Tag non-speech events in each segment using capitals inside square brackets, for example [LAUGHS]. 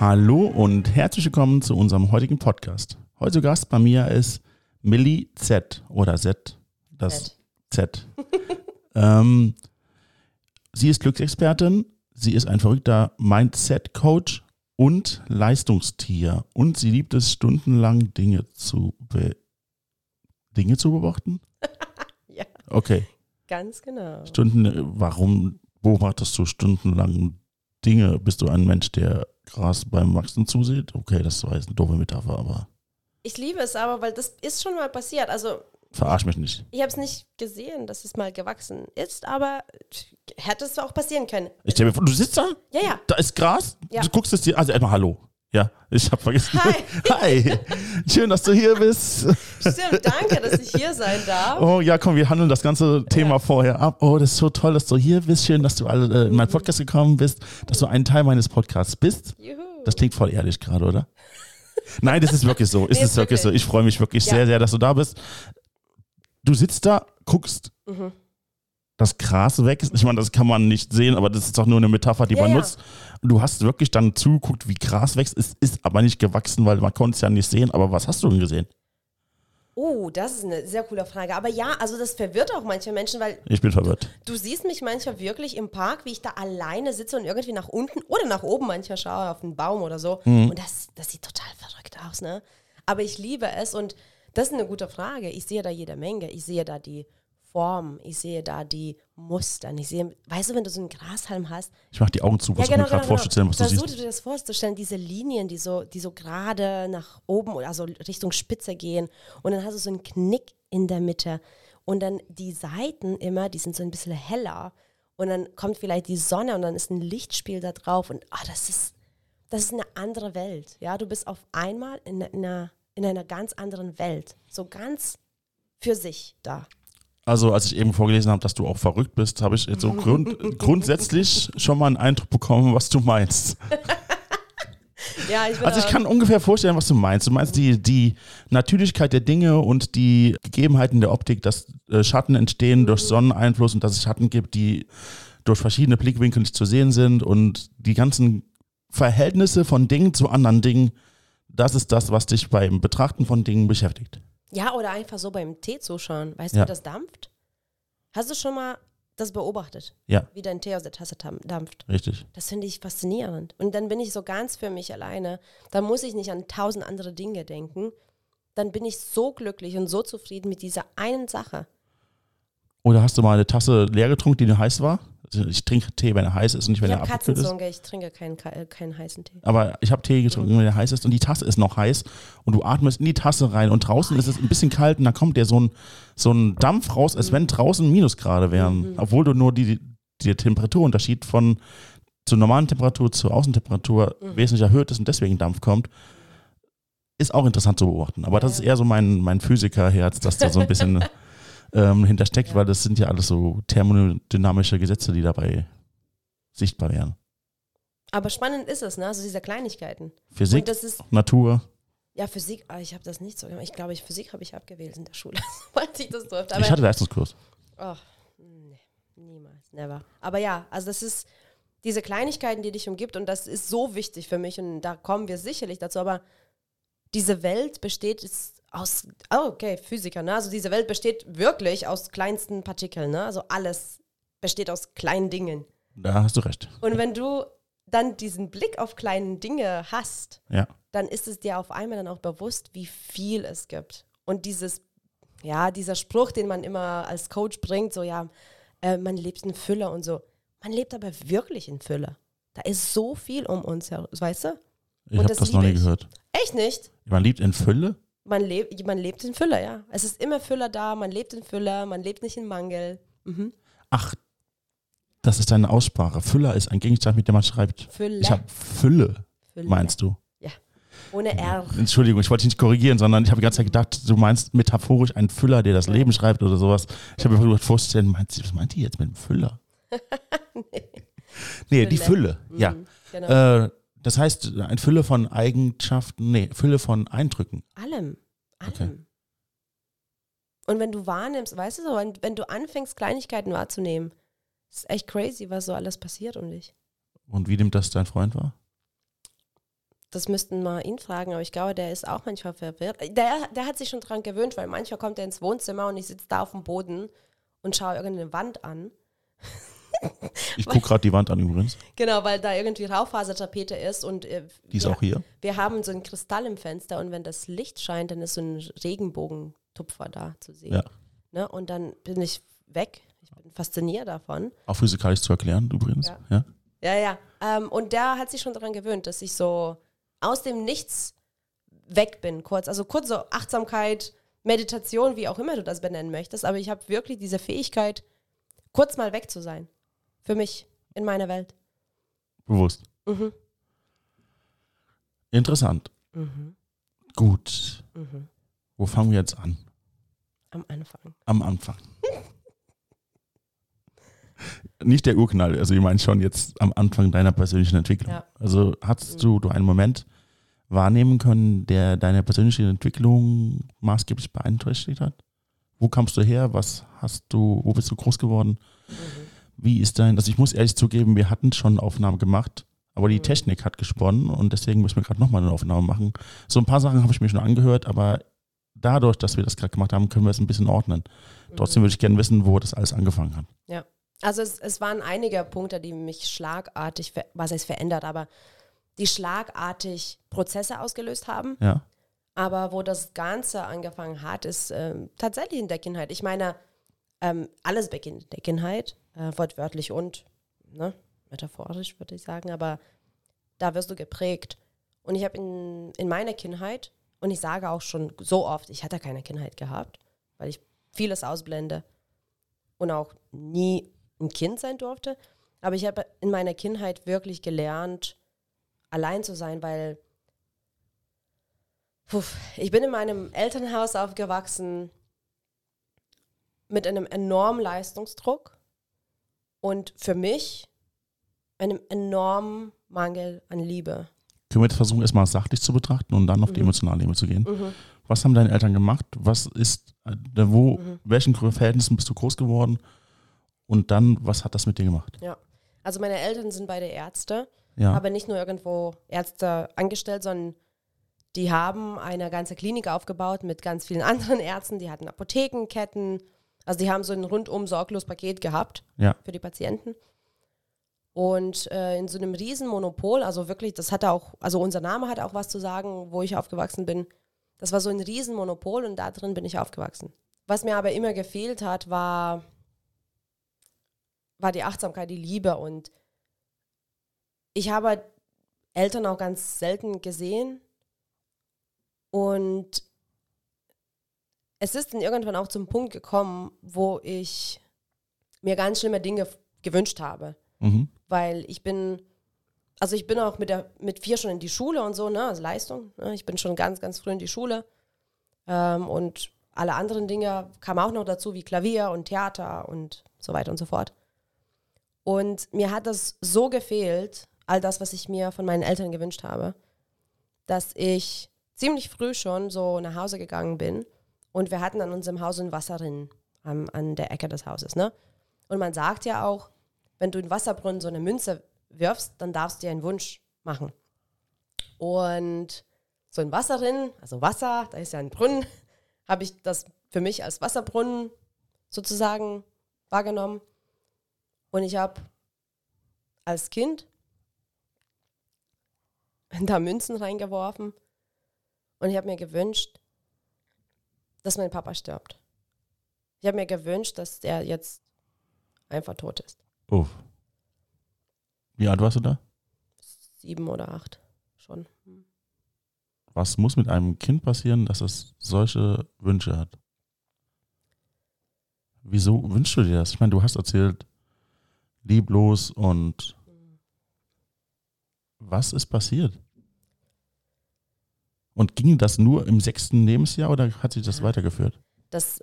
Hallo und herzlich willkommen zu unserem heutigen Podcast. Heute Gast bei mir ist Millie Z oder Z. Das Z. [LAUGHS] ähm, sie ist Glücksexpertin, sie ist ein verrückter Mindset-Coach und Leistungstier. Und sie liebt es, stundenlang Dinge zu be Dinge zu beobachten? [LAUGHS] Ja. Okay. Ganz genau. Stunden, warum beobachtest du stundenlang Dinge? Bist du ein Mensch, der Gras beim Wachsen zusieht? Okay, das war jetzt eine doofe Metapher, aber Ich liebe es aber, weil das ist schon mal passiert. Also verarsch mich nicht. ich habe es nicht gesehen, dass es mal gewachsen ist, aber hätte es auch passieren können. Ich mir vor, du sitzt da, Ja, ja. da ist Gras, Ja. du guckst es dir, also erstmal Hallo. Ja, ich habe vergessen. Hi. [LAUGHS] Hi, schön, dass du hier bist. Stimmt, danke, dass ich hier sein darf. Oh ja, komm, wir handeln das ganze Thema Ja. vorher ab. Oh, das ist so toll, dass du hier bist. Schön, dass du alle äh, in meinen Podcast gekommen bist, dass du ein Teil meines Podcasts bist. Juhu. Das klingt voll ehrlich gerade, oder? [LAUGHS] Nein, das ist wirklich so. Ist Nee, es wirklich so. Ich freue mich wirklich Ja. sehr, sehr, dass du da bist. Du sitzt da, guckst, Mhm. Das Gras weg ist. Ich meine, das kann man nicht sehen, aber das ist doch nur eine Metapher, die Ja, man ja. nutzt. Du hast wirklich dann zugeguckt, wie Gras wächst. Es ist aber nicht gewachsen, weil man konnte es ja nicht sehen. Aber was hast du denn gesehen? Oh, das ist eine sehr coole Frage. Aber ja, also das verwirrt auch manche Menschen, weil Ich bin verwirrt. du siehst mich manchmal wirklich im Park, wie ich da alleine sitze und irgendwie nach unten oder nach oben manchmal schaue auf einen Baum oder so. Mhm. Und das, das sieht total verrückt aus, ne? Aber ich liebe es und das ist eine gute Frage. Ich sehe da jede Menge. Ich sehe da die Form, ich sehe da die Muster. Ich sehe, weißt du, wenn du so einen Grashalm hast, Ich mache die Augen zu, versuche mir gerade vorzustellen, was du Versuch siehst. dir das vorzustellen, diese Linien, die so, die so gerade nach oben, also Richtung Spitze gehen. Und dann hast du so einen Knick in der Mitte. Und dann die Seiten immer, die sind so ein bisschen heller. Und dann kommt vielleicht die Sonne und dann ist ein Lichtspiel da drauf. Und ah, das ist, das ist eine andere Welt. Ja, du bist auf einmal in, einer, in einer ganz anderen Welt. So ganz für sich da. Also, als ich eben vorgelesen habe, dass du auch verrückt bist, habe ich jetzt so grund, grundsätzlich schon mal einen Eindruck bekommen, was du meinst. [LAUGHS] Ja, ich Also ich kann ungefähr vorstellen, was du meinst. Du meinst die, die Natürlichkeit der Dinge und die Gegebenheiten der Optik, dass äh, Schatten entstehen durch Sonneneinfluss und dass es Schatten gibt, die durch verschiedene Blickwinkel nicht zu sehen sind und die ganzen Verhältnisse von Dingen zu anderen Dingen, das ist das, was dich beim Betrachten von Dingen beschäftigt. Ja, oder einfach so beim Tee zuschauen. Weißt Ja. du, wie das dampft? Hast du schon mal das beobachtet? Ja. Wie dein Tee aus der Tasse dampft? Richtig. Das finde ich faszinierend. Und dann bin ich so ganz für mich alleine. Da muss ich nicht an tausend andere Dinge denken. Dann bin ich so glücklich und so zufrieden mit dieser einen Sache. Oder hast du mal eine Tasse leer getrunken, die heiß war? Also Ich trinke Tee, wenn er heiß ist und nicht, wenn ich er abgekühlt ist. Ich trinke keinen, äh, keinen heißen Tee. Aber ich habe Tee getrunken, wenn er heiß ist und die Tasse ist noch heiß und du atmest in die Tasse rein und draußen ist es ein bisschen kalt und dann kommt dir so ein, so ein Dampf raus, als wenn draußen Minusgrade wären, obwohl du nur die, die Temperaturunterschied von zur normalen Temperatur zur Außentemperatur wesentlich erhöht ist und deswegen Dampf kommt, ist auch interessant zu beobachten. Aber das ist eher so mein, mein Physikerherz, das da so ein bisschen [LAUGHS] [LAUGHS] ähm, hintersteckt, weil das sind ja alles so thermodynamische Gesetze, die dabei sichtbar wären. Aber spannend ist es, ne? Also diese Kleinigkeiten. Physik, Und das ist, Natur, ja, Physik, ah, ich habe das nicht so gemacht. Ich glaube, ich, Physik habe ich abgewählt in der Schule, [LAUGHS] sobald ich das durfte. Aber ich hatte Leistungskurs. Ach, nee, niemals, never. Aber ja, also das ist diese Kleinigkeiten, die dich umgibt und das ist so wichtig für mich und da kommen wir sicherlich dazu, aber diese Welt besteht ist aus, oh, okay, Physiker, ne? Also diese Welt besteht wirklich aus kleinsten Partikeln, ne? Also alles besteht aus kleinen Dingen. Da hast du recht. Und wenn du dann diesen Blick auf kleine Dinge hast, Ja. dann ist es dir auf einmal dann auch bewusst, wie viel es gibt. Und dieses, ja, dieser Spruch, den man immer als Coach bringt, so ja, äh, man lebt in Fülle und so. Man lebt aber wirklich in Fülle. Da ist so viel um uns herum, weißt du? Ich habe das das noch nie ich. gehört. Echt nicht? Man liebt in Fülle? Man, lebt, man lebt in Fülle, ja. Es ist immer Fülle da, man lebt in Fülle, man lebt nicht in Mangel. Mhm. Ach, das ist deine Aussprache. Füller ist ein Gegenstand, mit dem man schreibt. Fülle. Ich habe Fülle, Fülle. meinst du? Ohne R. Entschuldigung, ich wollte dich nicht korrigieren, sondern ich habe die ganze Zeit gedacht, du meinst metaphorisch einen Füller, der das Leben schreibt oder sowas. Ich habe mir versucht vorzustellen, meint sie, was meint die jetzt mit dem Füller? [LAUGHS] Nee, die Fülle, ja. Mhm, Genau. Äh, das heißt, eine Fülle von Eigenschaften, nee, Fülle von Eindrücken. Allem. Allem. Okay. Und wenn du wahrnimmst, weißt du so, wenn, wenn du anfängst, Kleinigkeiten wahrzunehmen, ist echt crazy, was so alles passiert um dich. Und wie nimmt das dein Freund wahr? das müssten wir ihn fragen, aber ich glaube, der ist auch manchmal verwirrt. Der, der hat sich schon dran gewöhnt, weil manchmal kommt er ins Wohnzimmer und ich sitze da auf dem Boden und schaue irgendeine Wand an. Ich gucke gerade die Wand an übrigens. Genau, weil da irgendwie Raufasertapete ist und äh, Die ist wir, auch hier. wir haben so ein Kristall im Fenster und wenn das Licht scheint, dann ist so ein Regenbogentupfer da zu sehen. Ja. Ne? Und dann bin ich weg. Ich bin fasziniert davon. Auch physikalisch zu erklären übrigens. Ja. Ja. Ja, ja. Ähm, und der hat sich schon daran gewöhnt, dass ich so aus dem Nichts weg bin, kurz. Also kurz so Achtsamkeit, Meditation, wie auch immer du das benennen möchtest. Aber ich habe wirklich diese Fähigkeit, kurz mal weg zu sein. Für mich, in meiner Welt. Bewusst. Mhm. Interessant. Mhm. Gut. Mhm. Wo fangen wir jetzt an? Am Anfang. Am Anfang. Nicht der Urknall, also ich meine schon jetzt am Anfang deiner persönlichen Entwicklung. Ja. Also hattest du, du einen Moment wahrnehmen können, der deine persönliche Entwicklung maßgeblich beeinträchtigt hat? Wo kamst du her? Was hast du, wo bist du groß geworden? Wie ist dein, also ich muss ehrlich zugeben, wir hatten schon Aufnahmen gemacht, aber die Mhm. Technik hat gesponnen und deswegen müssen wir gerade nochmal eine Aufnahme machen. So ein paar Sachen habe ich mir schon angehört, aber dadurch, dass wir das gerade gemacht haben, können wir es ein bisschen ordnen. Trotzdem würde ich gerne wissen, wo das alles angefangen hat. Also es, es waren einige Punkte, die mich schlagartig, was heißt verändert, aber die schlagartig Prozesse ausgelöst haben. Ja, Aber wo das Ganze angefangen hat, ist ähm, tatsächlich in der Kindheit. Ich meine, ähm, alles beginnt in der Kindheit, äh, wortwörtlich und ne, metaphorisch, würde ich sagen, aber da wirst du geprägt. Und ich habe in, in meiner Kindheit, und ich sage auch schon so oft, ich hatte keine Kindheit gehabt, weil ich vieles ausblende und auch nie ein Kind sein durfte. Aber ich habe in meiner Kindheit wirklich gelernt, allein zu sein, weil Puh, ich bin in meinem Elternhaus aufgewachsen mit einem enormen Leistungsdruck und für mich einem enormen Mangel an Liebe. können wir jetzt versuchen, erstmal sachlich zu betrachten und dann auf die Mhm. emotionale Ebene zu gehen. Mhm. Was haben deine Eltern gemacht? Was ist, äh, wo, Mhm. welchen Verhältnissen bist du groß geworden? Und dann, was hat das mit dir gemacht? Also meine Eltern sind beide Ärzte, Ja, aber nicht nur irgendwo Ärzte angestellt, sondern die haben eine ganze Klinik aufgebaut mit ganz vielen [LAUGHS] anderen Ärzten. Die hatten Apothekenketten. Also die haben so ein rundum sorglos Paket gehabt Ja. für die Patienten. Und äh, in so einem riesen Monopol, also wirklich, das hatte auch, also unser Name hat auch was zu sagen, wo ich aufgewachsen bin. Das war so ein riesen Monopol und da drin bin ich aufgewachsen. Was mir aber immer gefehlt hat, war, war die Achtsamkeit, die Liebe und ich habe Eltern auch ganz selten gesehen und es ist dann irgendwann auch zum Punkt gekommen, wo ich mir ganz schlimme Dinge gewünscht habe, mhm. weil ich bin, also ich bin auch mit, der, mit vier schon in die Schule und so, ne, also Leistung, ne, ich bin schon ganz, ganz früh in die Schule ähm, und alle anderen Dinge kamen auch noch dazu, wie Klavier und Theater und so weiter und so fort. Und mir hat das so gefehlt, all das, was ich mir von meinen Eltern gewünscht habe, dass ich ziemlich früh schon so nach Hause gegangen bin und wir hatten an unserem Haus ein Wasserrinnen am, an der Ecke des Hauses. Ne? Und man sagt ja auch, wenn du in Wasserbrunnen so eine Münze wirfst, dann darfst du dir einen Wunsch machen. Und so ein Wasserrinnen, also Wasser, da ist ja ein Brunnen, [LAUGHS] habe ich das für mich als Wasserbrunnen sozusagen wahrgenommen. Und ich habe als Kind [LAUGHS] da Münzen reingeworfen und ich habe mir gewünscht, dass mein Papa stirbt. Ich habe mir gewünscht, dass der jetzt einfach tot ist. Uff. Wie alt warst du da? Sieben oder acht schon. Was muss mit einem Kind passieren, dass es solche Wünsche hat? Wieso wünschst du dir das? Ich meine, du hast erzählt, lieblos und was ist passiert? Und ging das nur im sechsten Lebensjahr oder hat sich das weitergeführt? Das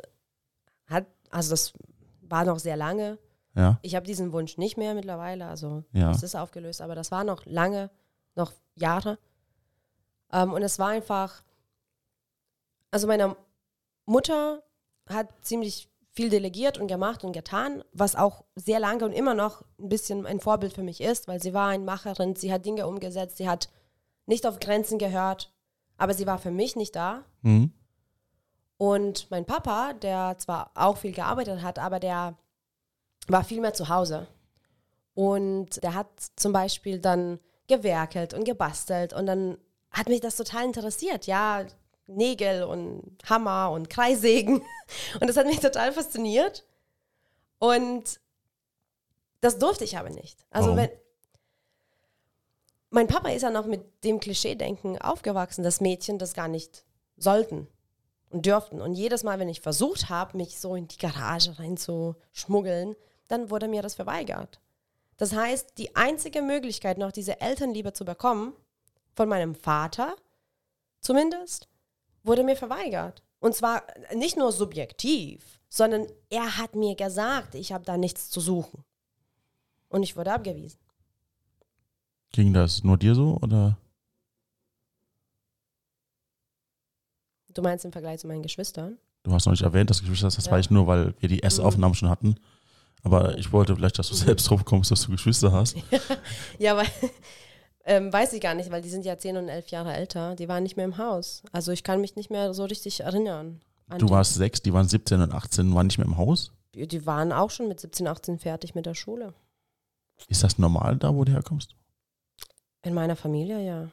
hat, also das war noch sehr lange. Ja, Ich habe diesen Wunsch nicht mehr mittlerweile, also ja, es ist aufgelöst, aber das war noch lange, noch Jahre. Ähm, und es war einfach, also meine Mutter hat ziemlich viel delegiert und gemacht und getan, was auch sehr lange und immer noch ein bisschen ein Vorbild für mich ist, weil sie war eine Macherin, sie hat Dinge umgesetzt, sie hat nicht auf Grenzen gehört, aber sie war für mich nicht da. Mhm. Und mein Papa, der zwar auch viel gearbeitet hat, aber der war viel mehr zu Hause. Und der hat zum Beispiel dann gewerkelt und gebastelt und dann hat mich das total interessiert. Ja, Nägel und Hammer und Kreissägen. [LAUGHS] Und das hat mich total fasziniert. Und das durfte ich aber nicht. Also Warum? wenn mein Papa ist ja noch mit dem Klischee-Denken aufgewachsen, dass Mädchen das gar nicht sollten und dürften. Und jedes Mal, wenn ich versucht habe, mich so in die Garage reinzuschmuggeln, dann wurde mir das verweigert. Das heißt, die einzige Möglichkeit, noch diese Elternliebe zu bekommen, von meinem Vater zumindest, wurde mir verweigert. Und zwar nicht nur subjektiv, sondern er hat mir gesagt, ich habe da nichts zu suchen. Und ich wurde abgewiesen. Ging das nur dir so oder? Du meinst im Vergleich zu meinen Geschwistern? Du hast noch nicht erwähnt, dass Geschwister hast. Das Ja. war ich nur, weil wir die Essaufnahmen schon hatten. Aber ich wollte vielleicht, dass du selbst drauf kommst, dass du Geschwister hast. [LAUGHS] Ja, weil, [LAUGHS] ähm, weiß ich gar nicht, weil die sind ja 10 und 11 Jahre älter. Die waren nicht mehr im Haus. Also ich kann mich nicht mehr so richtig erinnern. Du warst sechs, die waren 17 und 18, waren nicht mehr im Haus. Die, die waren auch schon mit 17, 18 fertig mit der Schule. Ist das normal da, wo du herkommst? In meiner Familie, ja.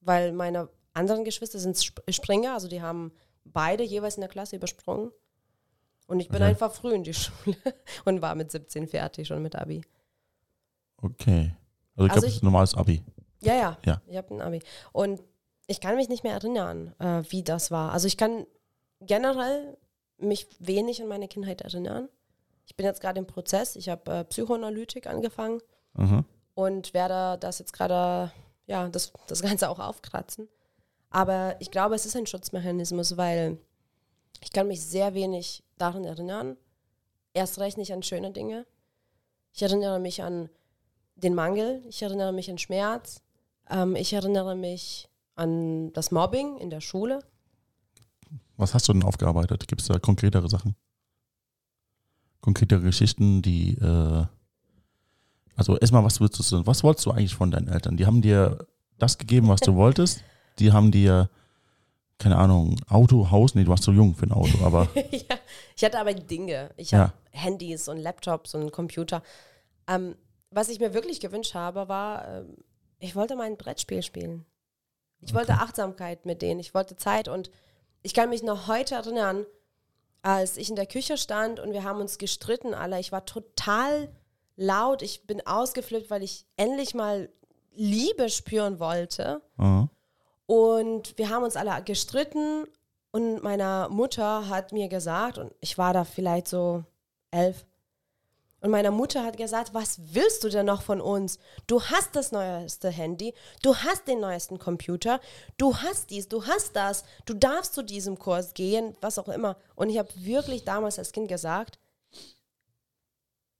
Weil meine anderen Geschwister sind Sp- Springer, also die haben beide jeweils in der Klasse übersprungen. Und ich bin Okay. einfach früh in die [LAUGHS] Schule und war mit 17 fertig schon mit Abi. Okay. Also ich Also glaube, das ist ein normales Abi. Ja, ja. Ja. Ich habe ein Abi. Und ich kann mich nicht mehr erinnern, äh, wie das war. Also ich kann generell mich wenig an meine Kindheit erinnern. Ich bin jetzt gerade im Prozess. Ich habe äh, Psychoanalytik angefangen Mhm. Und werde das jetzt gerade, ja, das, das Ganze auch aufkratzen. Aber ich glaube, es ist ein Schutzmechanismus, weil ich kann mich sehr wenig daran erinnern. Erst recht nicht an schöne Dinge. Ich erinnere mich an den Mangel, ich erinnere mich an Schmerz, ähm, ich erinnere mich an das Mobbing in der Schule. Was hast du denn aufgearbeitet? Gibt es da konkretere Sachen? Konkretere Geschichten, die, äh, also erstmal, was willst du, was wolltest du eigentlich von deinen Eltern? Die haben dir das gegeben, was du [LAUGHS] wolltest. Die haben dir, keine Ahnung, Auto, Haus, nee, du warst zu jung für ein Auto, aber [LAUGHS] ja, ich hatte aber Dinge. Ich Ja. habe Handys und Laptops und Computer. Ähm, was ich mir wirklich gewünscht habe, war, ähm, ich wollte mal ein Brettspiel spielen. Ich wollte Achtsamkeit mit denen. Ich wollte Zeit und ich kann mich noch heute erinnern, als ich in der Küche stand und wir haben uns gestritten alle. Ich war total laut. Ich bin ausgeflippt, weil ich endlich mal Liebe spüren wollte. äh, Und wir haben uns alle gestritten und meine Mutter hat mir gesagt, und ich war da vielleicht so elf, und meine Mutter hat gesagt, was willst du denn noch von uns? Du hast das neueste Handy, du hast den neuesten Computer, du hast dies, du hast das, du darfst zu diesem Kurs gehen, was auch immer. Und ich habe wirklich damals als Kind gesagt,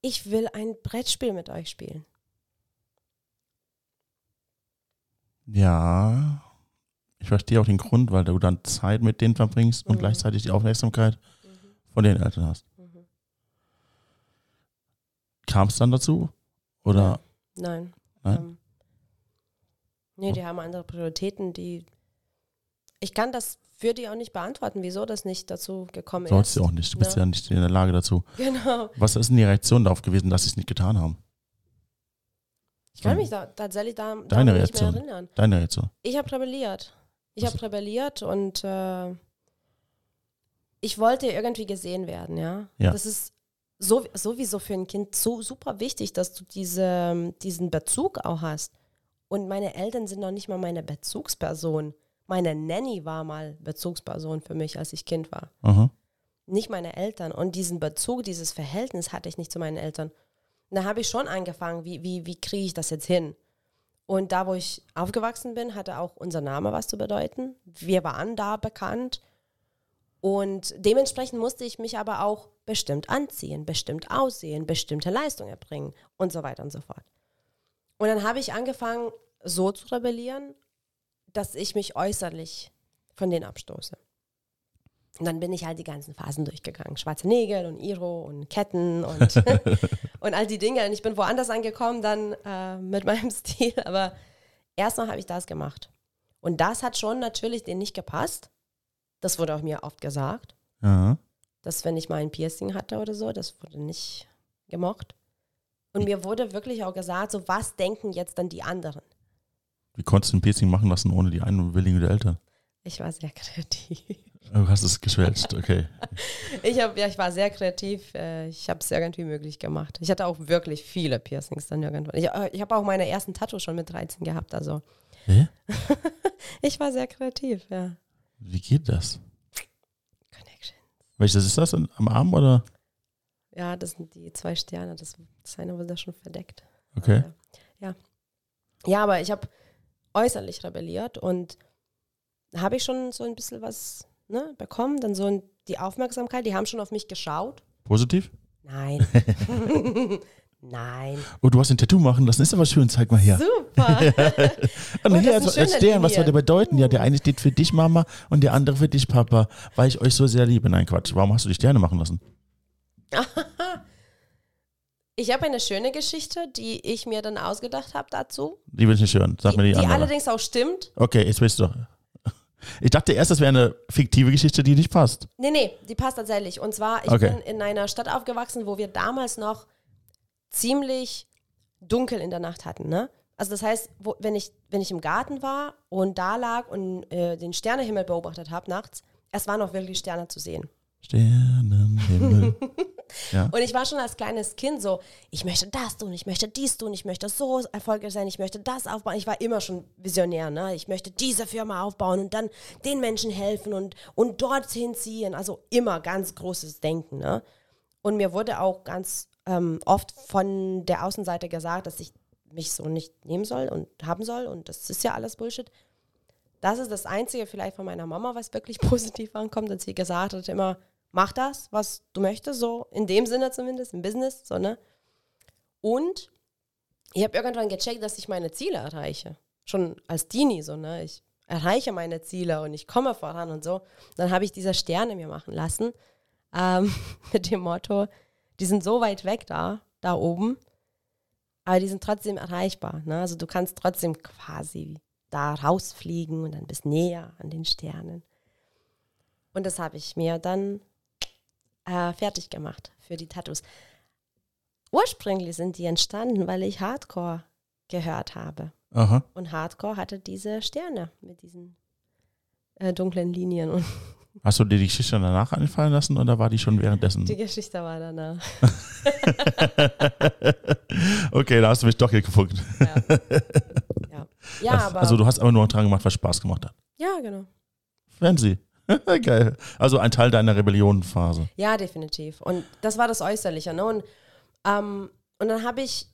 ich will ein Brettspiel mit euch spielen. ja, ich verstehe auch den Grund, weil du dann Zeit mit denen verbringst und Mhm. gleichzeitig die Aufmerksamkeit von den Eltern hast. Mhm. Kam es dann dazu? Oder? Nein. Nein? Ähm, nee, die haben andere Prioritäten, die. Ich kann das für die auch nicht beantworten, wieso das nicht dazu gekommen Sollst ist. du auch nicht. Du bist Ja. ja nicht in der Lage dazu. Genau. Was ist denn die Reaktion darauf gewesen, dass sie es nicht getan haben? Ich kann Hm. mich da tatsächlich da, Deine daran nicht mehr Reaktion. erinnern. Deine Reaktion? Ich habe rebelliert. Ich habe rebelliert und äh, ich wollte irgendwie gesehen werden, ja. Ja. Das ist so, sowieso für ein Kind so super wichtig, dass du diese, diesen Bezug auch hast. Und meine Eltern sind noch nicht mal meine Bezugsperson. Meine Nanny war mal Bezugsperson für mich, als ich Kind war. Aha. Nicht meine Eltern. Und diesen Bezug, dieses Verhältnis hatte ich nicht zu meinen Eltern. Und da habe ich schon angefangen, wie, wie, wie kriege ich das jetzt hin? Und da, wo ich aufgewachsen bin, hatte auch unser Name was zu bedeuten. Wir waren da bekannt. Und dementsprechend musste ich mich aber auch bestimmt anziehen, bestimmt aussehen, bestimmte Leistungen erbringen und so weiter und so fort. Und dann habe ich angefangen, so zu rebellieren, dass ich mich äußerlich von denen abstoße. Und dann bin ich halt die ganzen Phasen durchgegangen. Schwarze Nägel und Iro und Ketten und, [LAUGHS] [LAUGHS] und all die Dinge. Und ich bin woanders angekommen dann äh, mit [LAUGHS] meinem Stil. Aber Erstmal habe ich das gemacht. Und das hat schon natürlich denen nicht gepasst. Das wurde auch mir oft gesagt, Ja. dass wenn ich mal ein Piercing hatte oder so, das wurde nicht gemocht. Und mir wurde wirklich auch gesagt, so was denken jetzt dann die anderen? Wie konntest du ein Piercing machen lassen ohne die Einwilligung der Eltern? Ich war sehr kreativ. Du hast es geschwälzt, okay. [LAUGHS] Ich, hab, ja, ich war sehr kreativ. äh, Ich habe es irgendwie möglich gemacht. Ich hatte auch wirklich viele Piercings dann irgendwann. Ich, äh, ich habe auch meine ersten Tattoos schon mit 13 gehabt. Also Hä? [LAUGHS] ich war sehr kreativ, ja. Wie geht das? Connection. Welches ist das? Am Arm oder? Ja, das sind die zwei Sterne. Das, das eine wurde schon verdeckt. Okay. Ja. Ja, aber ich habe äußerlich rebelliert und habe ich schon so ein bisschen was ne, bekommen. Dann so die Aufmerksamkeit, die haben schon auf mich geschaut. Positiv? Nein. [LAUGHS] Nein. Oh, du hast ein Tattoo machen lassen. Ist aber schön, zeig mal her. Super. [LAUGHS] Und Oh, hier, das also, schöne erzählen, was soll der Linie. bedeuten? Ja, der eine steht für dich, Mama, und der andere für dich, Papa, weil ich euch so sehr liebe. Nein, Quatsch. Warum hast du die Sterne machen lassen? [LAUGHS] Ich habe eine schöne Geschichte, die ich mir dann ausgedacht habe dazu. Die will ich nicht hören. Sag mir die, die andere. allerdings auch stimmt. Okay, jetzt willst du. Ich dachte erst, das wäre eine fiktive Geschichte, die nicht passt. Nee, nee, die passt tatsächlich. Und zwar, ich Okay. bin in einer Stadt aufgewachsen, wo wir damals noch ziemlich dunkel in der Nacht hatten. Ne? Also das heißt, wo, wenn, ich, wenn ich im Garten war und da lag und äh, den Sternehimmel beobachtet habe nachts, es waren auch wirklich Sterne zu sehen. Sternenhimmel. [LAUGHS] Und ich war schon als kleines Kind so, ich möchte das tun, ich möchte dies tun, ich möchte so erfolgreich sein, ich möchte das aufbauen. Ich war immer schon visionär, ne? Ich möchte diese Firma aufbauen und dann den Menschen helfen und, und dorthin ziehen. Also immer ganz großes Denken, ne? Und mir wurde auch ganz ähm, oft von der Außenseite gesagt, dass ich mich so nicht nehmen soll und haben soll und das ist ja alles Bullshit. Das ist das Einzige vielleicht von meiner Mama, was wirklich [LAUGHS] positiv ankommt, dass sie gesagt hat immer, mach das, was du möchtest, so in dem Sinne zumindest, im Business, so, ne? Und ich habe irgendwann gecheckt, dass ich meine Ziele erreiche. Schon als Teenie, so, ne? Ich erreiche meine Ziele und ich komme voran und so. Dann habe ich diese Sterne mir machen lassen, ähm, [LAUGHS] mit dem Motto, die sind so weit weg da, da oben, aber die sind trotzdem erreichbar. Ne? Also du kannst trotzdem quasi da rausfliegen und dann bist näher an den Sternen. Und das habe ich mir dann äh, fertig gemacht für die Tattoos. Ursprünglich sind die entstanden, weil ich Hardcore gehört habe. Aha. Und Hardcore hatte diese Sterne mit diesen äh, dunklen Linien. Und [LAUGHS] Hast du dir die Geschichte danach einfallen lassen oder war die schon währenddessen? die Geschichte war danach. [LAUGHS] Okay, da hast du mich doch hier gefunden. Ja, [LAUGHS] ja. ja aber. Also du hast aber nur dran gemacht, was Spaß gemacht hat. ja, genau. Fancy. [LAUGHS] Geil. Also ein Teil deiner Rebellionenphase. Ja, definitiv. Und das war das Äußerliche. Ne? Und, ähm, und dann habe ich,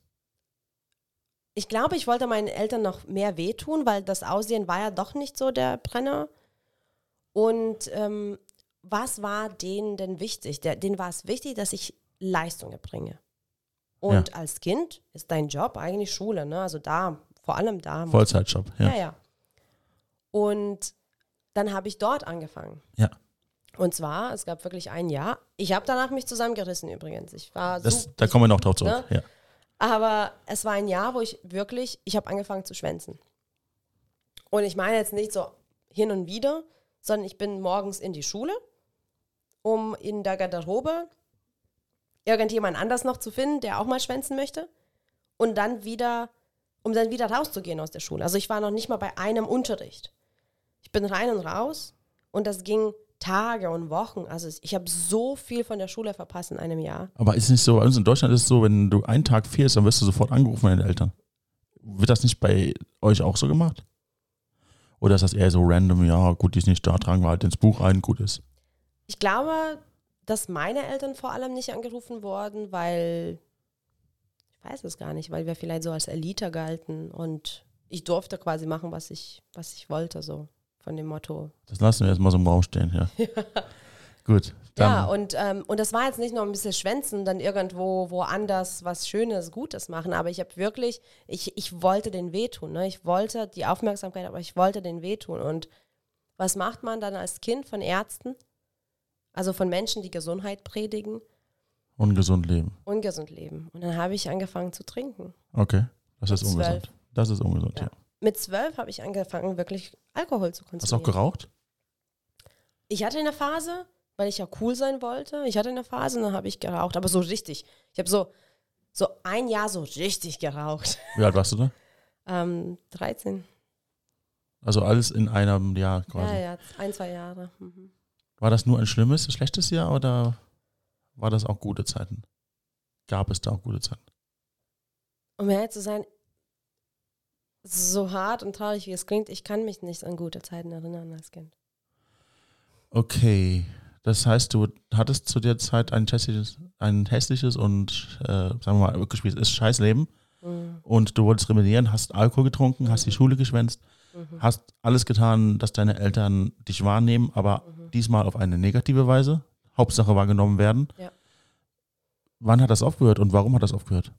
ich glaube, ich wollte meinen Eltern noch mehr wehtun, weil das Aussehen war ja doch nicht so der Brenner. Und ähm, was war denen denn wichtig? Der, denen war es wichtig, dass ich Leistung erbringe. Und als Kind ist dein Job eigentlich Schule, ne? Also da, vor allem da. Vollzeitjob. ja, Ja. ja. Und dann habe ich dort angefangen. Ja. Und zwar, es gab wirklich ein Jahr. Ich habe danach mich zusammengerissen übrigens. Ich war Das, so, da kommen wir noch drauf zurück. Ne? Ja. aber es war ein Jahr, wo ich wirklich, ich habe angefangen zu schwänzen. Und ich meine jetzt nicht so hin und wieder, sondern ich bin morgens in die Schule, um in der Garderobe irgendjemand anders noch zu finden, der auch mal schwänzen möchte. Und dann wieder, um dann wieder rauszugehen aus der Schule. Also ich war noch nicht mal bei einem Unterricht. Ich bin rein und raus und das ging Tage und Wochen. Also ich habe so viel von der Schule verpasst in einem Jahr. Aber ist nicht so, bei uns in Deutschland ist es so, wenn du einen Tag fehlst, dann wirst du sofort angerufen von deinen Eltern. Wird das nicht bei euch auch so gemacht? Oder ist das eher so random, ja, gut, die ist nicht da, tragen wir halt ins Buch ein, gut ist. Ich glaube, dass meine Eltern vor allem nicht angerufen wurden, weil ich weiß es gar nicht, weil wir vielleicht so als Elite galten und ich durfte quasi machen, was ich, was ich wollte, so von dem Motto. Das lassen wir jetzt mal so im Raum stehen, [LAUGHS] ja. Gut, dann. ja, und, ähm, und das war jetzt nicht nur ein bisschen schwänzen, dann irgendwo woanders was Schönes, Gutes machen, aber ich habe wirklich, ich, ich wollte den wehtun. Ne? Ich wollte die Aufmerksamkeit, aber ich wollte den wehtun. Und was macht man dann als Kind von Ärzten? Also von Menschen, die Gesundheit predigen, ungesund leben. ungesund leben. Und dann habe ich angefangen zu trinken. Okay, das ist ungesund. Das ist ungesund, ja. Ja. Mit zwölf habe ich angefangen, wirklich Alkohol zu Hast du auch konsumieren. geraucht? Ich hatte eine Phase, weil ich ja cool sein wollte. Ich hatte eine Phase und dann habe ich geraucht, aber so richtig. Ich habe so, so ein Jahr so richtig geraucht. Wie alt warst du da? [LAUGHS] Ähm, 13. Also alles in einem Jahr quasi. Ja, ja, ein, zwei Jahre. Mhm. War das nur ein schlimmes, schlechtes Jahr oder war das auch gute Zeiten? Gab es da auch gute Zeiten? Um ehrlich zu sein, so hart und traurig wie es klingt, ich kann mich nicht an gute Zeiten erinnern als Kind. Okay, das heißt, du hattest zu der Zeit ein hässliches, ein hässliches und, äh, sagen wir mal, wirklich ist scheiß Leben Mhm. und du wolltest rebellieren, hast Alkohol getrunken, hast die Schule geschwänzt, Mhm. hast alles getan, dass deine Eltern dich wahrnehmen, aber Mhm. diesmal auf eine negative Weise. Hauptsache wahrgenommen werden. Ja. Wann hat das aufgehört und warum hat das aufgehört?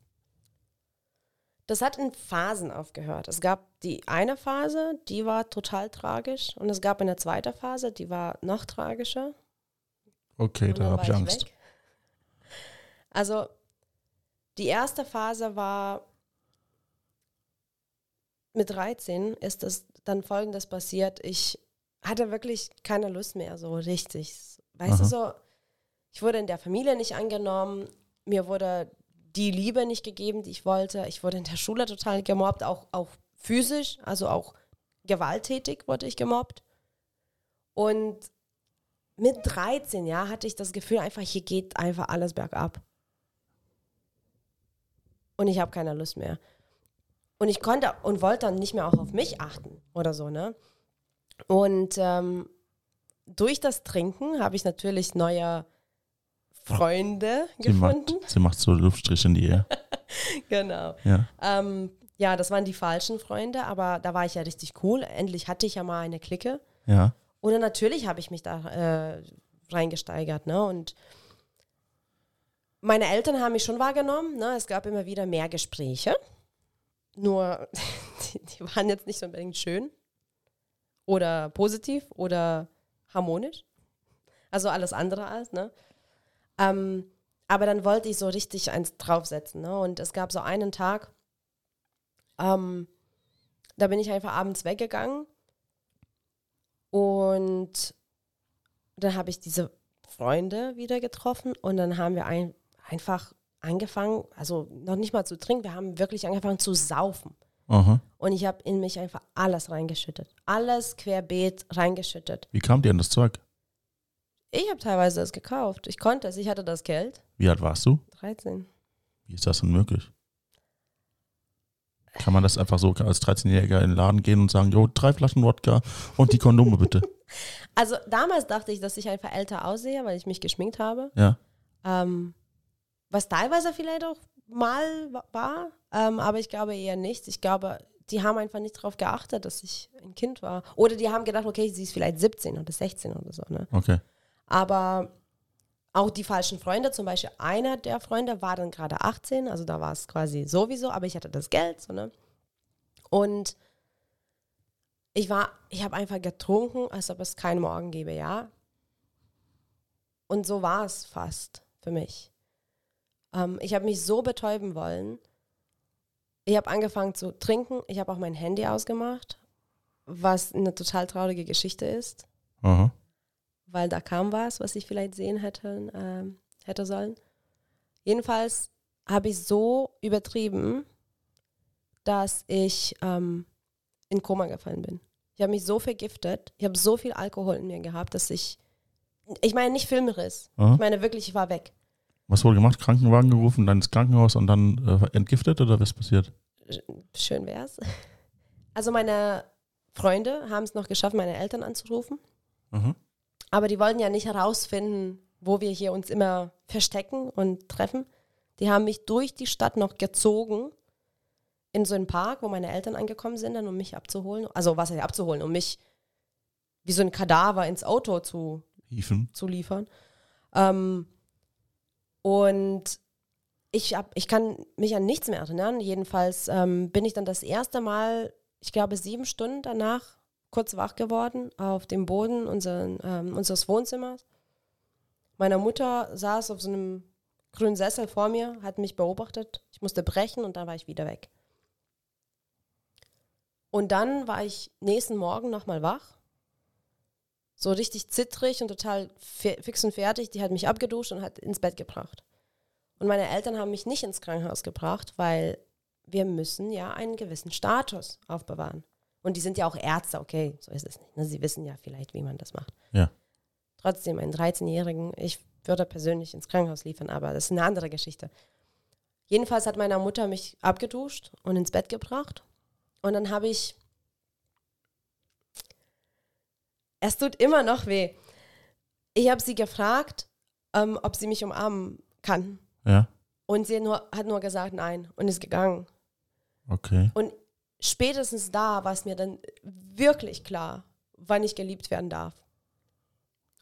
Das hat in Phasen aufgehört. Es gab die eine Phase, die war total tragisch. Und es gab eine zweite Phase, die war noch tragischer. Okay, Und da habe ich Angst. weg. Also, die erste Phase war mit 13 ist es dann folgendes passiert. Ich hatte wirklich keine Lust mehr, so richtig. Weißt du Aha. so, ich wurde in der Familie nicht angenommen, mir wurde die Liebe nicht gegeben, die ich wollte. Ich wurde in der Schule total gemobbt, auch, auch physisch, also auch gewalttätig wurde ich gemobbt. Und mit 13, ja, hatte ich das Gefühl, einfach hier geht einfach alles bergab. Und ich habe keine Lust mehr. Und ich konnte und wollte dann nicht mehr auch auf mich achten oder so, ne? Und ähm, durch das Trinken habe ich natürlich neue Freunde Sie macht, gefunden. sie macht so Luftstriche in die Ehe. [LAUGHS] Genau. Ja. Ähm, ja, das waren die falschen Freunde, aber da war ich ja richtig cool. Endlich hatte ich ja mal eine Clique. Ja. Und dann natürlich habe ich mich da äh, reingesteigert, ne? Und meine Eltern haben mich schon wahrgenommen, ne? Es gab immer wieder mehr Gespräche. Nur, [LAUGHS] die, die waren jetzt nicht so unbedingt schön oder positiv oder harmonisch. Also alles andere als, ne? Ähm, aber dann wollte ich so richtig eins draufsetzen, ne? Und es gab so einen Tag, ähm, da bin ich einfach abends weggegangen und dann habe ich diese Freunde wieder getroffen und dann haben wir ein, einfach angefangen, also noch nicht mal zu trinken, wir haben wirklich angefangen zu saufen. Aha. Und ich habe in mich einfach alles reingeschüttet. Alles querbeet reingeschüttet. Wie kam dir an das Zeug? Ich habe teilweise es gekauft. Ich konnte es. Ich hatte das Geld. Wie alt warst du? 13. Wie ist das denn möglich? Kann man das einfach so als 13-Jähriger in den Laden gehen und sagen, jo, drei Flaschen Wodka und die Kondome bitte? [LAUGHS] Also damals dachte ich, dass ich einfach älter aussehe, weil ich mich geschminkt habe. Ja. Ähm, was teilweise vielleicht auch mal wa- war, ähm, aber ich glaube eher nicht. Ich glaube, die haben einfach nicht darauf geachtet, dass ich ein Kind war. Oder die haben gedacht, okay, sie ist vielleicht 17 oder 16 oder so. Ne? Okay. Aber auch die falschen Freunde, zum Beispiel einer der Freunde war dann gerade 18, also da war es quasi sowieso, aber ich hatte das Geld, so, ne? Und ich war, ich habe einfach getrunken, als ob es keinen Morgen gäbe, ja. Und so war es fast für mich. Ähm, ich habe mich so betäuben wollen. Ich habe angefangen zu trinken, ich habe auch mein Handy ausgemacht, was eine total traurige Geschichte ist Aha. Weil da kam was, was ich vielleicht sehen hätte, ähm, hätte sollen. Jedenfalls habe ich so übertrieben, dass ich ähm, in Koma gefallen bin. Ich habe mich so vergiftet, ich habe so viel Alkohol in mir gehabt, dass ich, ich meine nicht Filmriss, Aha. ich meine wirklich, ich war weg. Was wurde gemacht? Krankenwagen gerufen, dann ins Krankenhaus und dann äh, entgiftet oder was passiert? Schön wär's. Also meine Freunde haben es noch geschafft, meine Eltern anzurufen. Aha. Aber die wollten ja nicht herausfinden, wo wir hier uns immer verstecken und treffen. Die haben mich durch die Stadt noch gezogen in so einen Park, wo meine Eltern angekommen sind, dann um mich abzuholen. Also was heißt abzuholen, um mich wie so ein Kadaver ins Auto zu, Hiefen. zu liefern. Ähm, und ich, hab, ich kann mich an nichts mehr erinnern. Jedenfalls ähm, bin ich dann das erste Mal, ich glaube sieben Stunden danach, kurz wach geworden auf dem Boden unseren, ähm, unseres Wohnzimmers. Meine Mutter saß auf so einem grünen Sessel vor mir, hat mich beobachtet. Ich musste brechen und dann war ich wieder weg. Und dann war ich nächsten Morgen nochmal wach. So richtig zittrig und total fix und fertig. Die hat mich abgeduscht und hat ins Bett gebracht. Und meine Eltern haben mich nicht ins Krankenhaus gebracht, weil wir müssen ja einen gewissen Status aufbewahren. Und die sind ja auch Ärzte, okay, so ist es nicht. Ne? Sie wissen ja vielleicht, wie man das macht. Ja. Trotzdem, einen 13-Jährigen, ich würde persönlich ins Krankenhaus liefern, aber das ist eine andere Geschichte. Jedenfalls hat meine Mutter mich abgeduscht und ins Bett gebracht. Und dann habe ich. Es tut immer noch weh. Ich habe sie gefragt, ähm, ob sie mich umarmen kann. Ja. Und sie nur, hat nur gesagt nein und ist gegangen. Okay. Und spätestens da war es mir dann wirklich klar, wann ich geliebt werden darf.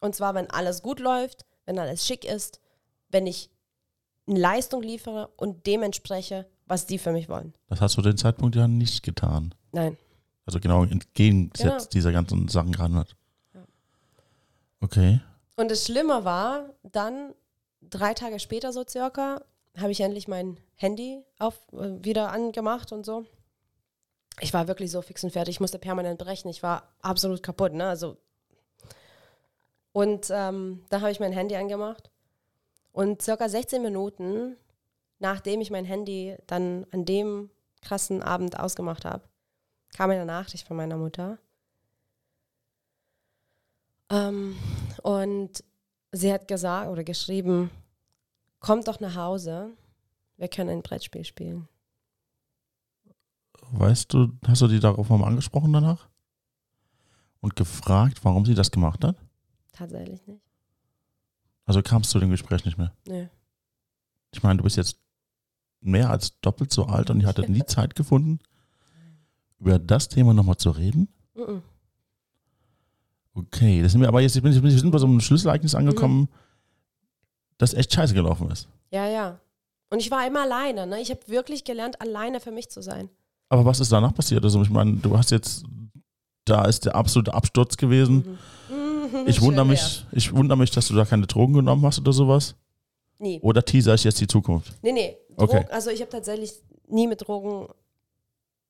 Und zwar, wenn alles gut läuft, wenn alles schick ist, wenn ich eine Leistung liefere und dem entspreche, was die für mich wollen. Das hast du den Zeitpunkt ja nicht getan. Nein. Also genau entgegengesetzt genau. dieser ganzen Sachen gerade hat. Ja. Okay. Und das Schlimme war, dann drei Tage später so circa, habe ich endlich mein Handy auf, äh, wieder angemacht und so. Ich war wirklich so fix und fertig. Ich musste permanent brechen. Ich war absolut kaputt. Ne? Also und ähm, dann habe ich mein Handy angemacht. Und circa 16 Minuten, nachdem ich mein Handy dann an dem krassen Abend ausgemacht habe, kam eine Nachricht von meiner Mutter. Ähm, und sie hat gesagt oder geschrieben, kommt doch nach Hause, wir können ein Brettspiel spielen. Weißt du, hast du die darauf mal angesprochen danach? Und gefragt, warum sie das gemacht hat? Tatsächlich nicht. Also kamst du dem Gespräch nicht mehr? Nee. Ich meine, du bist jetzt mehr als doppelt so alt und ihr hattet nie [LAUGHS] Zeit gefunden, über das Thema nochmal zu reden? Mhm. Okay, das sind wir aber jetzt, wir sind bei so einem Schlüsselereignis angekommen, mhm. das echt scheiße gelaufen ist. Ja, ja. Und ich war immer alleine, ne? Ich habe wirklich gelernt, alleine für mich zu sein. Aber was ist danach passiert? Also ich meine, du hast jetzt, da ist der absolute Absturz gewesen. Mhm. Ich wundere mich, ich wundere mich, dass du da keine Drogen genommen hast oder sowas. Nie. Oder teaser ich jetzt die Zukunft? Nee, nee. Drogen, okay. Also ich habe tatsächlich nie mit Drogen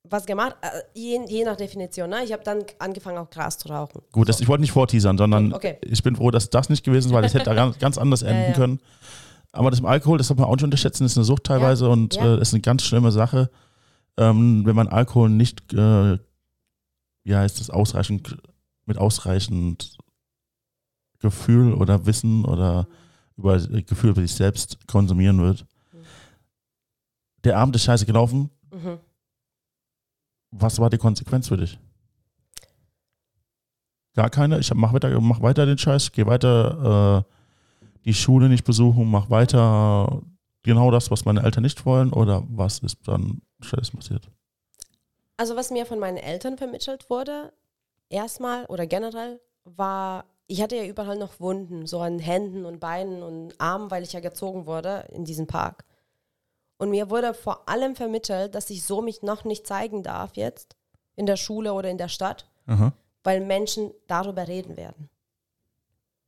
was gemacht, äh, je, je nach Definition. Ne? Ich habe dann angefangen, auch Gras zu rauchen. Gut, das, ich wollte nicht vorteasern, sondern okay. ich bin froh, dass das nicht gewesen ist, weil es hätte [LAUGHS] ganz, ganz anders enden ja, ja. können. Aber das im Alkohol, das darf man auch nicht unterschätzen, ist eine Sucht teilweise ja. und äh, ist eine ganz schlimme Sache ähm, wenn man Alkohol nicht, äh, wie heißt das, ausreichend, mit ausreichend Gefühl oder Wissen oder über äh, Gefühl über sich selbst konsumieren wird. Der Abend ist scheiße gelaufen. Mhm. Was war die Konsequenz für dich? Gar keine. Ich mach weiter, mach weiter den Scheiß, gehe weiter äh, die Schule nicht besuchen, mach weiter genau das, was meine Eltern nicht wollen, oder was ist dann Scheiß passiert? Also was mir von meinen Eltern vermittelt wurde, erstmal oder generell, war, ich hatte ja überall noch Wunden, so an Händen und Beinen und Armen, weil ich ja gezogen wurde in diesem Park. Und mir wurde vor allem vermittelt, dass ich so mich noch nicht zeigen darf jetzt in der Schule oder in der Stadt, Aha. weil Menschen darüber reden werden.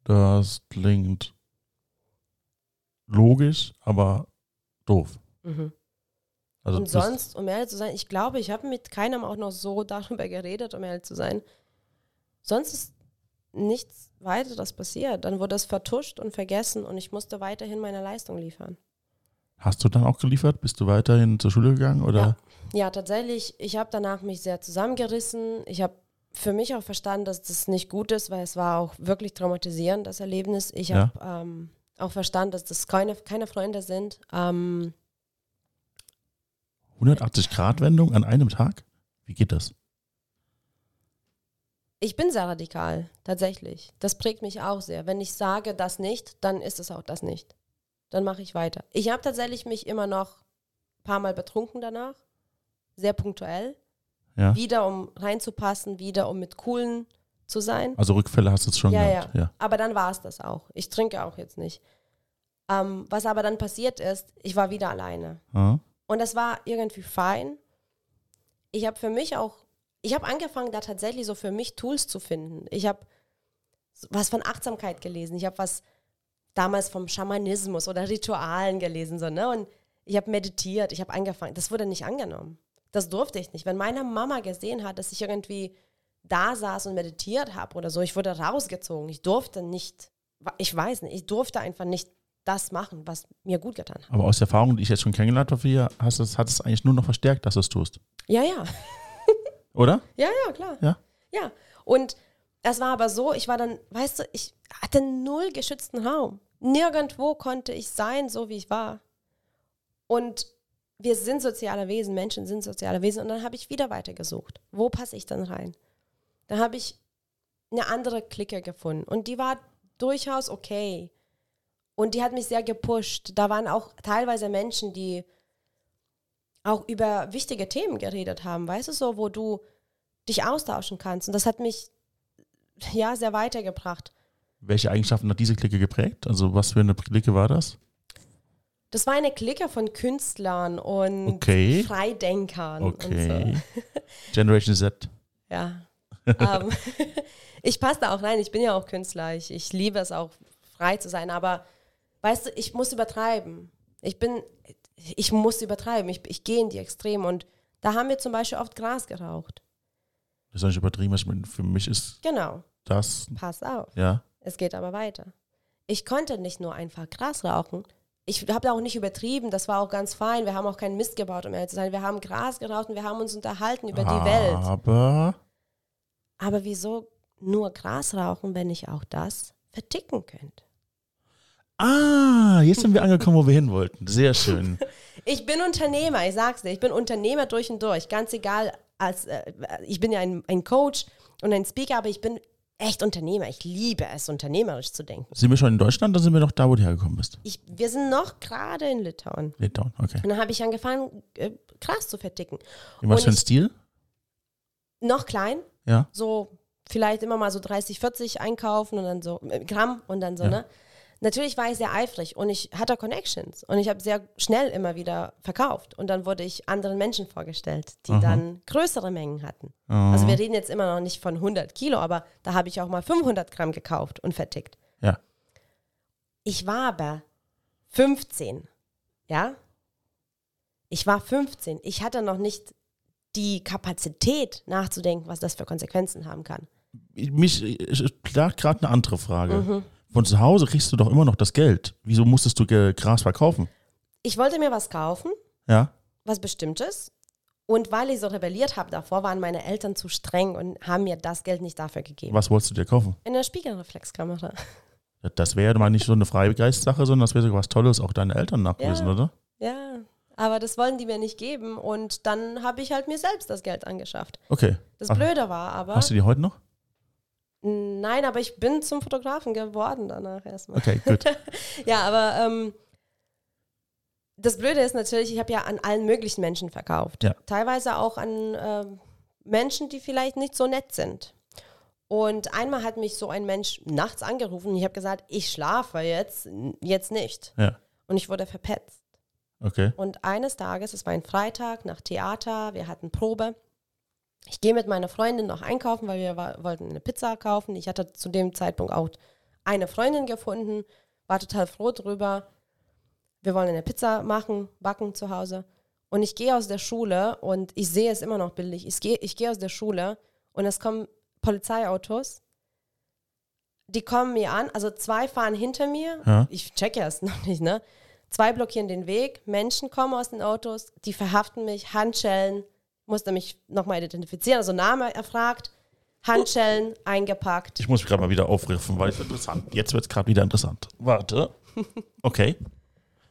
Das klingt logisch, aber doof. Mhm. Also und sonst, um ehrlich zu sein, ich glaube, ich habe mit keinem auch noch so darüber geredet, um ehrlich zu sein. Sonst ist nichts weiteres passiert. Dann wurde es vertuscht und vergessen und ich musste weiterhin meine Leistung liefern. Hast du dann auch geliefert? Bist du weiterhin zur Schule gegangen? Oder? Ja, ja tatsächlich. Ich habe danach mich sehr zusammengerissen. Ich habe für mich auch verstanden, dass das nicht gut ist, weil es war auch wirklich traumatisierend, das Erlebnis. Ich ja. habe ähm, auch verstanden, dass das keine, keine Freunde sind. Ähm, 180-Grad-Wendung an einem Tag? Wie geht das? Ich bin sehr radikal, tatsächlich. Das prägt mich auch sehr. Wenn ich sage das nicht, dann ist es auch das nicht. Dann mache ich weiter. Ich habe tatsächlich mich immer noch ein paar Mal betrunken danach. Sehr punktuell. Ja. Wieder um reinzupassen, wieder um mit coolen zu sein. Also Rückfälle hast du es schon ja, gehabt. Ja. ja, aber dann war es das auch. Ich trinke auch jetzt nicht. Ähm, was aber dann passiert ist, ich war wieder alleine. Mhm. Und das war irgendwie fein. Ich habe für mich auch, ich habe angefangen, da tatsächlich so für mich Tools zu finden. Ich habe was von Achtsamkeit gelesen. Ich habe was damals vom Schamanismus oder Ritualen gelesen. So, ne? Und ich habe meditiert, ich habe angefangen. Das wurde nicht angenommen. Das durfte ich nicht. Wenn meine Mama gesehen hat, dass ich irgendwie da saß und meditiert habe oder so, ich wurde rausgezogen. Ich durfte nicht, ich weiß nicht, ich durfte einfach nicht das machen, was mir gut getan hat. Aber aus der Erfahrung, die ich jetzt schon kennengelernt habe, hier, hast du, hat es eigentlich nur noch verstärkt, dass du es tust. Ja, ja. [LAUGHS] Oder? Ja, ja, klar. Ja. Ja. Und es war aber so, ich war dann, weißt du, ich hatte null geschützten Raum. Nirgendwo konnte ich sein, so wie ich war. Und wir sind soziale Wesen, Menschen sind soziale Wesen. Und dann habe ich wieder weitergesucht. Wo passe ich dann rein? Dann habe ich eine andere Clique gefunden. Und die war durchaus okay. Und die hat mich sehr gepusht. Da waren auch teilweise Menschen, die auch über wichtige Themen geredet haben, weißt du so, wo du dich austauschen kannst. Und das hat mich ja sehr weitergebracht. Welche Eigenschaften hat diese Clique geprägt? Also was für eine Clique war das? Das war eine Clique von Künstlern und Okay. Freidenkern und Okay. so. Generation Z. [LAUGHS] Ja. Ähm, [LAUGHS] ich passe da auch rein. Ich bin ja auch Künstler. Ich, ich liebe es auch, frei zu sein. Aber weißt du, ich muss übertreiben. Ich bin, ich muss übertreiben. Ich, ich gehe in die Extreme. Und da haben wir zum Beispiel oft Gras geraucht. Das ist nicht übertrieben. Ich meine, für mich ist Genau. das, Pass auf. ja. Es geht aber weiter. Ich konnte nicht nur einfach Gras rauchen. Ich habe auch nicht übertrieben, das war auch ganz fein. Wir haben auch keinen Mist gebaut, um ehrlich zu sein. Wir haben Gras geraucht und wir haben uns unterhalten über die Welt. Aber Aber wieso nur Gras rauchen, wenn ich auch das verticken könnte? Ah, jetzt sind wir angekommen, wo wir hin wollten. Sehr schön. [LAUGHS] Ich bin Unternehmer, ich sag's dir, ich bin Unternehmer durch und durch. Ganz egal, als äh, ich bin ja ein, ein Coach und ein Speaker, aber ich bin echt Unternehmer. Ich liebe es, unternehmerisch zu denken. Sind wir schon in Deutschland, dann sind wir noch da, wo du hergekommen bist. Ich, wir sind noch gerade in Litauen. Litauen, okay. Und dann habe ich angefangen, äh, Gras zu verticken. In was für ein Stil? Noch klein, Ja. so vielleicht immer mal so 30, 40 einkaufen und dann so äh, Gramm und dann so, Ja. ne? Natürlich war ich sehr eifrig und ich hatte Connections und ich habe sehr schnell immer wieder verkauft und dann wurde ich anderen Menschen vorgestellt, die Aha. dann größere Mengen hatten. Ah, Also wir reden jetzt immer noch nicht von 100 Kilo, aber da habe ich auch mal 500 Gramm gekauft und vertickt. ja. Ich war aber 15, ja? Ich war 15. Ich hatte noch nicht die Kapazität nachzudenken, was das für Konsequenzen haben kann. Mich ich- plagt gerade eine andere Frage. Mhm. Von zu Hause kriegst du doch immer noch das Geld. Wieso musstest du Gras verkaufen? Ich wollte mir was kaufen, Ja. was Bestimmtes. Und weil ich so rebelliert habe davor, waren meine Eltern zu streng und haben mir das Geld nicht dafür gegeben. Was wolltest du dir kaufen? In der Spiegelreflexkamera. Das wäre mal nicht so eine freie Geistsache, sondern das wäre sogar was Tolles, auch deine Eltern nachgewiesen, Ja. oder? Ja, aber das wollen die mir nicht geben. Und dann habe ich halt mir selbst das Geld angeschafft. Okay. Das Ach, Blöde war aber. Hast du die heute noch? Nein, aber ich bin zum Fotografen geworden danach erstmal. Okay, gut. [LAUGHS] Ja, aber ähm, das Blöde ist natürlich, ich habe ja an allen möglichen Menschen verkauft. Ja. Teilweise auch an ähm, Menschen, die vielleicht nicht so nett sind. Und einmal hat mich so ein Mensch nachts angerufen und ich habe gesagt, ich schlafe jetzt, jetzt nicht. Ja. Und ich wurde verpetzt. Okay. Und eines Tages, es war ein Freitag nach Theater, wir hatten Probe. Ich gehe mit meiner Freundin noch einkaufen, weil wir wollten eine Pizza kaufen. Ich hatte zu dem Zeitpunkt auch eine Freundin gefunden, war total froh drüber. Wir wollen eine Pizza machen, backen zu Hause. Und ich gehe aus der Schule und ich sehe es immer noch bildlich. Ich gehe, ich gehe aus der Schule und es kommen Polizeiautos. Die kommen mir an, also zwei fahren hinter mir. Ja. Ich checke es noch nicht, ne? Zwei blockieren den Weg, Menschen kommen aus den Autos, die verhaften mich, Handschellen, musste mich nochmal identifizieren, also Name erfragt, Handschellen [LAUGHS] eingepackt. Ich muss mich gerade mal wieder aufriffen, weil es interessant. Jetzt wird es gerade wieder interessant. Warte. [LAUGHS] Okay.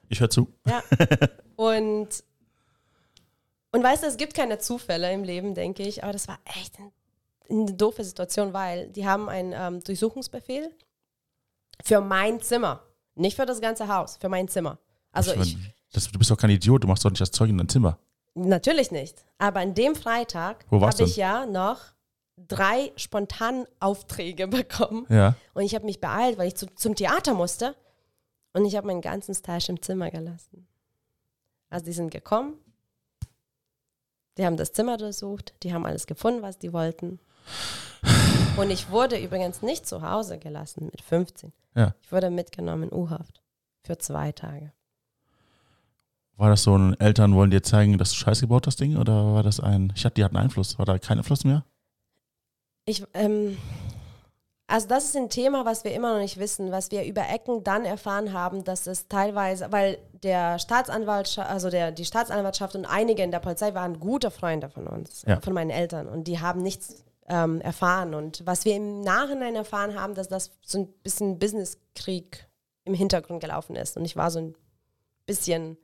Ich höre zu. Ja. [LAUGHS] Und, und weißt du, es gibt keine Zufälle im Leben, denke ich, aber das war echt ein, eine doofe Situation, weil die haben einen ähm, Durchsuchungsbefehl für mein Zimmer. Nicht für das ganze Haus, für mein Zimmer. Also ich, ein- das, du bist doch kein Idiot, du machst doch nicht das Zeug in dein Zimmer. natürlich nicht. Aber an dem Freitag habe ich ja noch drei spontanen Aufträge [LAUGHS] bekommen. Ja. Und ich habe mich beeilt, weil ich zu, zum Theater musste. Und ich habe meinen ganzen Stash im Zimmer gelassen. Also die sind gekommen. Die haben das Zimmer durchsucht. Die haben alles gefunden, was die wollten. Und ich wurde übrigens nicht zu Hause gelassen mit 15. Ja. Ich wurde mitgenommen in U-Haft für zwei Tage. War das so ein Eltern wollen dir zeigen, dass du Scheiß gebaut hast, Ding? Oder war das ein, ich hatte, die hatten Einfluss, war da kein Einfluss mehr? Ich, ähm, also das ist ein Thema, was wir immer noch nicht wissen, was wir über Ecken dann erfahren haben, dass es teilweise, weil der Staatsanwaltschaft, also der, die Staatsanwaltschaft und einige in der Polizei waren gute Freunde von uns, Ja. von meinen Eltern und die haben nichts ähm, erfahren und was wir im Nachhinein erfahren haben, dass das so ein bisschen Businesskrieg im Hintergrund gelaufen ist und ich war so ein bisschen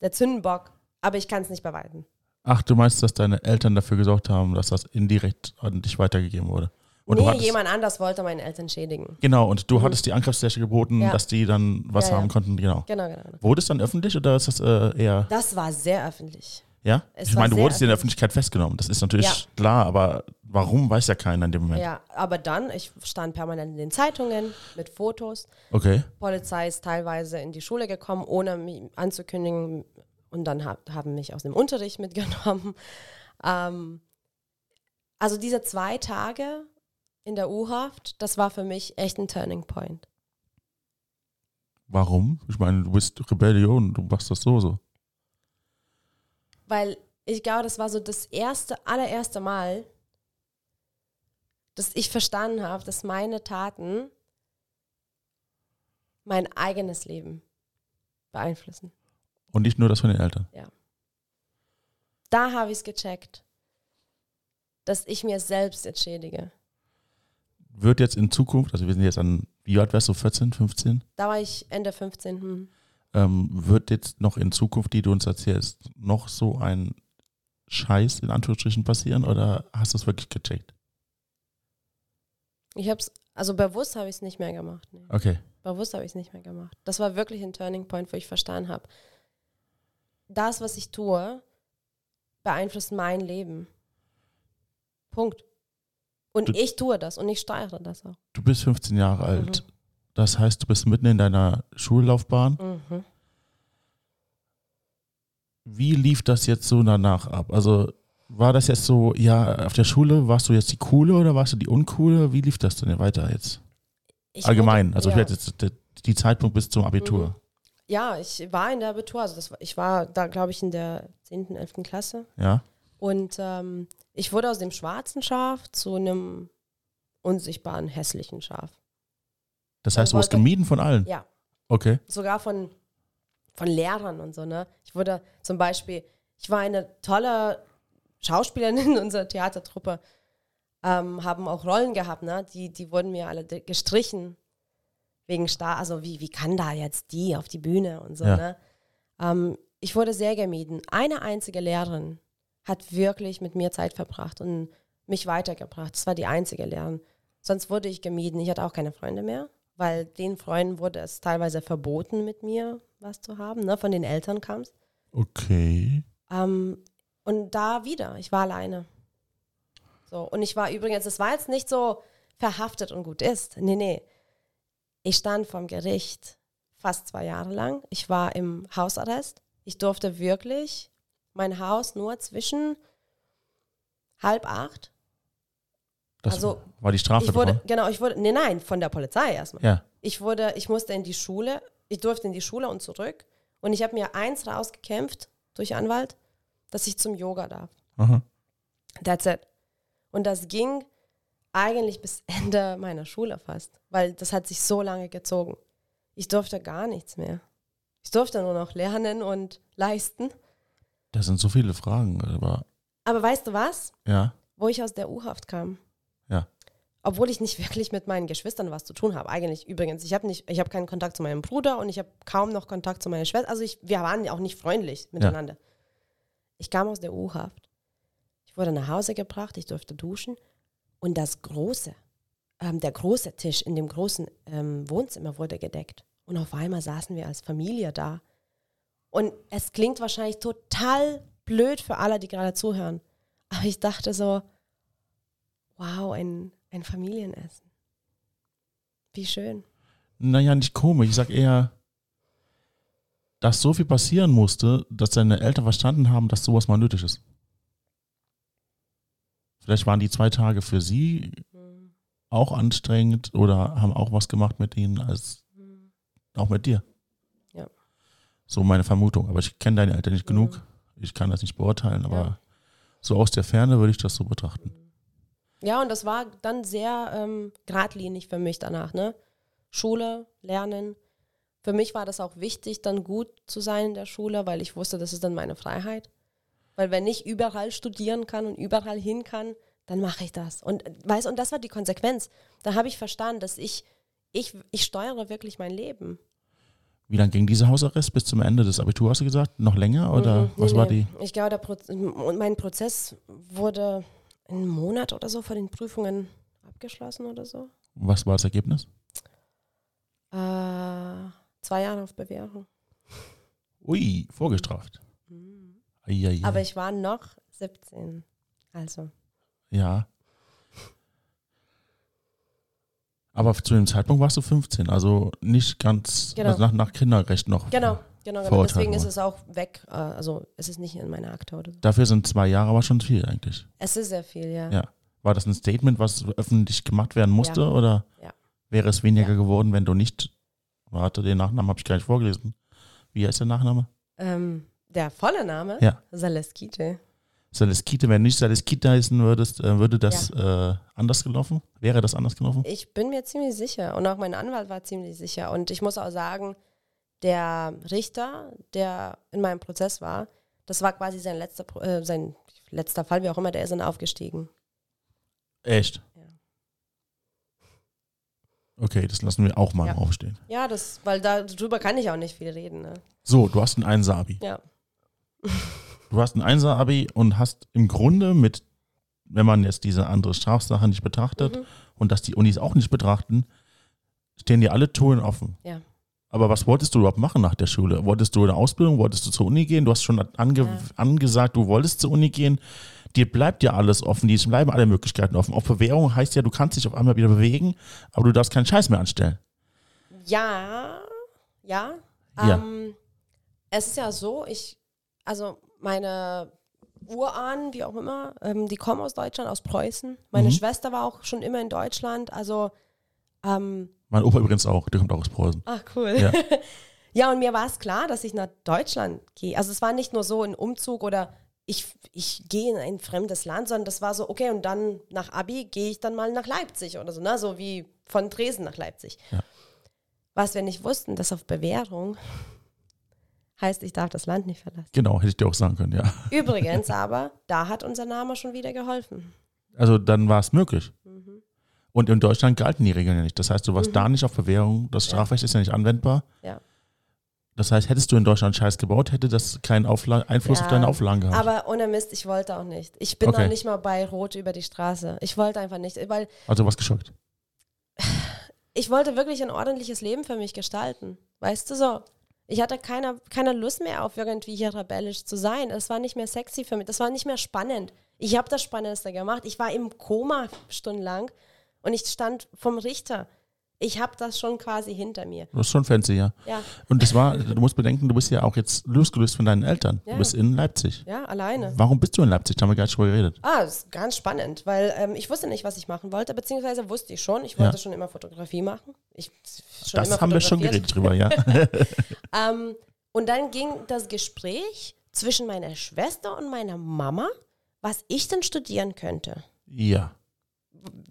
der Zündenbock, aber ich kann es nicht beweisen. Ach, du meinst, dass deine Eltern dafür gesorgt haben, dass das indirekt an dich weitergegeben wurde? Und nee, hattest, jemand anders wollte meine Eltern schädigen. Genau, und du hattest die Angriffsfläche geboten, Ja. dass die dann was Ja, ja. haben konnten, genau. Genau, genau. genau. Wurde es dann öffentlich oder ist das äh, eher, Das war sehr öffentlich. Ja? Es ich meine, du wurdest in der öffentlich. Öffentlichkeit festgenommen, das ist natürlich Ja. klar, aber warum, weiß ja keiner in dem Moment. Ja, aber dann, ich stand permanent in den Zeitungen mit Fotos. Okay, Polizei ist teilweise in die Schule gekommen, ohne mich anzukündigen. Und dann hab, haben mich aus dem Unterricht mitgenommen. [LAUGHS] Ähm, also diese zwei Tage in der U-Haft, das war für mich echt ein Turning Point. warum? Ich meine, du bist Rebellion, du machst das so, so. Weil ich glaube, das war so das erste, allererste Mal, dass ich verstanden habe, dass meine Taten mein eigenes Leben beeinflussen. Und nicht nur das von den Eltern. Da habe ich es gecheckt, dass ich mir selbst entschädige. Wird jetzt in Zukunft, also wir sind jetzt an, wie alt wärst du, 14, 15? Da war ich Ende 15. Hm. Ähm, wird jetzt noch in Zukunft, die du uns erzählst, noch so ein Scheiß in Anführungsstrichen passieren oder hast du es wirklich gecheckt? Ich habe es, also bewusst habe ich es nicht mehr gemacht. Nee. Okay. Bewusst habe ich es nicht mehr gemacht. Das war wirklich ein Turning Point, wo ich verstanden habe, das, was ich tue, beeinflusst mein Leben. Punkt. Und Du- ich tue das und ich steuere das auch. Du bist 15 Jahre alt. Mhm. Das heißt, du bist mitten in deiner Schullaufbahn. Mhm. Wie lief das jetzt so danach ab? Also war das jetzt so, ja, auf der Schule warst du jetzt die Coole oder warst du die Uncoole? Wie lief das denn weiter jetzt? Ich Allgemein, wurde- also ja. jetzt die, die Zeitpunkt bis zum Abitur. Mhm. Ja, ich war in der Abitur, also das, ich war da, glaube ich, in der 10., 11. Klasse. Ja, Und ähm, ich wurde aus dem schwarzen Schaf zu einem unsichtbaren, hässlichen Schaf. Das heißt, du wollte- gemieden von allen. Ja. Okay. Sogar von, von Lehrern und so, ne? Ich wurde zum Beispiel, ich war eine tolle Schauspielerin in [LAUGHS] unserer Theatertruppe, ähm, haben auch Rollen gehabt, ne? Die, die wurden mir alle gestrichen wegen Star, also wie, wie kann da jetzt die auf die Bühne und so, Ja. ne? Ähm, ich wurde sehr gemieden. Eine einzige Lehrerin hat wirklich mit mir Zeit verbracht und mich weitergebracht. Das war die einzige Lehrerin. Sonst wurde ich gemieden. Ich hatte auch keine Freunde mehr, weil den Freunden wurde es teilweise verboten, mit mir was zu haben. Ne? Von den Eltern kam es. Okay. Ähm, und da wieder, ich war alleine. So, und ich war übrigens, es war jetzt nicht so verhaftet und gut ist. Nee, nee. Ich stand vom Gericht fast zwei Jahre lang. Ich war im Hausarrest. Ich durfte wirklich mein Haus nur zwischen halb acht. Das Also, war die Strafe wurde, davon? genau, ich wurde, nee, nein, von der Polizei erstmal. Ja. Ich wurde, ich musste in die Schule, ich durfte in die Schule und zurück. Und ich habe mir eins rausgekämpft durch Anwalt, dass ich zum Yoga darf. Aha. That's it. Und das ging eigentlich bis [LAUGHS] Ende meiner Schule fast, weil das hat sich so lange gezogen. Ich durfte gar nichts mehr. Ich durfte nur noch lernen und leisten. Das sind so viele Fragen, aber Aber weißt du was? ja. Wo ich aus der U-Haft kam. Ja. Obwohl ich nicht [LAUGHS] wirklich mit meinen Geschwistern was zu tun habe. Eigentlich übrigens. Ich habe nicht, ich habe keinen Kontakt zu meinem Bruder und ich habe kaum noch Kontakt zu meiner Schwester. Also ich, wir waren auch nicht freundlich miteinander. Ich kam aus der U-Haft. Ich wurde nach Hause gebracht, ich durfte duschen. Und das große, ähm, der große Tisch in dem großen ähm, Wohnzimmer wurde gedeckt. Und auf einmal saßen wir als Familie da. Und es klingt wahrscheinlich total blöd für alle, die gerade zuhören. Aber ich dachte so, wow, ein, ein Familienessen. Wie schön. Naja, nicht komisch. Ich sag eher, dass so viel passieren musste, dass deine Eltern verstanden haben, dass sowas mal nötig ist. Vielleicht waren die zwei Tage für sie auch anstrengend oder haben auch was gemacht mit ihnen als auch mit dir. Ja. So meine Vermutung. Aber ich kenne deine Eltern nicht genug. Ich kann das nicht beurteilen, aber Ja. so aus der Ferne würde ich das so betrachten. Ja, und das war dann sehr ähm, geradlinig für mich danach, ne? Schule, Lernen. Für mich war das auch wichtig, dann gut zu sein in der Schule, weil ich wusste, das ist dann meine Freiheit. Weil wenn ich überall studieren kann und überall hin kann, dann mache ich das. Und weißt, und das war die Konsequenz. Da habe ich verstanden, dass ich, ich, ich steuere wirklich mein Leben. Wie lange ging dieser Hausarrest bis zum Ende des Abiturs, hast du gesagt? Noch länger oder Mhm, was nee, war die? Ich glaube, der Proz und mein Prozess wurde einen Monat oder so vor den Prüfungen abgeschlossen oder so. Was war das Ergebnis? Äh, zwei Jahre auf Bewährung. Ui, vorgestraft. Mhm. Aber ich war noch 17. Also. ja. Aber zu dem Zeitpunkt warst du 15, also nicht ganz Genau. also nach, nach Kinderrecht noch. Genau, genau, genau. Deswegen ist es auch weg. Äh, also es ist nicht in meiner Akte oder so. Dafür sind zwei Jahre aber schon viel eigentlich. Es ist sehr viel, ja. Ja. War das ein Statement, was öffentlich gemacht werden musste? Ja. Oder Ja. wäre es weniger Ja. geworden, wenn du nicht. Warte, den Nachnamen habe ich gar nicht vorgelesen. Wie heißt der Nachname? Ähm, der volle Name? Ja. Saleskite. Saleskite, wenn du nicht Saleskite heißen würdest, äh, würde das äh, anders gelaufen? Wäre das anders gelaufen? Ich bin mir ziemlich sicher und auch mein Anwalt war ziemlich sicher. Und ich muss auch sagen, der Richter, der in meinem Prozess war, das war quasi sein letzter, äh, sein letzter Fall, wie auch immer, der ist dann aufgestiegen. Echt? Ja. Okay, das lassen wir auch mal Ja. aufstehen. Ja, das, weil darüber kann ich auch nicht viel reden. Ne? So, du hast ein Einser-Abi. Ja. Du hast ein Einser-Abi und hast im Grunde mit, wenn man jetzt diese andere Strafsache nicht betrachtet Mhm. und dass die Unis auch nicht betrachten, stehen dir alle Touren offen. Ja. Aber was wolltest du überhaupt machen nach der Schule? Wolltest du eine Ausbildung? Wolltest du zur Uni gehen? Du hast schon ange Ja. angesagt, du wolltest zur Uni gehen. Dir bleibt ja alles offen, dir bleiben alle Möglichkeiten offen. Auf Bewährung heißt ja, du kannst dich auf einmal wieder bewegen, aber du darfst keinen Scheiß mehr anstellen. Ja, ja. Ja. Ähm, es ist ja so, ich, also meine Urahnen, wie auch immer, ähm, die kommen aus Deutschland, aus Preußen. Meine Mhm. Schwester war auch schon immer in Deutschland, also ähm, Mein Opa übrigens auch, der kommt auch aus Preußen. Ach, cool. Ja. [LAUGHS] Ja. und mir war es klar, dass ich nach Deutschland gehe. Also es war nicht nur so ein Umzug oder ich, ich gehe in ein fremdes Land, sondern das war so, okay, und dann nach Abi gehe ich dann mal nach Leipzig oder so, ne? So wie von Dresden nach Leipzig. Ja. Was wir nicht wussten, dass auf Bewährung [LAUGHS] heißt, ich darf das Land nicht verlassen. Genau, hätte ich dir auch sagen können, ja. Übrigens aber, da hat unser Name schon wieder geholfen. Also dann war es möglich. Und in Deutschland galten die Regeln ja nicht. Das heißt, du warst Mhm. da nicht auf Bewährung. Das Ja. Strafrecht ist ja nicht anwendbar. Ja. Das heißt, hättest du in Deutschland Scheiß gebaut, hätte das keinen Aufla Einfluss Ja, auf deine Auflagen gehabt. Aber ohne Mist, ich wollte auch nicht. Ich bin Okay. auch nicht mal bei Rot über die Straße. Ich wollte einfach nicht, weil also was geschockt. ich wollte wirklich ein ordentliches Leben für mich gestalten. Weißt du so? Ich hatte keine, keine Lust mehr auf irgendwie hier rebellisch zu sein. Es war nicht mehr sexy für mich. Das war nicht mehr spannend. Ich habe das Spannendste gemacht. Ich war im Koma stundenlang und ich stand vom Richter. Ich habe das schon quasi hinter mir. Das ist schon fancy, ja. Ja, Und das war, du musst bedenken, du bist ja auch jetzt losgelöst von deinen Eltern. Ja. Du bist in Leipzig. ja, alleine. Warum bist du in Leipzig? Da haben wir gar nicht drüber geredet. Ah, das ist ganz spannend, weil ähm, ich wusste nicht, was ich machen wollte, beziehungsweise wusste ich schon. Ich wollte Ja. schon immer Fotografie machen. Ich Das haben wir schon geredet drüber, ja. [LAUGHS] Ähm, und dann ging das Gespräch zwischen meiner Schwester und meiner Mama, was ich denn studieren könnte. ja.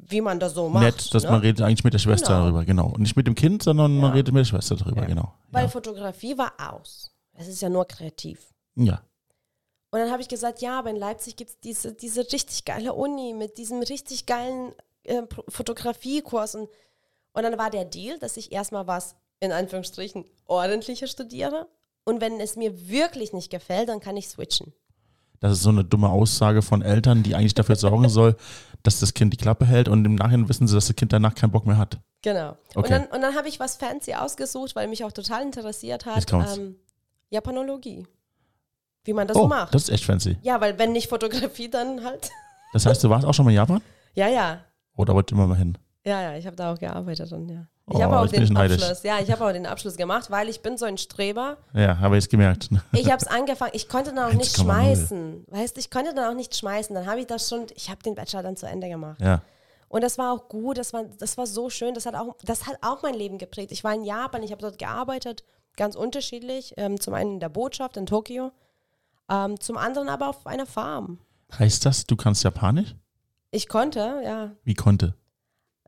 Wie man das so macht. Nett, dass ne? man redet eigentlich mit der Schwester Genau. darüber, genau. Und nicht mit dem Kind, sondern man Ja. redet mit der Schwester darüber, Ja. genau. Weil Ja. Fotografie war aus. Es ist ja nur kreativ. ja. Und dann habe ich gesagt, ja, aber in Leipzig gibt es diese, diese richtig geile Uni mit diesem richtig geilen äh, Fotografiekurs. Und, und dann war der Deal, dass ich erstmal was, in Anführungsstrichen, ordentlicher studiere. Und wenn es mir wirklich nicht gefällt, dann kann ich switchen. Das ist so eine dumme Aussage von Eltern, die eigentlich dafür sorgen [LAUGHS] soll, dass das Kind die Klappe hält und im Nachhinein wissen sie, dass das Kind danach keinen Bock mehr hat. Genau. Okay. Und dann, und dann habe ich was fancy ausgesucht, weil mich auch total interessiert hat. Ähm, Japanologie. Wie man das so oh, macht. das ist echt fancy. ja, weil wenn nicht Fotografie, dann halt. Das heißt, du warst auch schon mal in Japan? Ja, ja. Oder wollt ihr immer mal hin? Ja, ja, ich habe da auch gearbeitet und ja. Ich Oh, habe auch den. Abschluss. Ja, ich habe auch den Abschluss gemacht, weil ich bin so ein Streber. Ja, habe [LAUGHS] ich jetzt gemerkt. Ich habe es angefangen, ich konnte dann auch nicht 1,0. schmeißen. Weißt du, ich konnte dann auch nicht schmeißen. Dann habe ich das schon, ich habe den Bachelor dann zu Ende gemacht. Ja. Und das war auch gut, das war, das war so schön. Das hat, auch, das hat auch mein Leben geprägt. Ich war in Japan, ich habe dort gearbeitet, ganz unterschiedlich. Ähm, zum einen in der Botschaft in Tokio, ähm, zum anderen aber auf einer Farm. Heißt das, du kannst Japanisch? Ich konnte, ja. Wie konnte?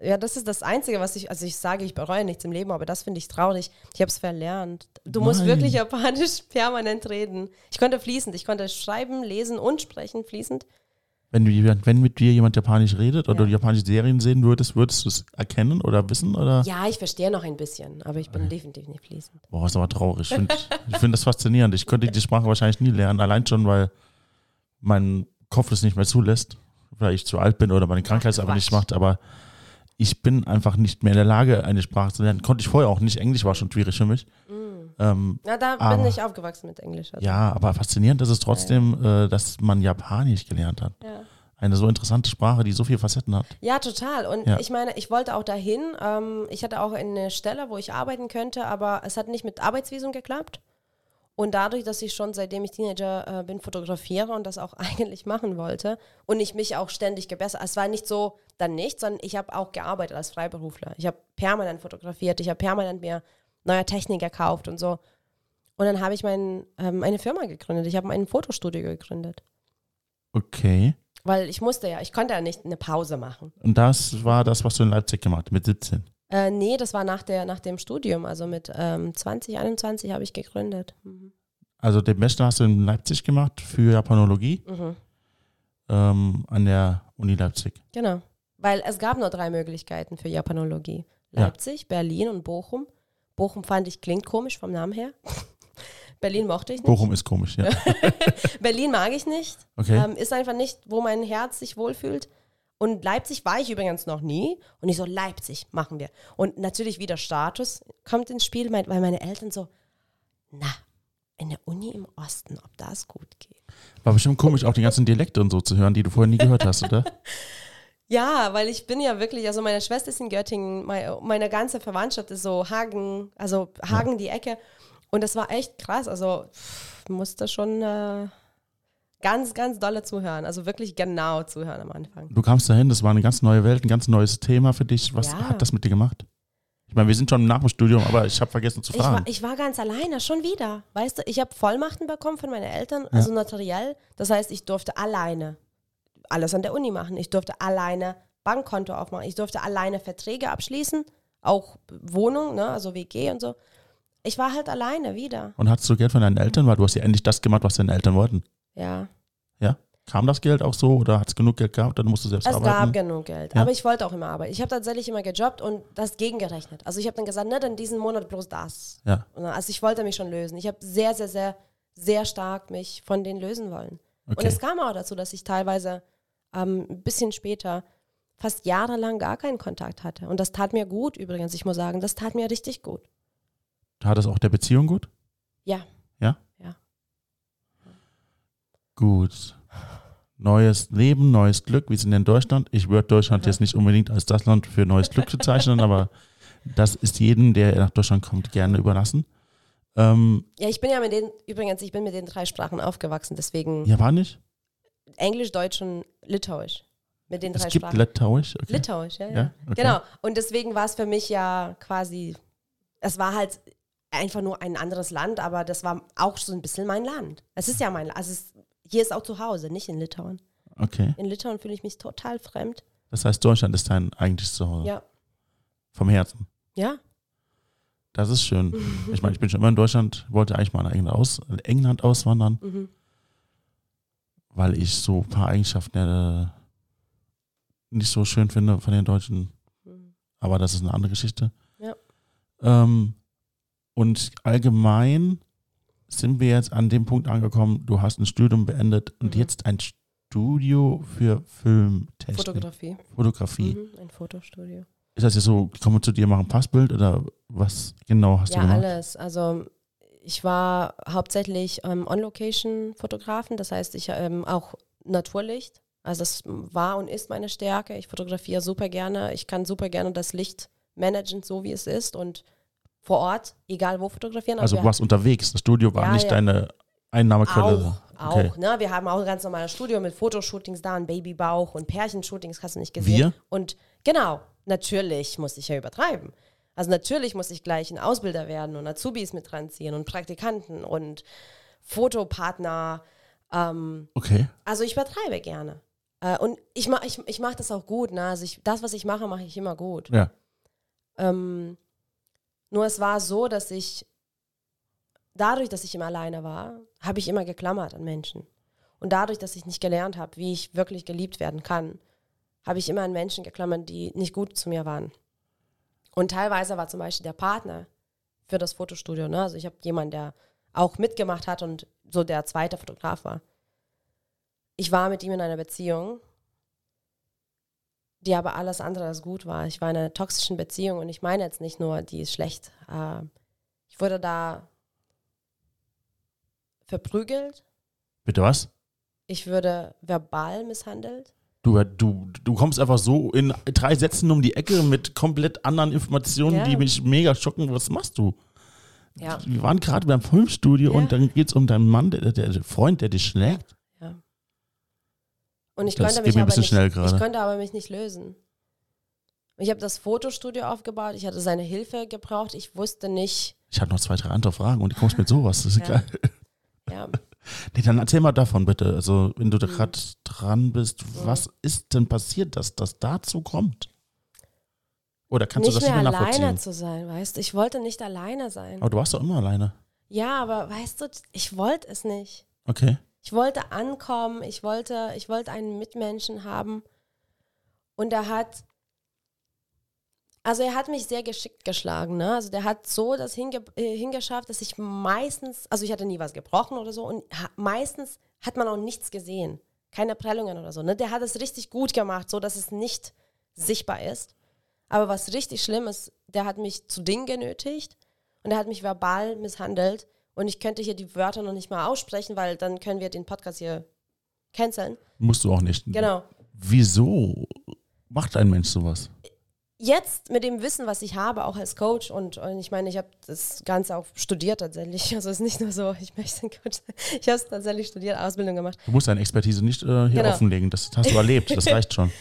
Ja, das ist das Einzige, was ich, also ich sage, ich bereue nichts im Leben, aber das finde ich traurig. Ich habe es verlernt. Du musst Nein. wirklich Japanisch [LAUGHS] permanent reden. Ich konnte fließend, ich konnte schreiben, lesen und sprechen fließend. Wenn, du, jemand- wenn mit dir jemand Japanisch redet oder Ja. du japanische Serien sehen würdest, würdest du es erkennen oder wissen? Oder? Ja, ich verstehe noch ein bisschen, aber ich bin definitiv nicht fließend. Boah, ist aber traurig. Ich finde find das faszinierend. Ich könnte die Sprache wahrscheinlich nie lernen, allein schon, weil mein Kopf es nicht mehr zulässt, weil ich zu alt bin oder meine Krankheit es aber nicht macht. Aber ich bin einfach nicht mehr in der Lage, eine Sprache zu lernen. Konnte ich vorher auch nicht. Englisch war schon schwierig für mich. Ähm, Na, da Aber- bin ich aufgewachsen mit Englisch. Also. ja, aber faszinierend ist es trotzdem, äh, dass man Japanisch gelernt hat. Ja. Eine so interessante Sprache, die so viele Facetten hat. Ja, total. Und Ja. ich meine, ich wollte auch dahin. Ähm, ich hatte auch eine Stelle, wo ich arbeiten könnte, aber es hat nicht mit Arbeitsvisum geklappt. Und dadurch, dass ich schon seitdem ich Teenager äh, bin, fotografiere und das auch [LAUGHS] eigentlich machen wollte und ich mich auch ständig gebessert, es war nicht so dann nicht, sondern ich habe auch gearbeitet als Freiberufler. Ich habe permanent fotografiert, ich habe permanent mir neue Technik gekauft und so. Und dann habe ich mein, ähm, eine Firma gegründet. Ich habe ein Fotostudio gegründet. Okay. Weil ich musste ja, ich konnte ja nicht eine Pause machen. Und das war das, was du in Leipzig gemacht hast, mit 17. Äh, nee, das war nach, der, nach dem Studium. Also mit ähm, 20, 21 habe ich gegründet. Mhm. Also den Bachelor hast du in Leipzig gemacht für Japanologie Mhm. ähm, an der Uni Leipzig. Genau. Weil es gab nur drei Möglichkeiten für Japanologie. Ja. Leipzig, Berlin und Bochum. Bochum fand ich, klingt komisch vom Namen her. [LAUGHS] Berlin mochte ich nicht. Bochum ist komisch, ja. [LAUGHS] Berlin mag ich nicht. Okay. Ähm, ist einfach nicht, wo mein Herz sich wohlfühlt. Und Leipzig war ich übrigens noch nie. Und ich so, Leipzig machen wir. Und natürlich wieder Status kommt ins Spiel, weil meine Eltern so, na, in der Uni im Osten, ob das gut geht. War bestimmt komisch, auch die ganzen Dialekte und so zu hören, die du vorher nie gehört hast, oder? [LAUGHS] Ja, weil ich bin ja wirklich, also meine Schwester ist in Göttingen, meine, meine ganze Verwandtschaft ist so Hagen, also Hagen die Ecke. Und das war echt krass. Also pff, musste schon äh, ganz, ganz dolle zuhören. Also wirklich genau zuhören am Anfang. Du kamst dahin, das war eine ganz neue Welt, ein ganz neues Thema für dich. Was Ja. hat das mit dir gemacht? Ich meine, wir sind schon nach dem Studium, aber ich habe vergessen zu Ich war, fragen. ich war ganz alleine, schon wieder. Weißt du, ich habe Vollmachten bekommen von meinen Eltern, also notariell. Das heißt, ich durfte alleine alles an der Uni machen. Ich durfte alleine Bankkonto aufmachen. Ich durfte alleine Verträge abschließen, auch Wohnung, ne, also WG und so. Ich war halt alleine wieder. und hattest du Geld von deinen Eltern? Weil du hast ja endlich das gemacht, was deine Eltern wollten. Ja, Ja? Kam das Geld auch so oder hat es genug Geld gehabt? Dann musst du selbst es arbeiten. gab genug Geld. Ja. Aber ich wollte auch immer arbeiten. Ich habe tatsächlich immer gejobbt und das gegengerechnet. Also ich habe dann gesagt, ne, dann diesen Monat bloß das. ja. Und Also ich wollte mich schon lösen. Ich habe sehr, sehr, sehr, sehr stark mich von denen lösen wollen. Und Okay. es kam auch dazu, dass ich teilweise ähm, ein bisschen später fast jahrelang gar keinen Kontakt hatte. Und das tat mir gut übrigens, ich muss sagen, das tat mir richtig gut. Tat es auch der Beziehung gut? Ja. Ja? Ja. Gut. Neues Leben, neues Glück. Wir sind in Deutschland. Ich würde Deutschland jetzt nicht unbedingt als das Land für neues Glück bezeichnen, aber das ist jedem, der nach Deutschland kommt, gerne überlassen. Ähm, Ja, ich bin ja mit den, übrigens, ich bin mit den drei Sprachen aufgewachsen, deswegen Japanisch? Englisch, Deutsch und Litauisch. Mit den Es drei gibt Sprachen. Litauisch. Okay. Litauisch, ja, ja. Ja, okay. Genau. Und deswegen war es für mich ja quasi, es war halt einfach nur ein anderes Land, aber das war auch so ein bisschen mein Land. Es ist ja mein Land. Also es, hier ist auch zu Hause, nicht in Litauen. okay. In Litauen fühle ich mich total fremd. Das heißt, Deutschland ist dein eigentliches Zuhause. Ja. Vom Herzen. Ja. Das ist schön. [LAUGHS] Ich meine, ich bin schon immer in Deutschland, wollte eigentlich mal nach England, aus, England auswandern, Mhm. Weil ich so ein paar Eigenschaften äh, nicht so schön finde von den Deutschen. Mhm. Aber das ist eine andere Geschichte. Ja. Ähm, und allgemein sind wir jetzt an dem Punkt angekommen, du hast ein Studium beendet und Mhm. jetzt ein Studio für Filmtechnik. Fotografie. Fotografie. Mhm. Ein Fotostudio. Ist das jetzt so, ich komme zu dir, machen ein Passbild oder was genau hast Ja, du gemacht? alles. Also ich war hauptsächlich ähm, On-Location-Fotografen, das heißt, ich ähm, auch Naturlicht. Also das war und ist meine Stärke. Ich fotografiere super gerne. Ich kann super gerne das Licht managen, so wie es ist und vor Ort, egal wo fotografieren. Also du warst unterwegs, das Studio war Ja, nicht ja. deine Einnahmequelle. auch, auch. Okay. Ne? Wir haben auch ein ganz normales Studio mit Fotoshootings da, ein Babybauch und Pärchenshootings, hast du nicht gesehen. Wir? Und genau, natürlich muss ich ja übertreiben. Also natürlich muss ich gleich ein Ausbilder werden und Azubis mit ranziehen und Praktikanten und Fotopartner. Ähm, Okay. also ich übertreibe gerne. Äh, und ich mache ich, ich mach das auch gut. Ne? Also ich, das, was ich mache, mache ich immer gut. Ja. Ähm, nur es war so, dass ich, dadurch, dass ich immer alleine war, habe ich immer geklammert an Menschen. Und dadurch, dass ich nicht gelernt habe, wie ich wirklich geliebt werden kann, habe ich immer an Menschen geklammert, die nicht gut zu mir waren. Und teilweise war zum Beispiel der Partner für das Fotostudio. Ne? Also ich habe jemanden, der auch mitgemacht hat und so der zweite Fotograf war. Ich war mit ihm in einer Beziehung, die aber alles andere als gut war. Ich war in einer toxischen Beziehung und ich meine jetzt nicht nur, die ist schlecht. Äh, ich wurde da verprügelt, Bitte was? ich würde verbal misshandelt. Du, du, du kommst einfach so in drei Sätzen um die Ecke mit komplett anderen Informationen, Ja. die mich mega schocken. Was machst du? Ja. Wir waren gerade beim Filmstudio Ja. und dann geht es um deinen Mann, der, der Freund, der dich schlägt. Ja. Und ich Das konnte mich aber nicht, schnell gerade. ich konnte aber mich nicht lösen. Ich habe das Fotostudio aufgebaut, ich hatte seine Hilfe gebraucht, ich wusste nicht, Ich habe noch zwei, drei andere Fragen und du kommst mit sowas. Das ist Ja. geil. Ja, [LAUGHS] Nee, dann erzähl mal davon bitte. Also, wenn du da Mhm. gerade dran bist, was ist denn passiert, dass das dazu kommt? Oder kannst nicht du das mehr nicht mehr alleine nachvollziehen? zu sein, weißt du? Ich wollte nicht alleine sein. Aber du warst doch immer alleine. Ja, aber weißt du, ich wollte es nicht. Okay. Ich wollte ankommen, ich wollte, ich wollte einen Mitmenschen haben. Und er hat, also er hat mich sehr geschickt geschlagen, ne? Also der hat so das hinge, äh, hingeschafft, dass ich meistens, also ich hatte nie was gebrochen oder so und meistens hat man auch nichts gesehen. Keine Prellungen oder so, ne? Der hat es richtig gut gemacht, so dass es nicht sichtbar ist. Aber was richtig schlimm ist, der hat mich zu Dingen genötigt und er hat mich verbal misshandelt und ich könnte hier die Wörter noch nicht mal aussprechen, weil dann können wir den Podcast hier canceln. Musst du auch nicht. Genau. Wieso macht ein Mensch sowas? Jetzt mit dem Wissen, was ich habe, auch als Coach und, und ich meine, ich habe das Ganze auch studiert tatsächlich. Also es ist nicht nur so, ich möchte ein Coach sein. Ich habe es tatsächlich studiert, Ausbildung gemacht. Du musst deine Expertise nicht äh, hier Genau. offenlegen. Das hast du erlebt. Das [LAUGHS] reicht schon.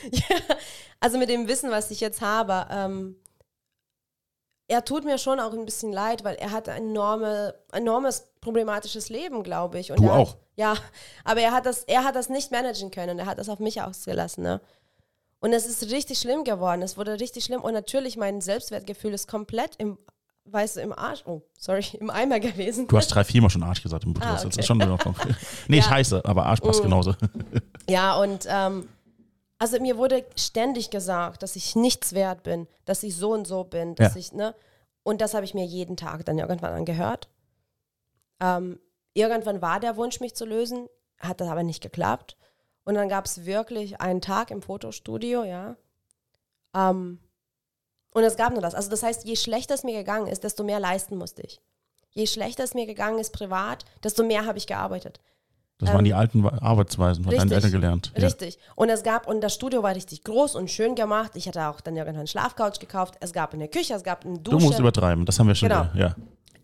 Also mit dem Wissen, was ich jetzt habe, ähm, er tut mir schon auch ein bisschen leid, weil er hat ein enorme, enormes problematisches Leben, glaube ich. Und Du auch. Hat, ja, aber er hat, das, er hat das nicht managen können. Er hat das auf mich ausgelassen. Ne? Und es ist richtig schlimm geworden. Es wurde richtig schlimm. Und natürlich, mein Selbstwertgefühl ist komplett im, weißt du, im Arsch, oh, sorry, [LAUGHS] im Eimer gewesen. Du hast drei, viermal schon Arsch gesagt im Podcast. Ah, Das okay. ist schon in Ordnung. [LAUGHS] nee, Ja. scheiße, aber Arsch passt Mm. genauso. [LAUGHS] Ja, und ähm, also mir wurde ständig gesagt, dass ich nichts wert bin, dass ich so und so bin, dass Ja. ich, ne? Und das habe ich mir jeden Tag dann irgendwann angehört. Ähm, irgendwann war der Wunsch, mich zu lösen, hat das aber nicht geklappt. Und dann gab es wirklich einen Tag im Fotostudio, ja. Ähm, und es gab nur das. Also das heißt, je schlechter es mir gegangen ist, desto mehr leisten musste ich. Je schlechter es mir gegangen ist privat, desto mehr habe ich gearbeitet. Das waren Ähm, die alten Arbeitsweisen, von deinen. Eltern gelernt. Ja. Richtig. Und es gab, und das Studio war richtig groß und schön gemacht. Ich hatte auch dann irgendwann einen Schlafcouch gekauft. Es gab eine Küche, es gab eine Du Dusche. musst übertreiben, das haben wir schon. Genau. wieder, Ja.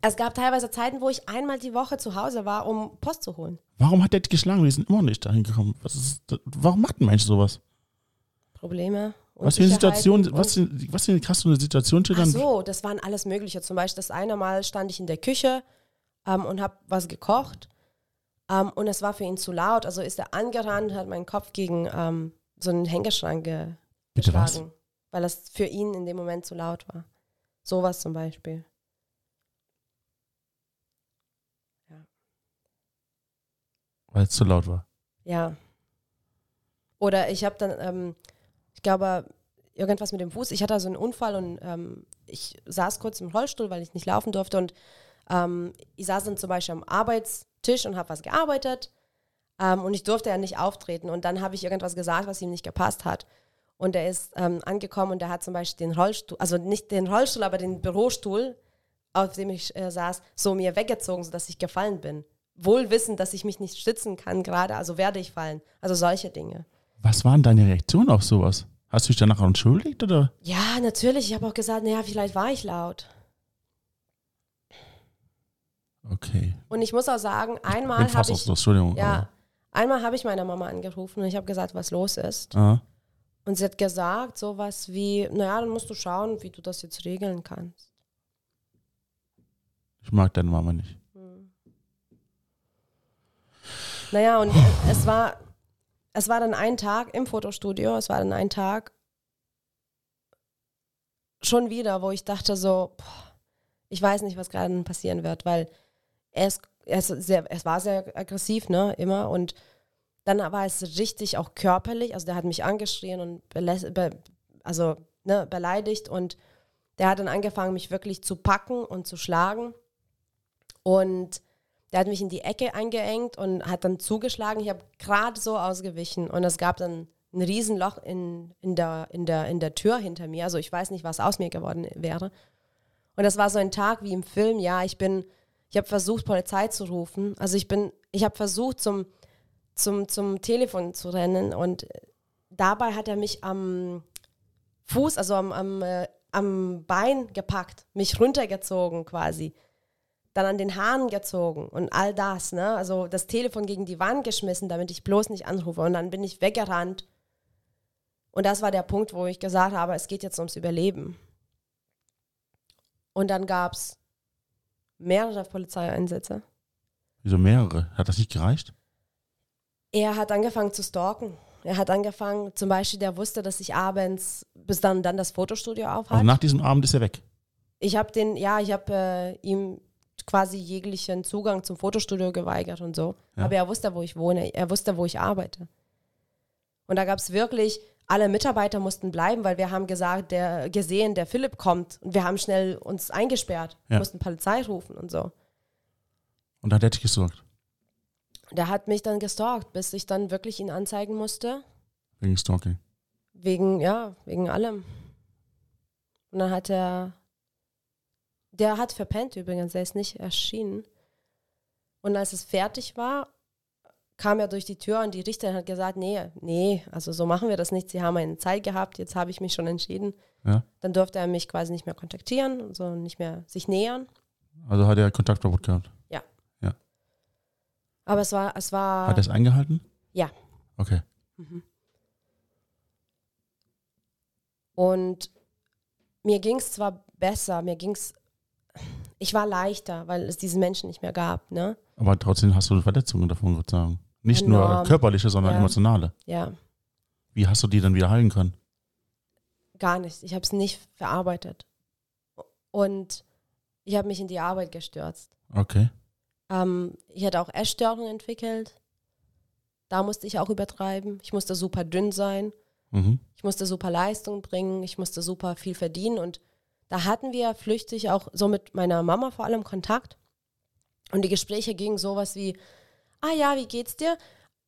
Es gab teilweise Zeiten, wo ich einmal die Woche zu Hause war, um Post zu holen. Warum hat der dich geschlagen? Wir sind immer noch nicht dahin gekommen. Was ist, warum macht ein Mensch sowas? Probleme. Was für eine Situation, was für, was für eine eine Situation Ach dann? so, das waren alles Mögliche. Zum Beispiel das eine Mal stand ich in der Küche ähm, und habe was gekocht ähm, und es war für ihn zu laut. Also ist er angerannt, hat meinen Kopf gegen ähm, so einen Hängeschrank ge Bitte was? geschlagen, weil das für ihn in dem Moment zu laut war. Sowas zum Beispiel. Weil es zu laut war. Ja. Oder ich habe dann, ähm, ich glaube, irgendwas mit dem Fuß. Ich hatte also einen Unfall und ähm, ich saß kurz im Rollstuhl, weil ich nicht laufen durfte. Und ähm, ich saß dann zum Beispiel am Arbeitstisch und habe was gearbeitet. Ähm, und ich durfte ja nicht auftreten. Und dann habe ich irgendwas gesagt, was ihm nicht gepasst hat. Und er ist ähm, angekommen und er hat zum Beispiel den Rollstuhl, also nicht den Rollstuhl, aber den Bürostuhl, auf dem ich äh, saß, so mir weggezogen, sodass ich gefallen bin. Wohl wissend, dass ich mich nicht stützen kann gerade, also werde ich fallen. Also solche Dinge. Was waren deine Reaktionen auf sowas? Hast du dich danach entschuldigt oder? Ja, natürlich. Ich habe auch gesagt, naja, vielleicht war ich laut. Okay. Und ich muss auch sagen, einmal habe ich, Entschuldigung. ja, einmal habe ich meiner Mama angerufen und ich habe gesagt, was los ist. Ah. Und sie hat gesagt, sowas wie, naja, dann musst du schauen, wie du das jetzt regeln kannst. Ich mag deine Mama nicht. Naja, und es war, es war dann ein Tag im Fotostudio, es war dann ein Tag schon wieder, wo ich dachte so, boah, ich weiß nicht, was gerade passieren wird, weil er ist, er ist sehr, es war sehr aggressiv, ne, immer. Und dann war es richtig auch körperlich, also der hat mich angeschrien und be, also ne, beleidigt. Und der hat dann angefangen, mich wirklich zu packen und zu schlagen. Und der hat mich in die Ecke eingeengt und hat dann zugeschlagen. Ich habe gerade so ausgewichen und es gab dann ein Riesenloch in, in, der, in, der, in der Tür hinter mir. Also ich weiß nicht, was aus mir geworden wäre. Und das war so ein Tag wie im Film. Ja, ich bin, ich habe versucht, Polizei zu rufen. Also ich bin, ich habe versucht, zum, zum, zum Telefon zu rennen und dabei hat er mich am Fuß, also am, am, äh, am Bein gepackt, mich runtergezogen quasi dann an den Haaren gezogen und all das, ne? Also das Telefon gegen die Wand geschmissen, damit ich bloß nicht anrufe. Und dann bin ich weggerannt. Und das war der Punkt, wo ich gesagt habe, es geht jetzt ums Überleben. Und dann gab es mehrere Polizeieinsätze. Wieso mehrere? Hat das nicht gereicht? Er hat angefangen zu stalken. Er hat angefangen, zum Beispiel, der wusste, dass ich abends bis dann, dann das Fotostudio aufhatte. Also nach diesem Abend ist er weg. Ich habe den, ja, ich habe äh, ihm quasi jeglichen Zugang zum Fotostudio geweigert und so. Ja. Aber er wusste, wo ich wohne, er wusste, wo ich arbeite. Und da gab es wirklich, alle Mitarbeiter mussten bleiben, weil wir haben gesagt, der gesehen, der Philipp kommt und wir haben schnell uns eingesperrt, Ja. mussten Polizei rufen und so. Und dann hätte ich gesorgt. Der hat mich dann gestalkt, bis ich dann wirklich ihn anzeigen musste, Wegen Stalking. wegen, ja, wegen allem. Und dann hat er, der hat verpennt übrigens, der ist nicht erschienen. Und als es fertig war, kam er durch die Tür und die Richterin hat gesagt, nee, nee, also so machen wir das nicht. Sie haben eine Zeit gehabt, jetzt habe ich mich schon entschieden. Ja. Dann durfte er mich quasi nicht mehr kontaktieren, so nicht mehr sich nähern. Also hat er Kontaktverbot gehabt. Aber es war, es war, Hat er es eingehalten? Ja. Okay. Und mir ging es zwar besser, mir ging es, ich war leichter, weil es diesen Menschen nicht mehr gab, ne? Aber trotzdem hast du Verletzungen davon getragen. Nicht nur Enorm. körperliche, sondern Ja. emotionale. Ja, Wie hast du die dann wieder heilen können? gar nicht. Ich habe es nicht verarbeitet. Und ich habe mich in die Arbeit gestürzt. Okay. Ähm, ich hatte auch Essstörungen entwickelt. Da musste ich auch übertreiben. Ich musste super dünn sein. Mhm. Ich musste super Leistung bringen. Ich musste super viel verdienen. Und da hatten wir flüchtig auch so mit meiner Mama vor allem Kontakt. Und die Gespräche gingen sowas wie, ah ja, wie geht's dir?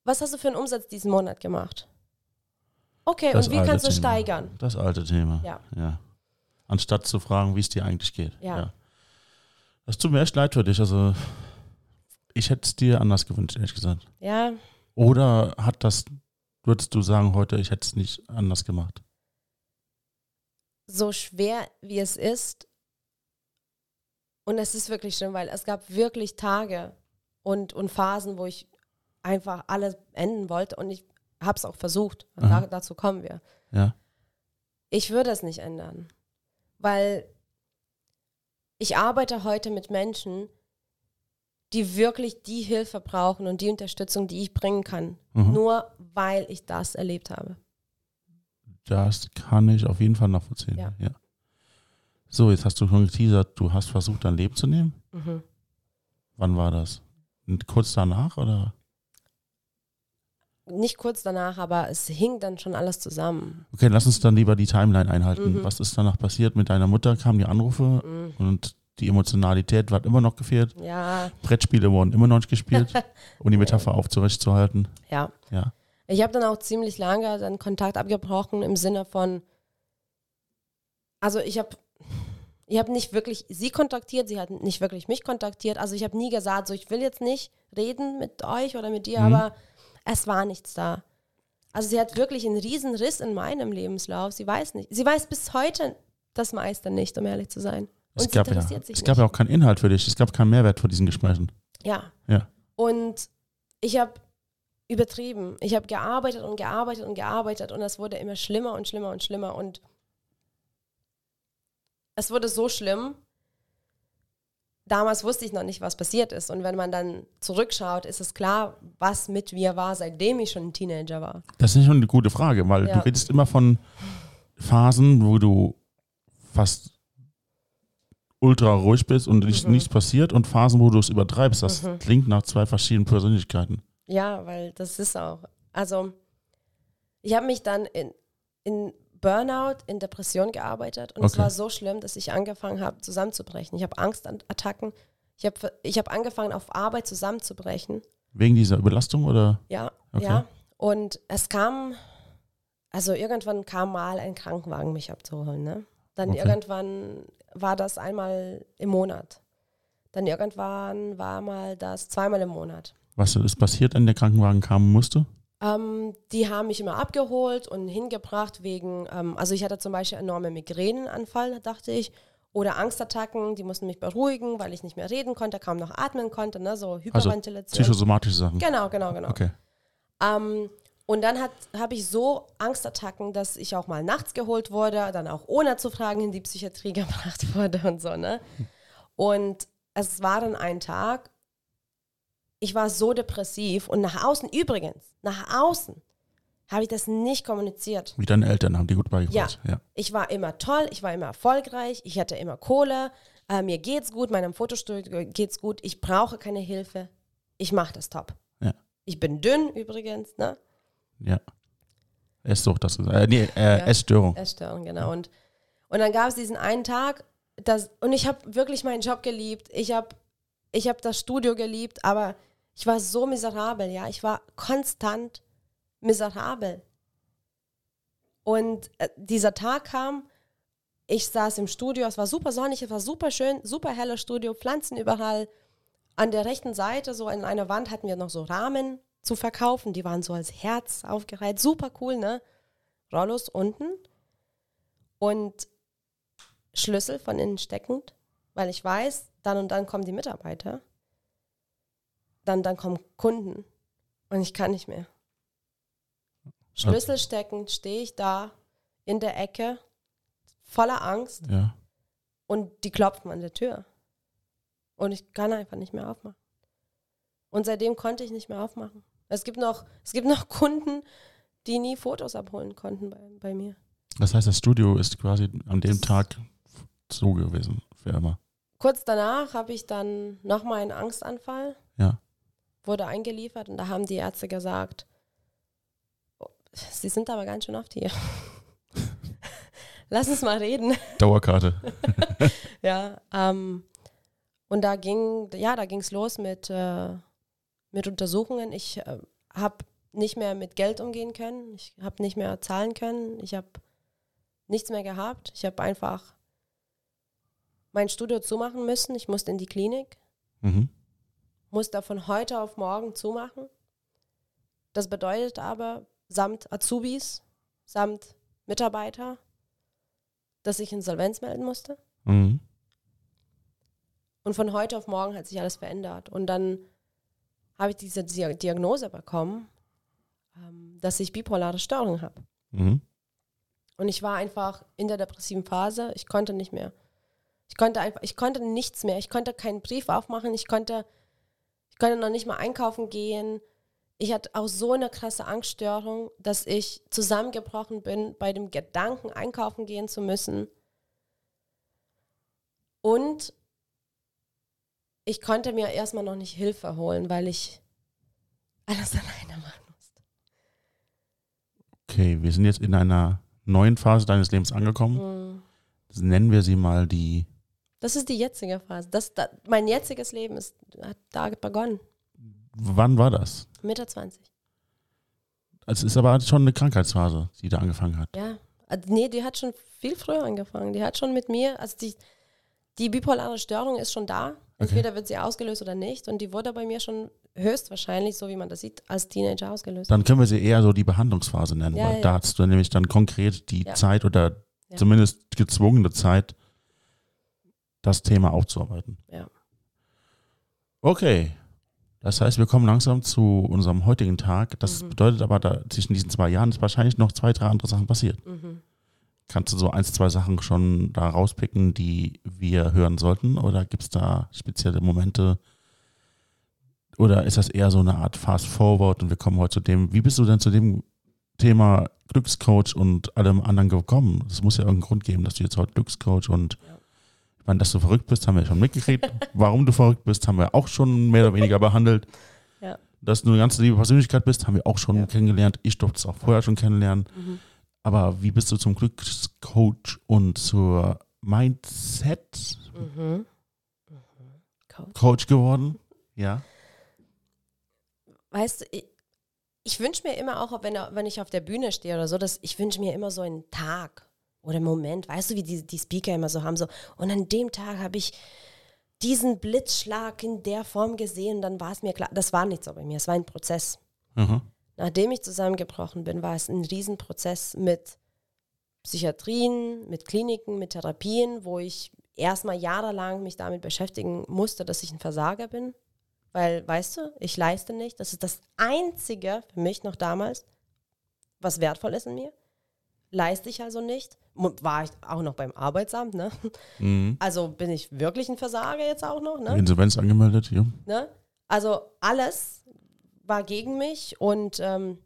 Was hast du für einen Umsatz diesen Monat gemacht? Okay, Das und wie kannst du Thema. steigern? Das alte Thema. Ja. ja. Anstatt zu fragen, wie es dir eigentlich geht. Ja. Das tut mir echt leid für dich. Also, ich hätte es dir anders gewünscht, ehrlich gesagt. Ja, Oder hat das, würdest du sagen heute, ich hätte es nicht anders gemacht? So schwer wie es ist. Und es ist wirklich schlimm, weil es gab wirklich Tage und, und Phasen, wo ich einfach alles enden wollte und ich habe es auch versucht. Da, dazu kommen wir. Ja. Ich würde es nicht ändern, weil ich arbeite heute mit Menschen, die wirklich die Hilfe brauchen und die Unterstützung, die ich bringen kann, Mhm. nur weil ich das erlebt habe. Das kann ich auf jeden Fall nachvollziehen. Ja. ja. So, jetzt hast du schon geteasert, du hast versucht, dein Leben zu nehmen. Mhm. Wann war das? Und Kurz danach oder? Nicht kurz danach, aber es hing dann schon alles zusammen. Okay, lass uns dann lieber die Timeline einhalten. Mhm. Was ist danach passiert mit deiner Mutter? Kamen die Anrufe Mhm. und die Emotionalität hat immer noch gefehlt. Ja, Brettspiele wurden immer noch nicht gespielt, [LAUGHS] um die Metapher aufzurechtzuerhalten. ja. Ja. Ich habe dann auch ziemlich lange dann Kontakt abgebrochen im Sinne von, also ich habe ich habe nicht wirklich sie kontaktiert, sie hat nicht wirklich mich kontaktiert. Also ich habe nie gesagt, so ich will jetzt nicht reden mit euch oder mit dir, Mhm. aber es war nichts da. Also sie hat wirklich einen riesen Riss in meinem Lebenslauf. Sie weiß nicht. Sie weiß bis heute das meiste nicht, um ehrlich zu sein. Es, Und sie gab ja, es gab nicht. ja auch keinen Inhalt für dich, es gab keinen Mehrwert für diesen Gesprächen. Ja. Ja. Und ich habe übertrieben. Ich habe gearbeitet und gearbeitet und gearbeitet und es wurde immer schlimmer und schlimmer und schlimmer und es wurde so schlimm. Damals wusste ich noch nicht, was passiert ist. Und wenn man dann zurückschaut, ist es klar, was mit mir war, seitdem ich schon ein Teenager war. Das ist schon eine gute Frage, weil Ja. du redest immer von Phasen, wo du fast ultra ruhig bist und Mhm. nichts passiert und Phasen, wo du es übertreibst. Das Mhm. klingt nach zwei verschiedenen Persönlichkeiten. Ja, weil das ist auch. Also, ich habe mich dann in, in Burnout, in Depression gearbeitet und es Okay. war so schlimm, dass ich angefangen habe, zusammenzubrechen. Ich habe Angstattacken. Ich habe ich hab angefangen, auf Arbeit zusammenzubrechen. Wegen dieser Überlastung oder? Ja, Okay. ja. Und es kam, also irgendwann kam mal ein Krankenwagen, mich abzuholen. Ne? Dann Okay. irgendwann war das einmal im Monat. Dann irgendwann war mal das zweimal im Monat. Was ist passiert, wenn der Krankenwagen kam musste? Ähm, die haben mich immer abgeholt und hingebracht wegen, ähm, also ich hatte zum Beispiel enorme Migränenanfall, dachte ich, oder Angstattacken, die mussten mich beruhigen, weil ich nicht mehr reden konnte, kaum noch atmen konnte, ne, so Hyperventilation. Psychosomatische Sachen. genau, genau, genau. Okay. Ähm, und dann habe ich so Angstattacken, dass ich auch mal nachts geholt wurde, dann auch ohne zu fragen in die Psychiatrie [LAUGHS] gebracht wurde und so, ne? Und es war dann ein Tag, ich war so depressiv und nach außen übrigens, nach außen habe ich das nicht kommuniziert. Wie deine Eltern haben die gut beigebracht. Ja. Ich war immer toll, ich war immer erfolgreich, ich hatte immer Kohle, äh, mir geht's gut, meinem Fotostudio geht's gut, ich brauche keine Hilfe, ich mache das top. Ja. Ich bin dünn übrigens, ne? ja. Esssucht, das ist. Äh, nee, äh, Ja. Essstörung. Essstörung, genau. Und, und dann gab es diesen einen Tag, das, und ich habe wirklich meinen Job geliebt. Ich habe ich hab das Studio geliebt, aber ich war so miserabel, ja. Ich war konstant miserabel. Und äh, dieser Tag kam, ich saß im Studio, es war super sonnig, es war super schön, super helles Studio, Pflanzen überall. An der rechten Seite, so in einer Wand, hatten wir noch so Rahmen zu verkaufen. Die waren so als Herz aufgereiht. Super cool, ne? Rollos unten und Schlüssel von innen steckend, weil ich weiß, dann und dann kommen die Mitarbeiter. Dann, dann kommen Kunden und ich kann nicht mehr. Schlüssel steckend stehe ich da in der Ecke, voller Angst Ja. und die klopfen an der Tür. Und ich kann einfach nicht mehr aufmachen. Und seitdem konnte ich nicht mehr aufmachen. Es gibt noch, es gibt noch [LAUGHS] Kunden, die nie Fotos abholen konnten bei, bei mir. Das heißt, das Studio ist quasi an dem Tag so gewesen für immer. Kurz danach habe ich dann nochmal einen Angstanfall. Wurde eingeliefert und da haben die Ärzte gesagt, "Oh, Sie sind aber ganz schön oft hier. [LAUGHS] Lass uns mal reden. Dauerkarte. [LAUGHS] Ja, ähm, und da ging, ja, da ging es los mit, äh, mit Untersuchungen. Ich äh, habe nicht mehr mit Geld umgehen können. Ich habe nicht mehr zahlen können. Ich habe nichts mehr gehabt. Ich habe einfach mein Studio zumachen müssen. Ich musste in die Klinik, Mhm. Musste von heute auf morgen zumachen. Das bedeutet aber, samt Azubis, samt Mitarbeiter, dass ich Insolvenz melden musste. Mhm. Und von heute auf morgen hat sich alles verändert. Und dann habe ich diese Dia- Diagnose bekommen, ähm, dass ich bipolare Störung habe. Mhm. Und ich war einfach in der depressiven Phase. Ich konnte nicht mehr. Ich konnte einfach, ich konnte nichts mehr. Ich konnte keinen Brief aufmachen. Ich konnte, konnte noch nicht mal einkaufen gehen. Ich hatte auch so eine krasse Angststörung, dass ich zusammengebrochen bin bei dem Gedanken, einkaufen gehen zu müssen. Und ich konnte mir erstmal noch nicht Hilfe holen, weil ich alles [LAUGHS] alleine machen musste. Okay, wir sind jetzt in einer neuen Phase deines Lebens angekommen. Hm. Nennen wir sie mal die. Das ist die jetzige Phase. Das, da, mein jetziges Leben ist, hat da begonnen. Wann war das? Mitte 20. Also es ist aber schon eine Krankheitsphase, die da angefangen hat. Ja. Also, nee, die hat schon viel früher angefangen. Die hat schon mit mir, also die, die bipolare Störung ist schon da. Entweder wird sie ausgelöst oder nicht. Und die wurde bei mir schon höchstwahrscheinlich, so wie man das sieht, als Teenager ausgelöst. Dann können wir sie eher so die Behandlungsphase nennen, Ja, weil ja. da hast du nämlich dann konkret die Ja. Zeit oder zumindest gezwungene Zeit, das Thema aufzuarbeiten. Ja. Okay. Das heißt, wir kommen langsam zu unserem heutigen Tag. Das Mhm. bedeutet aber, da zwischen diesen zwei Jahren ist wahrscheinlich noch zwei, drei andere Sachen passiert. Mhm. Kannst du so eins, zwei Sachen schon da rauspicken, die wir hören sollten? Oder gibt es da spezielle Momente? Oder ist das eher so eine Art Fast Forward und wir kommen heute zu dem, wie bist du denn zu dem Thema Glückscoach und allem anderen gekommen? Es muss ja irgendeinen Grund geben, dass du jetzt heute Glückscoach und Ja. Meine, dass du verrückt bist, haben wir schon mitgekriegt. Warum du verrückt bist, haben wir auch schon mehr oder weniger behandelt. Ja. Dass du eine ganz liebe Persönlichkeit bist, haben wir auch schon Ja. kennengelernt. Ich durfte es auch vorher schon kennenlernen. Mhm. Aber wie bist du zum Glückscoach und zur Mindset Mhm. Mhm. Coach. Coach geworden? Ja. Weißt du, ich, ich wünsche mir immer auch, wenn, wenn ich auf der Bühne stehe oder so, dass ich wünsche mir immer so einen Tag oder einen Moment, weißt du, wie die, die Speaker immer so haben, so, und an dem Tag habe ich diesen Blitzschlag in der Form gesehen, dann war es mir klar, das war nicht so bei mir, es war ein Prozess. Aha. Nachdem ich zusammengebrochen bin, war es ein Riesenprozess mit Psychiatrien, mit Kliniken, mit Therapien, wo ich erstmal jahrelang mich damit beschäftigen musste, dass ich ein Versager bin. Weil, weißt du, ich leiste nicht. Das ist das Einzige für mich noch damals, was wertvoll ist in mir. Leiste ich also nicht. War ich auch noch beim Arbeitsamt, ne? Mhm. Also bin ich wirklich ein Versager jetzt auch noch, ne? Insolvenz angemeldet, ja. Ne? Also alles war gegen mich und ähm,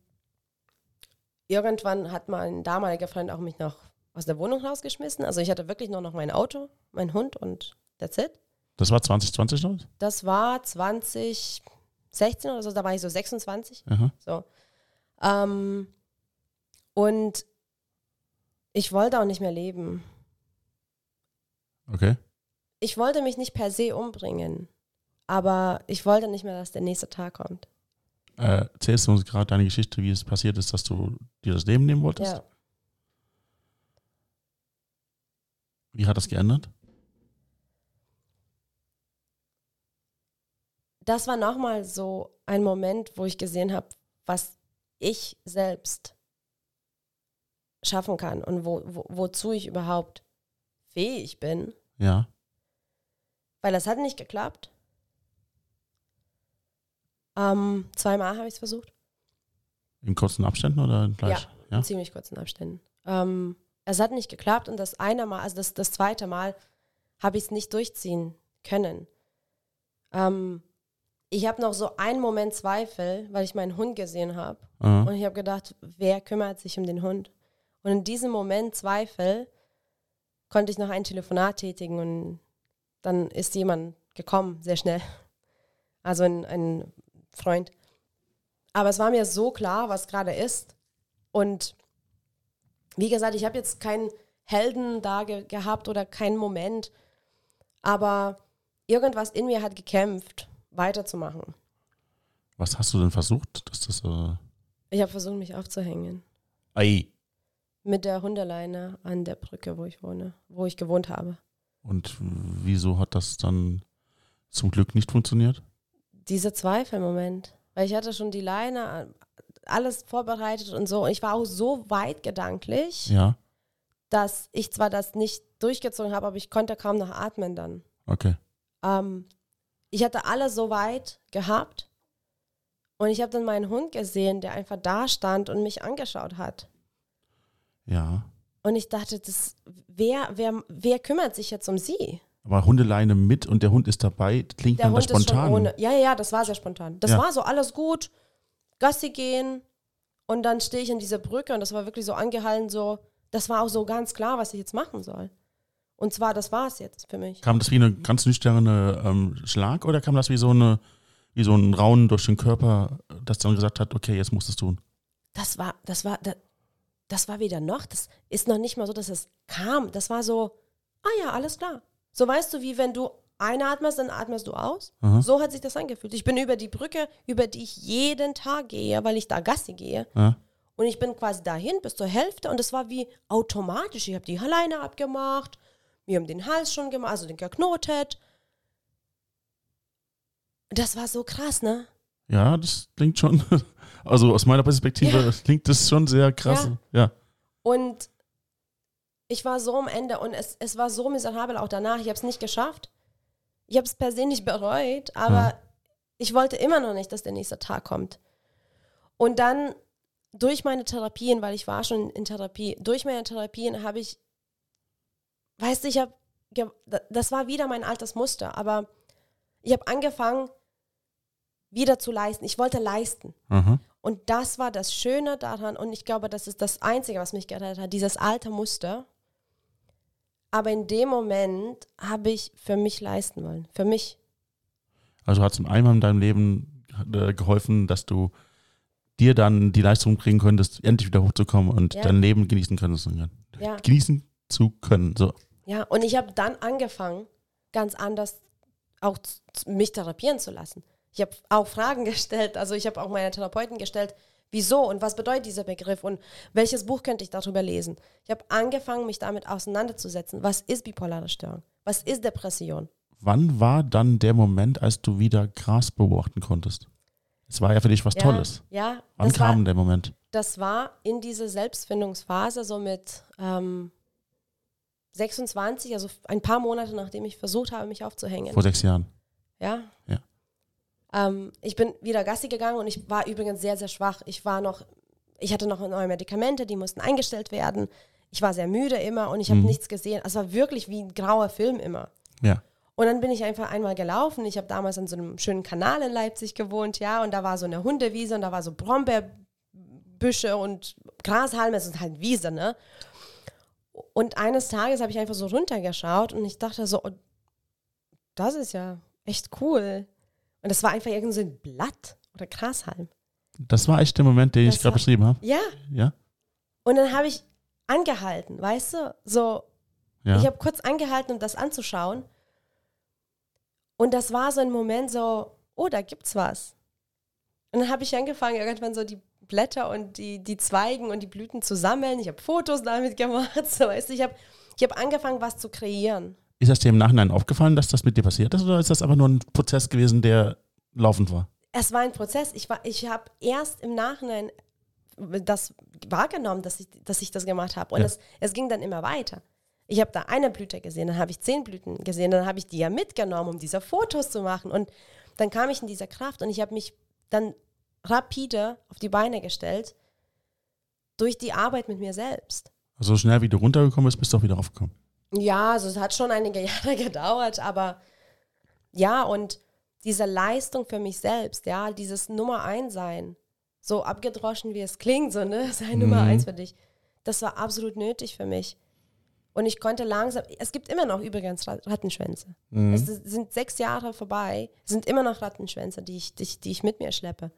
irgendwann hat mein damaliger Freund auch mich noch aus der Wohnung rausgeschmissen. Also ich hatte wirklich nur noch mein Auto, mein Hund und that's it. Das war 2020 noch? Das war 2016 oder so, da war ich so 26. Aha. So. Ähm, und ich wollte auch nicht mehr leben. Okay. Ich wollte mich nicht per se umbringen, aber ich wollte nicht mehr, dass der nächste Tag kommt. Äh, erzählst du uns gerade deine Geschichte, wie es passiert ist, dass du dir das Leben nehmen wolltest? Ja. Wie hat das geändert? das war nochmal so ein Moment, wo ich gesehen habe, was ich selbst schaffen kann und wo, wo, wozu ich überhaupt fähig bin. Ja. Weil das hat nicht geklappt. Ähm, zweimal habe ich es versucht. In kurzen Abständen oder gleich? Ja. in ziemlich kurzen Abständen. Ähm, es hat nicht geklappt und das eine Mal, also das, das zweite Mal, habe ich es nicht durchziehen können. Ähm, ich habe noch so einen Moment Zweifel, weil ich meinen Hund gesehen habe. Und ich habe gedacht, wer kümmert sich um den Hund? Und in diesem Moment Zweifel konnte ich noch ein Telefonat tätigen und dann ist jemand gekommen, sehr schnell. [LAUGHS] Also ein, ein Freund. Aber es war mir so klar, was gerade ist. Und wie gesagt, ich habe jetzt keinen Helden da ge gehabt oder keinen Moment. Aber irgendwas in mir hat gekämpft, weiterzumachen. Was hast du denn versucht, dass das äh, Ich habe versucht, mich aufzuhängen. Ei. Mit der Hundeleine an der Brücke, wo ich wohne, wo ich gewohnt habe. Und wieso hat das dann zum Glück nicht funktioniert? Dieser Zweifelmoment. Weil ich hatte schon die Leine, alles vorbereitet und so. Und ich war auch so weit gedanklich, Ja. dass ich zwar das nicht durchgezogen habe, aber ich konnte kaum noch atmen dann. Okay. Ähm, ich hatte alles so weit gehabt. Und ich habe dann meinen Hund gesehen, der einfach da stand und mich angeschaut hat. Ja. Und ich dachte, das, wer, wer, wer kümmert sich jetzt um sie? Aber Hundeleine mit und der Hund ist dabei, klingt Der dann das Hund ist schon spontan. ohne. Ja, ja, ja, das war sehr spontan. Das Ja. war so alles gut. Gassi gehen. Und dann stehe ich an dieser Brücke und das war wirklich so angehalten, so, das war auch so ganz klar, was ich jetzt machen soll. Und zwar, das war es jetzt für mich. Kam das wie eine ganz nüchterne ähm, Schlag oder kam das wie so eine, wie so ein Raunen durch den Körper, das dann gesagt hat, okay, jetzt musst du es tun? Das war, das war, das, das war wieder noch, das ist noch nicht mal so, dass es kam. Das war so, ah ja, alles klar. So weißt du, wie wenn du einatmest, dann atmest du aus. Aha. So hat sich das angefühlt. Ich bin über die Brücke, über die ich jeden Tag gehe, weil ich da Gassi gehe. Ja. Und ich bin quasi dahin bis zur Hälfte und es war wie automatisch. Ich habe die Leine abgemacht, mir um den Hals schon gemacht, also den geknotet. Das war so krass, ne? Ja, das klingt schon, [LAUGHS] [LAUGHS] also aus meiner Perspektive Ja. klingt das schon sehr krass. Ja. Und ich war so am Ende und es, es war so miserabel auch danach. Ich habe es nicht geschafft. Ich habe es per se nicht bereut, aber Ja. Ich wollte immer noch nicht, dass der nächste Tag kommt. Und dann durch meine Therapien, weil ich war schon in Therapie, durch meine Therapien habe ich, weißt du, ich habe, das war wieder mein altes Muster, aber ich habe angefangen, wieder zu leisten. Ich wollte leisten. Aha. Und das war das Schöne daran. Und ich glaube, das ist das Einzige, was mich gerettet hat, dieses alte Muster. Aber in dem Moment habe ich für mich leisten wollen. Für mich. Also hat es einmal in deinem Leben äh, geholfen, dass du dir dann die Leistung bringen könntest, endlich wieder hochzukommen und Ja. dein Leben genießen könntest. Ja. Genießen zu können. So. Ja, und ich habe dann angefangen, ganz anders auch mich therapieren zu lassen. Ich habe auch Fragen [LAUGHS] gestellt, also ich habe auch meine Therapeuten gestellt, wieso und was bedeutet dieser Begriff und welches Buch könnte ich darüber lesen. Ich habe angefangen, mich damit auseinanderzusetzen. Was ist bipolare Störung? Was ist Depression? Wann war dann der Moment, als du wieder Gras beobachten konntest? Es war ja für dich was Ja, Tolles. Ja, Wann das war, kam der Moment? das war in dieser Selbstfindungsphase so mit ähm, 26, also ein paar Monate nachdem ich versucht habe, mich aufzuhängen. Vor sechs Jahren. Ja. Ja. Ähm, ich bin wieder Gassi gegangen und ich war übrigens sehr, sehr schwach. Ich war noch, ich hatte noch neue Medikamente, die mussten eingestellt werden. Ich war sehr müde immer und ich habe Mhm. nichts gesehen. Es war wirklich wie ein grauer Film immer. Ja. Und dann bin ich einfach einmal gelaufen. Ich habe damals an so einem schönen Kanal in Leipzig gewohnt, ja, und da war so eine Hundewiese und da war so Brombeerbüsche und Grashalme, es ist halt Wiese, ne? Und eines Tages habe ich einfach so runtergeschaut und ich dachte so, oh, das ist ja echt cool. Und das war einfach irgend so ein Blatt oder Grashalm. Das war echt der Moment, den ich Das gerade war- beschrieben habe. Ja. Ja. Und dann habe ich angehalten, weißt du? So, Ja. Ich habe kurz angehalten, um das anzuschauen. Und das war so ein Moment so, oh, da gibt's was. Und dann habe ich angefangen, irgendwann so die Blätter und die, die Zweigen und die Blüten zu sammeln. Ich habe Fotos damit gemacht. [LAUGHS] So, weißt du, ich habe ich hab angefangen, was zu kreieren. Ist das dir im Nachhinein aufgefallen, dass das mit dir passiert ist oder ist das einfach nur ein Prozess gewesen, der laufend war? Es war ein Prozess. Ich, war- ich habe erst im Nachhinein das wahrgenommen, dass ich, dass ich das gemacht habe. Und Ja. es, es ging dann immer weiter. Ich habe da eine Blüte gesehen, dann habe ich zehn Blüten gesehen, dann habe ich die ja mitgenommen, um diese Fotos zu machen. Und dann kam ich in diese Kraft und ich habe mich dann rapide auf die Beine gestellt durch die Arbeit mit mir selbst. Also so schnell wie du runtergekommen bist, bist du auch wieder aufgekommen. Ja, also es hat schon einige [LAUGHS] Jahre gedauert, aber ja, und diese Leistung für mich selbst, ja, dieses Nummer eins sein, so abgedroschen wie es klingt, so, ne, [LAUGHS] sei Nummer Mhm. eins für dich, das war absolut nötig für mich. Und ich konnte langsam, es gibt immer noch übrigens Rat- Rattenschwänze. Mhm. Es sind sechs Jahre vorbei, es sind immer noch Rattenschwänze, die ich, die, die ich mit mir schleppe.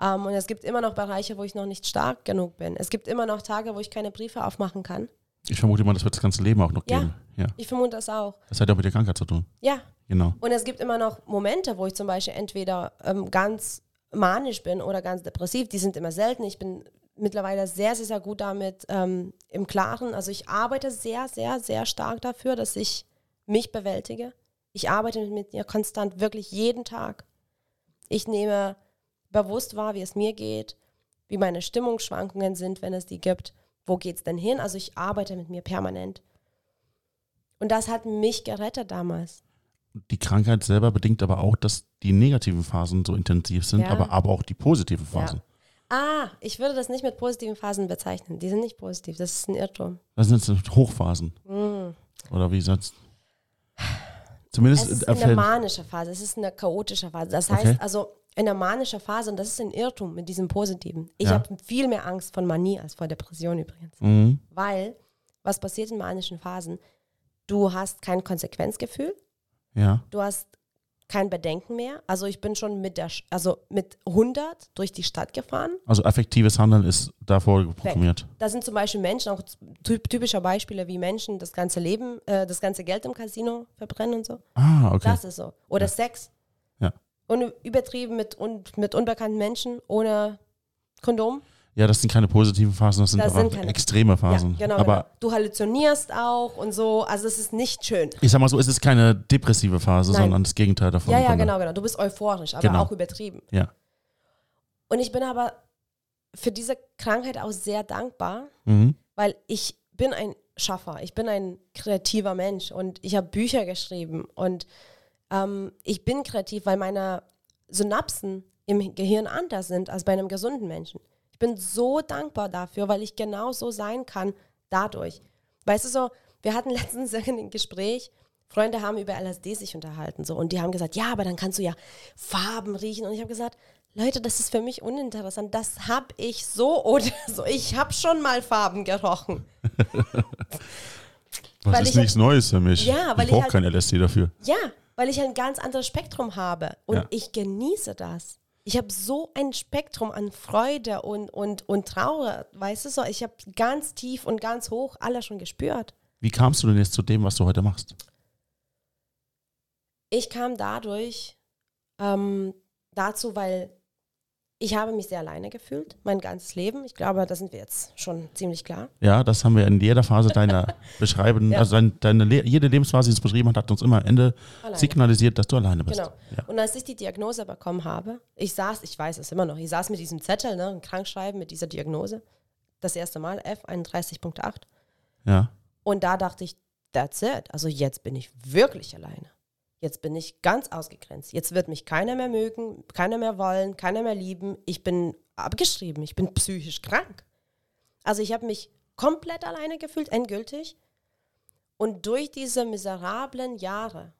Ähm, und es gibt immer noch Bereiche, wo ich noch nicht stark genug bin. Es gibt immer noch Tage, wo ich keine Briefe aufmachen kann. Ich vermute mal, das wird das ganze Leben auch noch Ja. geben. Ja. Ich vermute das auch. Das hat ja auch mit der Krankheit zu tun. Ja, Genau. Und es gibt immer noch Momente, wo ich zum Beispiel entweder ähm, ganz manisch bin oder ganz depressiv. Die sind immer selten. Ich bin mittlerweile sehr, sehr, sehr gut damit ähm, im Klaren. Also ich arbeite sehr, sehr, sehr stark dafür, dass ich mich bewältige. Ich arbeite mit mir konstant, wirklich jeden Tag. Ich nehme bewusst wahr, wie es mir geht, wie meine Stimmungsschwankungen sind, wenn es die gibt. Wo geht es denn hin? Also ich arbeite mit mir permanent. Und das hat mich gerettet damals. Die Krankheit selber bedingt aber auch, dass die negativen Phasen so intensiv sind, Ja. aber, aber auch die positiven Phasen. Ah, ich würde das nicht mit positiven Phasen bezeichnen. Die sind nicht positiv, das ist ein Irrtum. Das sind Hochphasen. Mm. Oder wie sonst? Zumindest Es ist eine manische Phase, es ist eine chaotische Phase. Das Okay. heißt also, in der manischen Phase, und das ist ein Irrtum mit diesem Positiven. Ich Ja. habe viel mehr Angst vor Manie als vor Depression übrigens. Mhm. Weil, was passiert in manischen Phasen? Du hast kein Konsequenzgefühl, Ja. du hast kein Bedenken mehr. Also ich bin schon mit der, also mit 100 durch die Stadt gefahren. Also affektives Handeln ist davor programmiert. Da sind zum Beispiel Menschen, auch typ, typischer Beispiele, wie Menschen das ganze Leben, äh, das ganze Geld im Casino verbrennen und so. Ah, okay. Das ist so. Oder Sex. Und übertrieben mit, un, mit unbekannten Menschen ohne Kondom. Ja, das sind keine positiven Phasen, das sind Das sind keine- extreme Phasen. Ja, genau, aber genau. Du halluzinierst auch und so. Also es ist nicht schön. ich sag mal so, es ist keine depressive Phase, Nein. sondern das Gegenteil davon. Ja, ja, genau, genau. Du bist euphorisch, aber Genau. auch übertrieben. Ja. Und ich bin aber für diese Krankheit auch sehr dankbar, Mhm. weil ich bin ein Schaffer, ich bin ein kreativer Mensch und ich habe Bücher geschrieben und ähm, ich bin kreativ, weil meine Synapsen im Gehirn anders sind als bei einem gesunden Menschen. Ich bin so dankbar dafür, weil ich genau so sein kann dadurch. Weißt du so, wir hatten [LAUGHS] letztens ein Gespräch, Freunde haben über LSD sich unterhalten so und die haben gesagt, ja, aber dann kannst du ja Farben riechen und ich habe gesagt, Leute, das ist für mich uninteressant. Das habe ich so oder [LAUGHS] so. Ich habe schon mal Farben gerochen. [LAUGHS] Was Weil ist ich- nichts Neues für mich. Ja, weil ich ich brauche halt- kein LSD dafür. Ja, weil ich ein ganz anderes Spektrum habe und Ja. ich genieße das. Ich habe so ein Spektrum an Freude und, und, und Trauer, weißt du so, ich habe ganz tief und ganz hoch alles schon gespürt. Wie kamst du denn jetzt zu dem, was du heute machst? Ich kam dadurch ähm, dazu, weil ich habe mich sehr alleine gefühlt, mein ganzes Leben. Ich glaube, da sind wir jetzt schon ziemlich klar. Ja, das haben wir in jeder Phase deiner [LAUGHS] Beschreiben, Ja. also dein, deine Le jede Lebensphase, die du beschrieben hat, hat uns immer am Ende Alleine. signalisiert, dass du alleine bist. Genau. Ja. Und als ich die Diagnose bekommen habe, ich saß, ich weiß es immer noch, ich saß mit diesem Zettel, ne, ein Krankschreiben mit dieser Diagnose, das erste Mal, F31.8. ja. Und da dachte ich, that's it. Also jetzt bin ich wirklich alleine. Jetzt bin ich ganz ausgegrenzt. Jetzt wird mich keiner mehr mögen, keiner mehr wollen, keiner mehr lieben. Ich bin abgeschrieben, ich bin psychisch krank. Also ich habe mich komplett alleine gefühlt, endgültig. Und durch diese miserablen Jahre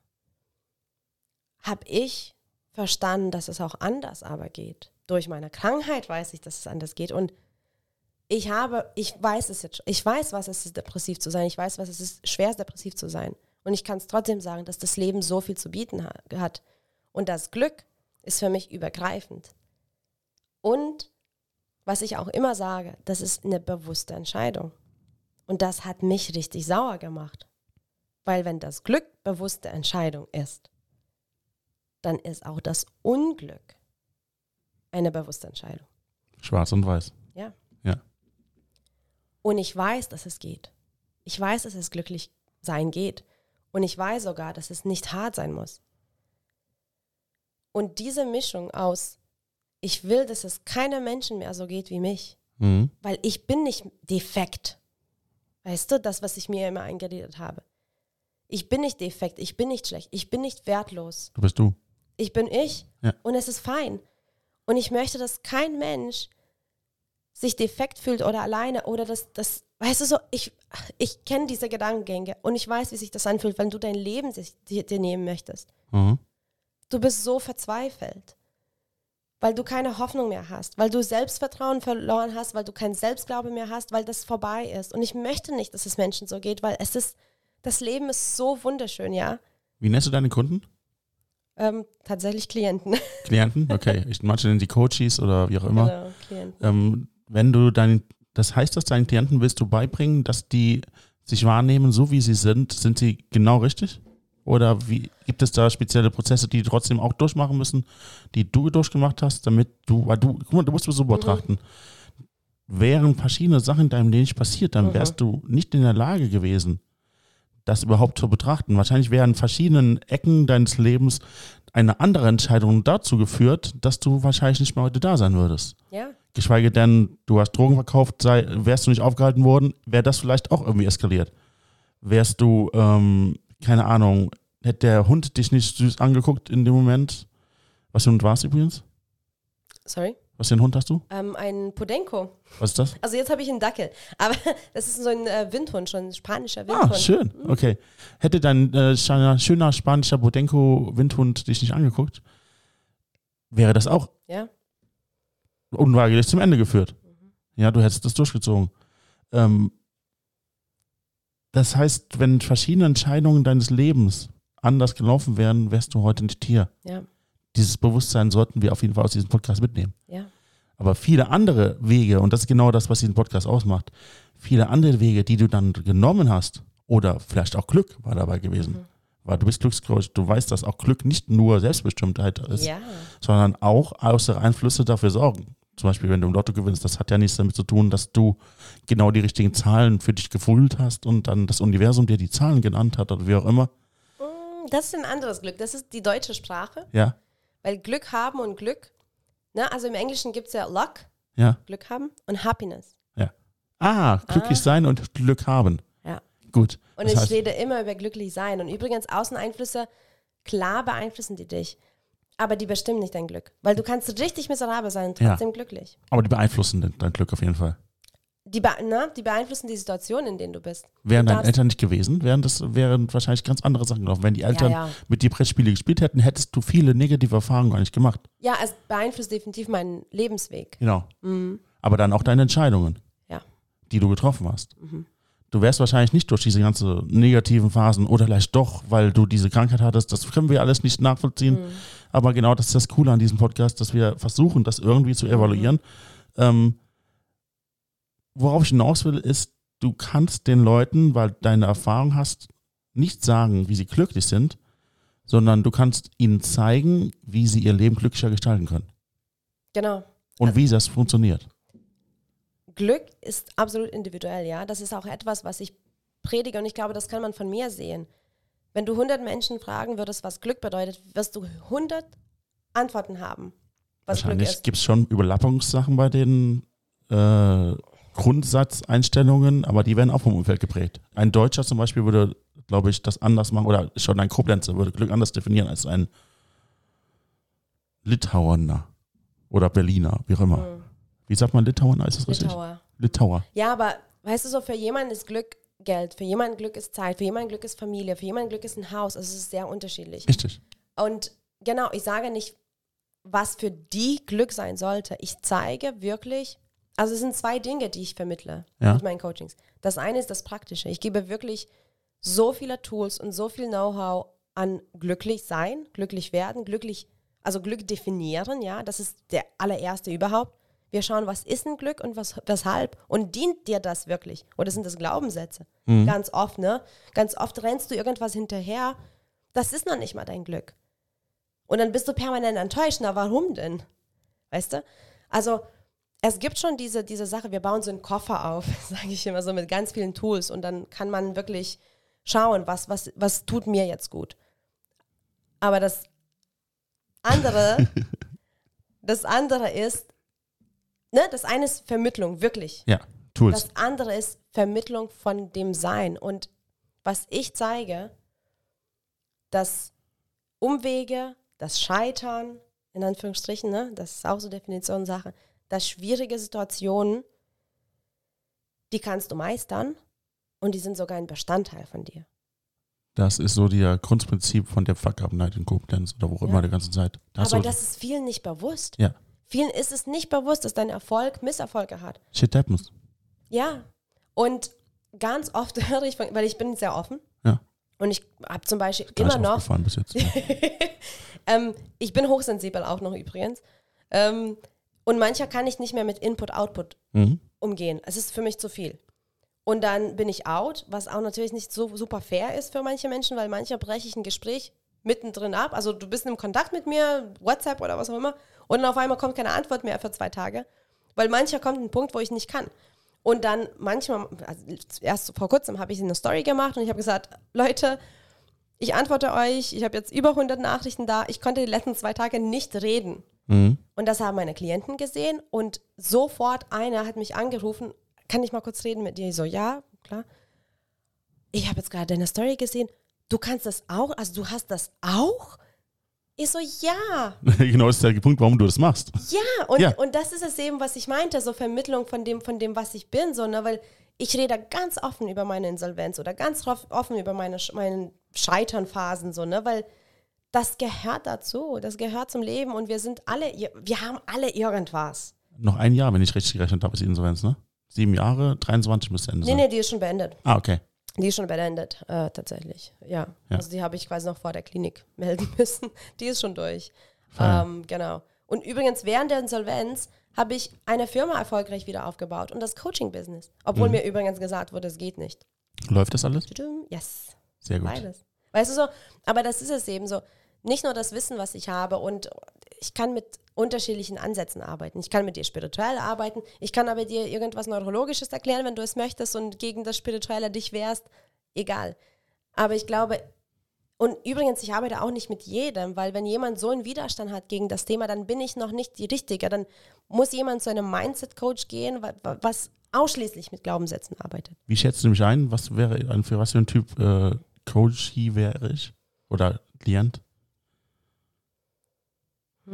habe ich verstanden, dass es auch anders aber geht. Durch meine Krankheit weiß ich, dass es anders geht. Und ich habe, ich weiß es jetzt ich weiß, was es ist, depressiv zu sein. Ich weiß, was es ist, schwer depressiv zu sein. Und ich kann es trotzdem sagen, dass das Leben so viel zu bieten ha hat. Und das Glück ist für mich übergreifend. Und was ich auch immer sage, das ist eine bewusste Entscheidung. Und das hat mich richtig sauer gemacht. Weil wenn das Glück bewusste Entscheidung ist, dann ist auch das Unglück eine bewusste Entscheidung. Schwarz und weiß. Ja. Ja. Und ich weiß, dass es geht. Ich weiß, dass es glücklich sein geht. Und ich weiß sogar, dass es nicht hart sein muss. Und diese Mischung aus, ich will, dass es keinem Menschen mehr so geht wie mich, Mhm. weil ich bin nicht defekt. Weißt du, das, was ich mir immer eingeredet habe. Ich bin nicht defekt, ich bin nicht schlecht, ich bin nicht wertlos. Du bist du. Ich bin ich Ja. und es ist fein. Und ich möchte, dass kein Mensch sich defekt fühlt oder alleine oder das, das weißt du so, ich, ich kenne diese Gedankengänge und ich weiß, wie sich das anfühlt, wenn du dein Leben sich, dir, dir nehmen möchtest. Mhm. Du bist so verzweifelt, weil du keine Hoffnung mehr hast, weil du Selbstvertrauen verloren hast, weil du keinen Selbstglaube mehr hast, weil das vorbei ist. Und ich möchte nicht, dass es Menschen so geht, weil es ist, das Leben ist so wunderschön, ja. Wie nennst du deine Kunden? Ähm, tatsächlich Klienten. [LAUGHS] Klienten? Okay. Ich, manche nennen die Coaches oder wie auch immer. Genau, Klienten. Ähm, wenn du deinen, das heißt, dass deinen Klienten willst du beibringen, dass die sich wahrnehmen, so wie sie sind, sind sie genau richtig? Oder wie gibt es da spezielle Prozesse, die die trotzdem auch durchmachen müssen, die du durchgemacht hast, damit du, weil du, guck mal, du musst es so betrachten. Wären verschiedene Sachen in deinem Leben nicht passiert, dann Mhm. wärst du nicht in der Lage gewesen, das überhaupt zu betrachten. Wahrscheinlich wären verschiedenen Ecken deines Lebens eine andere Entscheidung dazu geführt, dass du wahrscheinlich nicht mehr heute da sein würdest Ja, geschweige denn, du hast Drogen verkauft, sei, wärst du nicht aufgehalten worden, wäre das vielleicht auch irgendwie eskaliert. Wärst du, ähm, keine Ahnung, hätte der Hund dich nicht süß angeguckt in dem Moment? Was für ein Hund war es übrigens? sorry. Was für ein Hund hast du? Ähm, ein Podenco. Was ist das? Also jetzt habe ich einen Dackel. [LAUGHS] Aber das ist so ein äh, Windhund, schon ein spanischer Windhund. Ah, schön. Okay. Hätte dein äh, schöner, spanischer Bodenko-Windhund dich nicht angeguckt, wäre das auch Ja. Unweigerlich zum Ende geführt. Ja, du hättest das durchgezogen. Ähm, das heißt, wenn verschiedene Entscheidungen deines Lebens anders gelaufen wären, wärst du heute nicht hier. Ja, Dieses Bewusstsein sollten wir auf jeden Fall aus diesem Podcast mitnehmen. ja, Aber viele andere Wege, und das ist genau das, was diesen Podcast ausmacht, viele andere Wege, die du dann genommen hast, oder vielleicht auch Glück war dabei gewesen. Mhm. Weil du bist Glückscoach, du weißt, dass auch Glück nicht nur Selbstbestimmtheit ist, ja, sondern auch äußere Einflüsse dafür sorgen. Zum Beispiel, wenn du im Lotto gewinnst, das hat ja nichts damit zu tun, dass du genau die richtigen Zahlen für dich gefühlt hast und dann das Universum dir die Zahlen genannt hat oder wie auch immer. Mm, Das ist ein anderes Glück. Das ist die deutsche Sprache. Ja, Weil Glück haben und Glück, ne? also im Englischen gibt es ja Luck, ja. Glück haben, und Happiness. Ah, glücklich Ah. sein und Glück haben. Ja. Gut. Und das ich heißt, rede immer über glücklich sein. Und übrigens, Außeneinflüsse, klar beeinflussen die dich. Aber die bestimmen nicht dein Glück. Weil du kannst richtig miserabel sein und Ja. trotzdem glücklich. Aber die beeinflussen dein, Glück auf jeden Fall. Die, be na, die beeinflussen die Situation, in denen du bist. Wären deine Eltern nicht gewesen, wären das wären wahrscheinlich ganz andere Sachen gelaufen. Wenn die Eltern ja. mit dir Brettspiele gespielt hätten, hättest du viele negative Erfahrungen gar nicht gemacht. Ja, es beeinflusst definitiv meinen Lebensweg. Genau. Mhm. Aber dann auch deine Entscheidungen, Ja. die du getroffen hast. Mhm. Du wärst wahrscheinlich nicht durch diese ganzen negativen Phasen oder vielleicht doch, weil du diese Krankheit hattest. Das können wir alles nicht nachvollziehen. Mhm. Aber genau das ist das Coole an diesem Podcast, dass wir versuchen, das irgendwie zu evaluieren. Ähm, worauf ich hinaus will, ist, du kannst den Leuten, weil deine Erfahrung hast, nicht sagen, wie sie glücklich sind, sondern du kannst ihnen zeigen, wie sie ihr Leben glücklicher gestalten können Genau. und wie das funktioniert. Glück ist absolut individuell, ja. Das ist auch etwas, was ich predige und ich glaube, das kann man von mir sehen. Wenn du 100 Menschen fragen würdest, was Glück bedeutet, wirst du 100 Antworten haben, was Glück Wahrscheinlich gibt es schon Überlappungssachen bei den äh, Grundsatzeinstellungen, aber die werden auch vom Umfeld geprägt. Ein Deutscher zum Beispiel würde, glaube ich, das anders machen, oder schon ein Koblenzer würde Glück anders definieren als ein Litauener oder Berliner, wie auch immer. Mhm. Wie sagt man Litauener? Ist das richtig? Litauer. Litauer. Ja, aber weißt du so, für jemanden ist Glück Geld, für jemanden Glück ist Zeit, für jemanden Glück ist Familie, für jemanden Glück ist ein Haus. Also es ist sehr unterschiedlich. Richtig. Und genau, ich sage nicht, was für die Glück sein sollte. Ich zeige wirklich, also es sind zwei Dinge, die ich vermittle Ja. mit meinen Coachings. Das eine ist das Praktische. Ich gebe wirklich so viele Tools und so viel Know-how an glücklich sein, glücklich werden, glücklich, also Glück definieren, ja, das ist der allererste überhaupt. Wir schauen, was ist ein Glück und was, weshalb und dient dir das wirklich? Oder sind das Glaubenssätze? Ganz oft, ne? Ganz oft rennst du irgendwas hinterher, das ist noch nicht mal dein Glück. Und dann bist du permanent enttäuscht. Na, warum denn? Weißt du? Also, es gibt schon diese, diese Sache, wir bauen so einen Koffer auf, [LAUGHS] sage ich immer so, mit ganz vielen Tools und dann kann man wirklich schauen, was, was, was tut mir jetzt gut. Aber das andere, [LAUGHS] das andere ist, ne, das eine ist Vermittlung, wirklich. Ja, Tools. Das andere ist Vermittlung von dem Sein. Und was ich zeige, dass Umwege, das Scheitern, in Anführungsstrichen, ne, das ist auch so Definitionssache, dass schwierige Situationen, die kannst du meistern und die sind sogar ein Bestandteil von dir. Das ist so der Grundprinzip von der Fuck-Up-Night in Koblenz oder wo auch Ja. immer die ganze Zeit. Da hast Aber das ist vielen nicht bewusst. Ja. Vielen ist es nicht bewusst, dass dein Erfolg Misserfolge hat. Shit happens. Ja. Und ganz oft [LAUGHS] höre ich, von, weil ich bin sehr offen. Ja. Und ich habe zum Beispiel immer noch, bis jetzt. [LAUGHS] ähm, ich bin hochsensibel auch noch übrigens. Ähm, und mancher kann ich nicht mehr mit Input-Output mhm. umgehen. Es ist für mich zu viel. Und dann bin ich out, was auch natürlich nicht so super fair ist für manche Menschen, weil mancher breche ich ein Gespräch mittendrin ab. Also du bist im Kontakt mit mir, WhatsApp oder was auch immer, und dann auf einmal kommt keine Antwort mehr für zwei Tage. Weil mancher kommt ein Punkt, wo ich nicht kann. Und dann manchmal, also erst vor kurzem habe ich eine Story gemacht und ich habe gesagt, Leute, ich antworte euch, ich habe jetzt über 100 Nachrichten da, ich konnte die letzten zwei Tage nicht reden. Mhm. Und das haben meine Klienten gesehen und sofort einer hat mich angerufen, kann ich mal kurz reden mit dir? Ich so, ja, klar. Ich habe jetzt gerade deine Story gesehen. Du kannst das auch? Also du hast das auch? Ich so, ja, [LAUGHS] genau, das ist der Punkt, warum du das machst. ja. Und, Ja. und das ist es eben, was ich meinte, so Vermittlung von dem, von dem, was ich bin, so, ne? weil ich rede ganz offen über meine Insolvenz oder ganz off- offen über meine, meine Scheiternphasen, so, ne? weil das gehört dazu, das gehört zum Leben und wir sind alle, wir haben alle irgendwas. Noch ein Jahr, wenn ich richtig gerechnet habe, ist die Insolvenz, ne? Sieben Jahre, 23 müsste Ende Nee, sein. nee, die ist schon beendet. Ah, okay. Die ist schon beendet, äh, tatsächlich. Ja. Ja. Also die habe ich quasi noch vor der Klinik [LAUGHS] melden müssen. Die ist schon durch. Fein. Ähm, genau. Und übrigens, während der Insolvenz habe ich eine Firma erfolgreich wieder aufgebaut und das Coaching-Business. Obwohl Mhm. mir übrigens gesagt wurde, es geht nicht. Läuft das alles? Yes. Sehr gut. Beides. Weißt du so, aber das ist es eben so. Nicht nur das Wissen, was ich habe und ich kann mit unterschiedlichen Ansätzen arbeiten. Ich kann mit dir spirituell arbeiten. Ich kann aber dir irgendwas Neurologisches erklären, wenn du es möchtest und gegen das Spirituelle dich wehrst. Egal. Aber ich glaube, und übrigens, ich arbeite auch nicht mit jedem, weil wenn jemand so einen Widerstand hat gegen das Thema, dann bin ich noch nicht die Richtige. Dann muss jemand zu einem Mindset-Coach gehen, wa- wa- was ausschließlich mit Glaubenssätzen arbeitet. Wie schätzt du mich ein? Was wäre für was für ein Typ äh, Coach wäre ich? Oder Klient?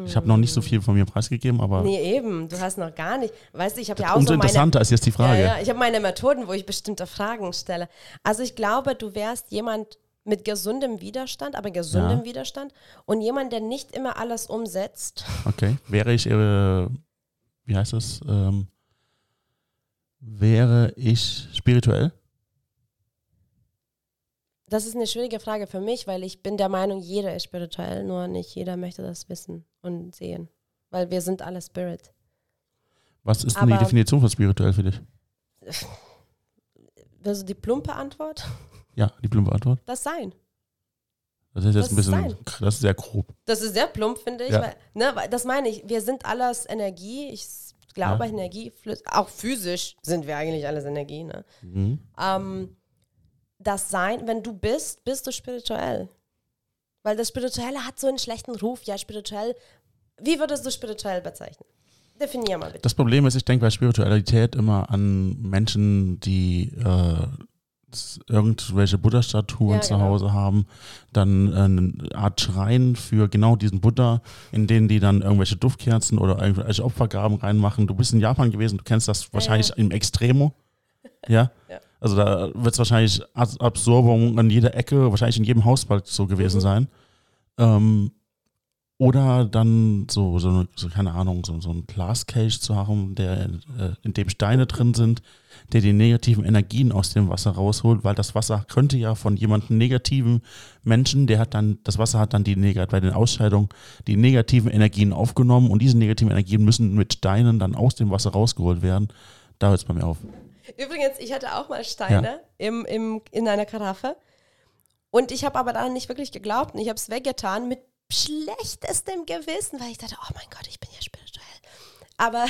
Ich habe noch nicht so viel von mir preisgegeben, aber Nee, eben, du hast noch gar nicht. Weißt du, ich habe ja auch umso so meine, interessanter ist jetzt die Frage. Ja, ja, ich habe meine Methoden, wo ich bestimmte Fragen stelle. Also ich glaube, du wärst jemand mit gesundem Widerstand, aber gesundem Ja. Widerstand und jemand, der nicht immer alles umsetzt. Okay. Wäre ich, äh, wie heißt das? Ähm, wäre ich spirituell? Das ist eine schwierige Frage für mich, weil ich bin der Meinung, jeder ist spirituell, nur nicht jeder möchte das wissen und sehen. Weil wir sind alle Spirit. Was ist denn die Aber- Definition von spirituell für dich? Also die plumpe Antwort, Ja, die plumpe Antwort. das Sein. Das ist jetzt Das ein bisschen, Sein. das ist sehr grob. Das ist sehr plump, finde ich. Ja. Weil, ne, weil das meine ich. Wir sind alles Energie. Ich glaube, Ja. Energie, auch physisch sind wir eigentlich alles Energie. Ne? Mhm. Ähm, das Sein, wenn du bist, bist du spirituell. Weil das Spirituelle hat so einen schlechten Ruf. Ja, spirituell. Wie würdest du spirituell bezeichnen? Definier mal bitte. Das Problem ist, ich denke bei Spiritualität immer an Menschen, die äh, irgendwelche Buddha-Statuen Ja, zu genau. Hause haben, dann äh, eine Art Schrein für genau diesen Buddha, in denen die dann irgendwelche Duftkerzen oder irgendwelche Opfergaben reinmachen. Du bist in Japan gewesen, du kennst das wahrscheinlich ja. im Extremo. Ja. Ja. Also da wird es wahrscheinlich Ab- Absorbung an jeder Ecke, wahrscheinlich in jedem Haus bald so gewesen sein. Ähm, oder dann so, so, so keine Ahnung, so, so ein Glascage zu haben, der, äh, in dem Steine drin sind, der die negativen Energien aus dem Wasser rausholt, weil das Wasser könnte ja von jemandem negativen Menschen, der hat dann, das Wasser hat dann die negat bei den Ausscheidungen die negativen Energien aufgenommen und diese negativen Energien müssen mit Steinen dann aus dem Wasser rausgeholt werden. Da hört es bei mir auf. Übrigens, ich hatte auch mal Steine im, im, in einer Karaffe. Und ich habe aber daran nicht wirklich geglaubt. Und ich habe es weggetan mit schlechtestem Gewissen, weil ich dachte, oh mein Gott, ich bin ja spirituell. Aber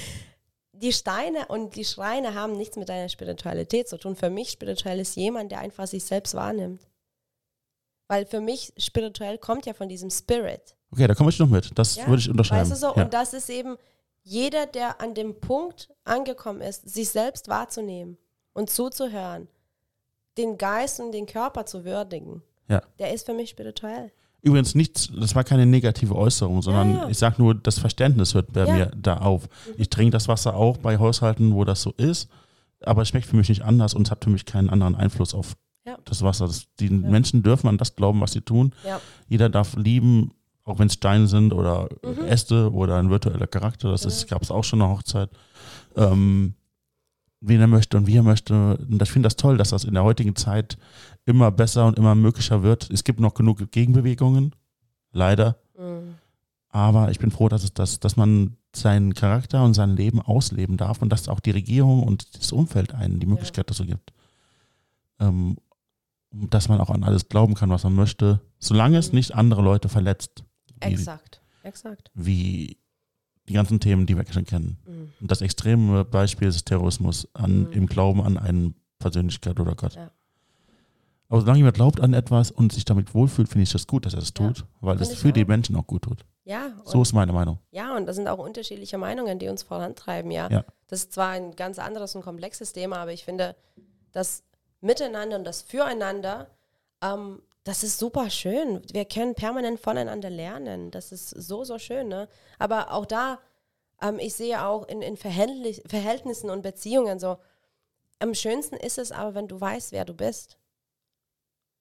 [LAUGHS] die Steine und die Schreine haben nichts mit deiner Spiritualität zu tun. Für mich spirituell ist jemand, der einfach sich selbst wahrnimmt. Weil für mich spirituell kommt ja von diesem Spirit. Okay, da komme ich noch mit. Das Ja, würde ich unterschreiben. Weißt du so? ja. Und das ist eben jeder, der an dem Punkt angekommen ist, sich selbst wahrzunehmen und zuzuhören, den Geist und den Körper zu würdigen, Ja. der ist für mich spirituell. Übrigens nichts, das war keine negative Äußerung, sondern ja. ich sage nur, das Verständnis hört bei Ja. mir da auf. Ich trinke das Wasser auch bei Haushalten, wo das so ist, aber es schmeckt für mich nicht anders und es hat für mich keinen anderen Einfluss auf Ja. das Wasser. Das, die Menschen dürfen an das glauben, was sie tun. Ja. Jeder darf lieben, auch wenn es Steine sind oder Mhm. Äste oder ein virtueller Charakter. Das ist, gab es auch schon eine Hochzeit. Ähm, wen er möchte und wie er möchte. Und ich finde das toll, dass das in der heutigen Zeit immer besser und immer möglicher wird. Es gibt noch genug Gegenbewegungen, leider. Mhm. Aber ich bin froh, dass, es das, dass man seinen Charakter und sein Leben ausleben darf und dass auch die Regierung und das Umfeld einen die Möglichkeit dazu gibt. Ähm, dass man auch an alles glauben kann, was man möchte, solange es Mhm. nicht andere Leute verletzt. Exakt, exakt. wie die ganzen Themen, die wir schon kennen. Mhm. Und das extreme Beispiel ist Terrorismus an, Mhm. im Glauben an eine Persönlichkeit oder Gott. Ja. Aber solange jemand glaubt an etwas und sich damit wohlfühlt, finde ich das gut, dass er das Ja, tut, weil find es für die auch. Menschen auch gut tut. Ja, So ist meine Meinung. ja, und das sind auch unterschiedliche Meinungen, die uns vorantreiben, ja. Ja. Das ist zwar ein ganz anderes und komplexes Thema, aber ich finde, das Miteinander und das Füreinander, ähm, das ist super schön. Wir können permanent voneinander lernen. Das ist so, so schön. Ne? Aber auch da, ähm, ich sehe auch in, in Verhältnis, Verhältnissen und Beziehungen so, am schönsten ist es aber, wenn du weißt, wer du bist.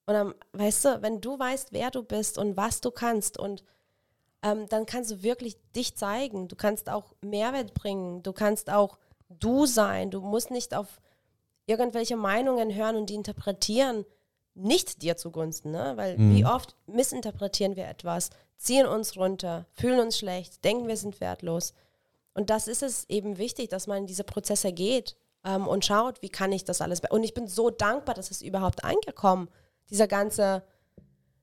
Und am, weißt du, wenn du weißt, wer du bist und was du kannst und ähm, dann kannst du wirklich dich zeigen. Du kannst auch Mehrwert bringen. Du kannst auch du sein. Du musst nicht auf irgendwelche Meinungen hören und die interpretieren, nicht dir zugunsten, ne? Weil Mhm. wie oft missinterpretieren wir etwas, ziehen uns runter, fühlen uns schlecht, denken wir sind wertlos. Und das ist es eben wichtig, dass man in diese Prozesse geht ähm, und schaut, wie kann ich das alles. Und ich bin so dankbar, dass es überhaupt angekommen, dieser ganze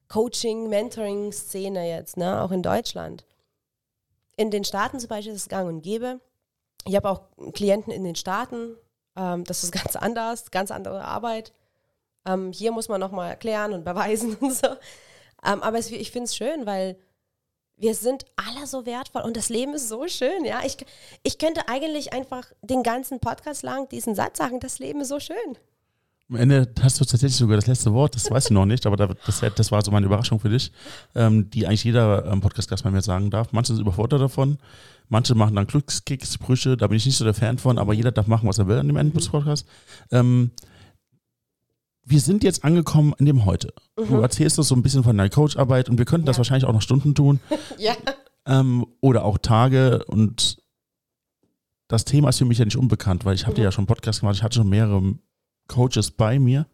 Coaching, Mentoring-Szene jetzt, ne? auch in Deutschland. In den Staaten zum Beispiel ist es gang und gäbe. Ich habe auch Klienten in den Staaten. Ähm, das ist [LAUGHS] ganz anders, ganz andere Arbeit. Ähm, hier muss man nochmal erklären und beweisen [LAUGHS] und so. Ähm, aber es, ich finde es schön, weil wir sind alle so wertvoll und das Leben ist so schön, ja. Ich, ich könnte eigentlich einfach den ganzen Podcast lang diesen Satz sagen, das Leben ist so schön. Am Ende hast du tatsächlich sogar das letzte Wort, das weißt du noch nicht, aber das, das war so meine Überraschung für dich, ähm, die eigentlich jeder ähm, Podcast-Gast bei mir sagen darf. Manche sind überfordert davon, manche machen dann Glückskicks-Sprüche, da bin ich nicht so der Fan von, aber jeder darf machen, was er will an dem Ende des Podcasts. Ähm, wir sind jetzt angekommen in dem Heute. Mhm. Du erzählst uns so ein bisschen von deiner Coacharbeit und wir könnten ja. das wahrscheinlich auch noch Stunden tun. [LAUGHS] ja. Ähm, oder auch Tage und das Thema ist für mich ja nicht unbekannt, weil ich habe mhm. ja schon einen Podcast gemacht, ich hatte schon mehrere Coaches bei mir.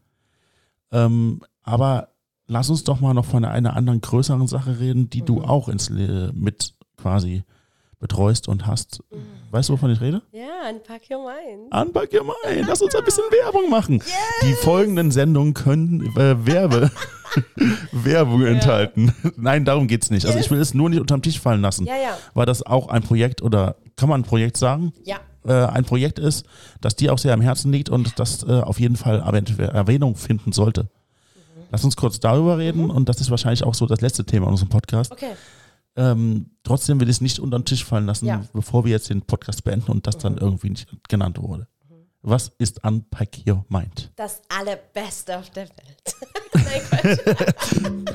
Ähm, aber lass uns doch mal noch von einer anderen größeren Sache reden, die mhm. du auch ins, mit quasi betreust und hast. Mhm. Weißt du, wovon ich rede? Ja, Unpack Your Mind. Unpack Your Mind. Lass uns ein bisschen Werbung machen. Yes. Die folgenden Sendungen können äh, Werbe, [LAUGHS] Werbung ja. enthalten. Nein, darum geht es nicht. Also ich will es nur nicht unterm Tisch fallen lassen. Ja, ja. War das auch ein Projekt oder kann man ein Projekt sagen? Ja. Äh, ein Projekt ist, das dir auch sehr am Herzen liegt und das äh, auf jeden Fall Erwähnung finden sollte. Mhm. Lass uns kurz darüber reden mhm. und das ist wahrscheinlich auch so das letzte Thema in unserem Podcast. Okay. Ähm, trotzdem will ich es nicht unter den Tisch fallen lassen, ja. bevor wir jetzt den Podcast beenden und das mhm. dann irgendwie nicht genannt wurde. Mhm. Was ist Unpack Your Mind? Das allerbeste auf der Welt.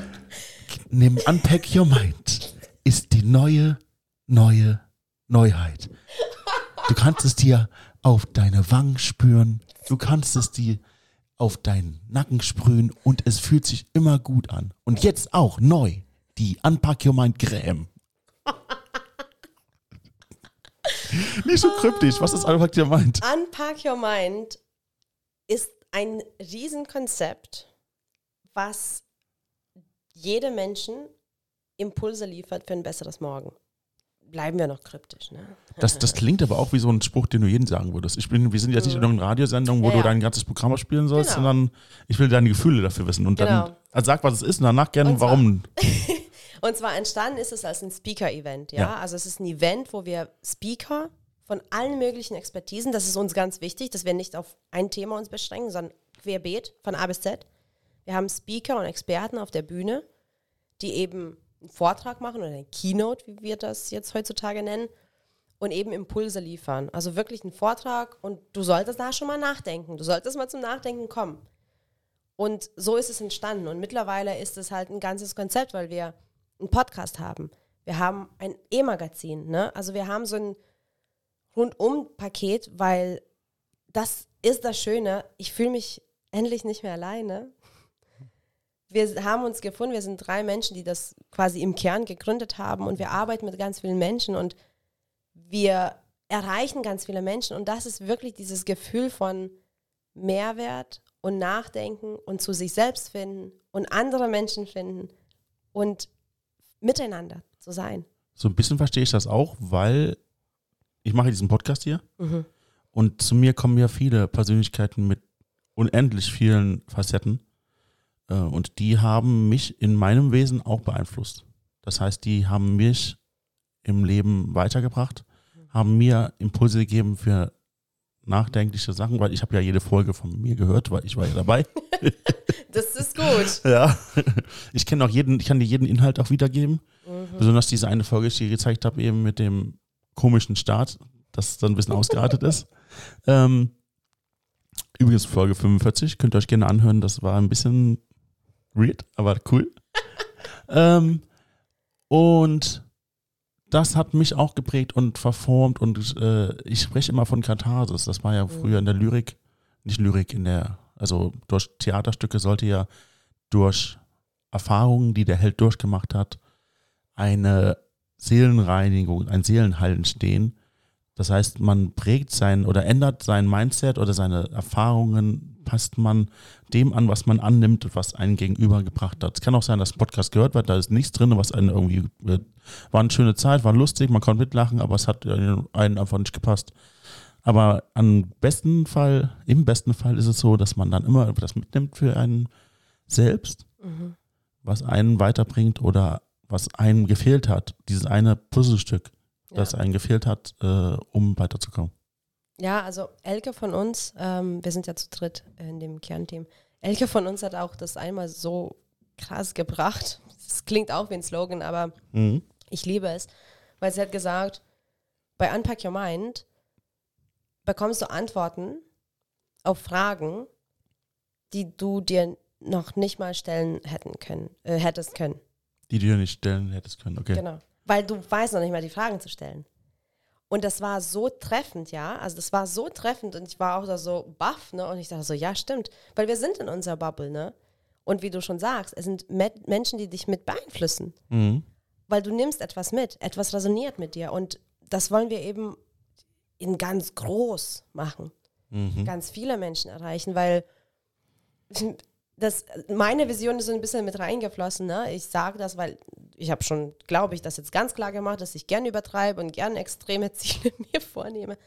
[LAUGHS] [LAUGHS] Nimm Unpack Your Mind ist die neue, neue Neuheit. Du kannst es dir auf deine Wangen spüren, du kannst es dir auf deinen Nacken sprühen und es fühlt sich immer gut an. Und jetzt auch neu die Unpack Your Mind Creme. [LAUGHS] Nicht so kryptisch. Was ist Unpack Your Mind? Unpack Your Mind ist ein Riesenkonzept, was jedem Menschen Impulse liefert für ein besseres Morgen. Bleiben wir noch kryptisch, ne? Das, das klingt aber auch wie so ein Spruch, den du jedem sagen würdest. Ich bin, wir sind jetzt nicht in irgendeiner Radiosendung, wo ja, ja. du dein ganzes Programm spielen sollst, genau. sondern ich will deine Gefühle dafür wissen. Und genau. dann also sag, was es ist und danach gerne, und warum. [LAUGHS] Und zwar entstanden ist es als ein Speaker-Event, ja? ja? Also es ist ein Event, wo wir Speaker von allen möglichen Expertisen, das ist uns ganz wichtig, dass wir nicht auf ein Thema uns beschränken, sondern querbeet von A bis Z. Wir haben Speaker und Experten auf der Bühne, die eben einen Vortrag machen oder eine Keynote, wie wir das jetzt heutzutage nennen, und eben Impulse liefern. Also wirklich einen Vortrag und du solltest da schon mal nachdenken. Du solltest mal zum Nachdenken kommen. Und so ist es entstanden. Und mittlerweile ist es halt ein ganzes Konzept, weil wir einen Podcast haben. Wir haben ein E-Magazin. Ne? Also wir haben so ein Rundum-Paket, weil das ist das Schöne. Ich fühle mich endlich nicht mehr alleine. Wir haben uns gefunden, wir sind drei Menschen, die das quasi im Kern gegründet haben und wir arbeiten mit ganz vielen Menschen und wir erreichen ganz viele Menschen und das ist wirklich dieses Gefühl von Mehrwert und Nachdenken und zu sich selbst finden und andere Menschen finden und miteinander zu sein. So ein bisschen verstehe ich das auch, weil ich mache diesen Podcast hier mhm. und zu mir kommen ja viele Persönlichkeiten mit unendlich vielen Facetten äh, und die haben mich in meinem Wesen auch beeinflusst. Das heißt, die haben mich im Leben weitergebracht, haben mir Impulse gegeben für nachdenkliche Sachen, weil ich habe ja jede Folge von mir gehört, weil ich war ja dabei. [LAUGHS] das ist gut. [LAUGHS] Ja, ich kenne auch jeden, ich kann dir jeden Inhalt auch wiedergeben. Mhm. Besonders diese eine Folge, die ich dir gezeigt habe, eben mit dem komischen Start, das dann ein bisschen ausgeartet ist. [LAUGHS] Ähm, übrigens Folge 45, könnt ihr euch gerne anhören, das war ein bisschen weird, aber cool. ähm, und das hat mich auch geprägt und verformt und äh, ich spreche immer von Katharsis. Das war ja früher in der Lyrik, nicht Lyrik, in der, also durch Theaterstücke sollte ja durch Erfahrungen, die der Held durchgemacht hat, eine Seelenreinigung, ein Seelenheil entstehen. Das heißt, man prägt sein oder ändert sein Mindset oder seine Erfahrungen passt man dem an, was man annimmt, was einen gegenübergebracht hat. Es kann auch sein, dass ein Podcast gehört wird, da ist nichts drin, was einen irgendwie, äh, war eine schöne Zeit, war lustig, man konnte mitlachen, aber es hat einen einfach nicht gepasst. Aber am besten Fall, im besten Fall ist es so, dass man dann immer das mitnimmt für einen selbst, mhm. was einen weiterbringt oder was einem gefehlt hat. Dieses eine Puzzlestück. Das einem gefehlt hat, äh, um weiterzukommen. Ja, also Elke von uns, ähm, wir sind ja zu dritt in dem Kernteam. Elke von uns hat auch das einmal so krass gebracht. Das klingt auch wie ein Slogan, aber mhm. ich liebe es, weil sie hat gesagt, bei Unpack Your Mind bekommst du Antworten auf Fragen, die du dir noch nicht mal stellen hätten können, äh, hättest können. Die du dir nicht stellen hättest können, okay. Genau. Weil du weißt noch nicht mal die Fragen zu stellen. Und das war so treffend, ja. Also das war so treffend und ich war auch da so baff, ne? Und ich dachte so, ja, stimmt. Weil wir sind in unserer Bubble, ne? Und wie du schon sagst, es sind Menschen, die dich mit beeinflussen. Mhm. Weil du nimmst etwas mit, etwas resoniert mit dir. Und das wollen wir eben in ganz groß machen. Mhm. Ganz viele Menschen erreichen, weil das, meine Vision ist so ein bisschen mit reingeflossen. Ne? Ich sage das, weil ich habe schon, glaube ich, das jetzt ganz klar gemacht, dass ich gern übertreibe und gern extreme [LAUGHS] Ziele mir vornehme.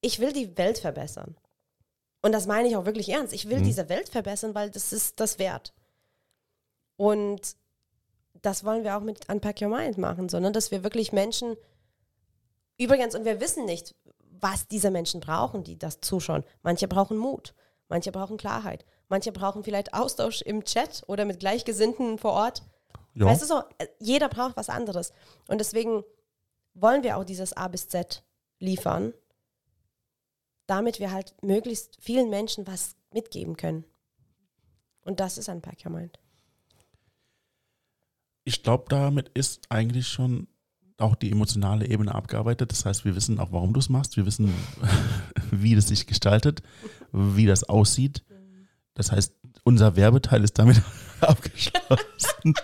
Ich will die Welt verbessern. Und das meine ich auch wirklich ernst. Ich will Mhm. diese Welt verbessern, weil das ist das wert. Und das wollen wir auch mit Unpack Your Mind machen, sondern dass wir wirklich Menschen, übrigens, und wir wissen nicht, was diese Menschen brauchen, die das zuschauen. Manche brauchen Mut, manche brauchen Klarheit, manche brauchen vielleicht Austausch im Chat oder mit Gleichgesinnten vor Ort. Ja. Weißt du so, äh, jeder braucht was anderes. Und deswegen wollen wir auch dieses A bis Z liefern, damit wir halt möglichst vielen Menschen was mitgeben können. Und das ist ein Pack Your Mind. Ich glaube, damit ist eigentlich schon auch die emotionale Ebene abgearbeitet. Das heißt, wir wissen auch, warum du es machst. Wir wissen, [LAUGHS] wie das sich gestaltet, wie das aussieht. Das heißt, unser Werbeteil ist damit [LAUGHS] abgeschlossen.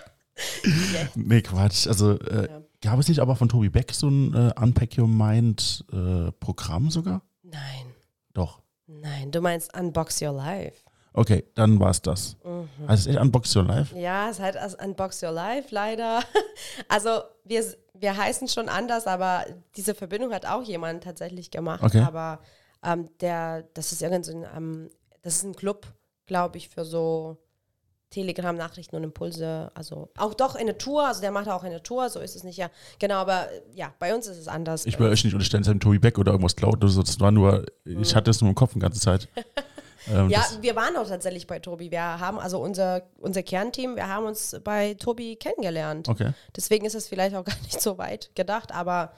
Nee, Quatsch. Also äh, Ja. gab es nicht aber von Tobi Beck so ein äh, Unpack Your Mind äh, Programm sogar? Nein, Doch. nein, du meinst Unbox Your Life. Okay, dann war es das. Mhm. Also es ist echt Unbox Your Life? Ja, es heißt also Unbox Your Life leider. [LAUGHS] Also wir, wir heißen schon anders, aber diese Verbindung hat auch jemand tatsächlich gemacht. Okay. Aber ähm, der, das ist irgend so ein, ähm, das ist ein Club, glaube ich, für so Telegram-Nachrichten und Impulse. Also auch doch eine Tour, also der macht auch eine Tour, so ist es nicht ja. Genau, aber ja, bei uns ist es anders. Ich will euch nicht unterstellen, es ist Tobi Beck oder irgendwas klaut oder so. Das war nur, ich hatte es nur im Kopf die ganze Zeit. [LAUGHS] Ähm, Ja, wir waren auch tatsächlich bei Tobi. Wir haben also unser, unser Kernteam, wir haben uns bei Tobi kennengelernt. okay. Deswegen ist es vielleicht auch [LAUGHS] gar nicht so weit gedacht, aber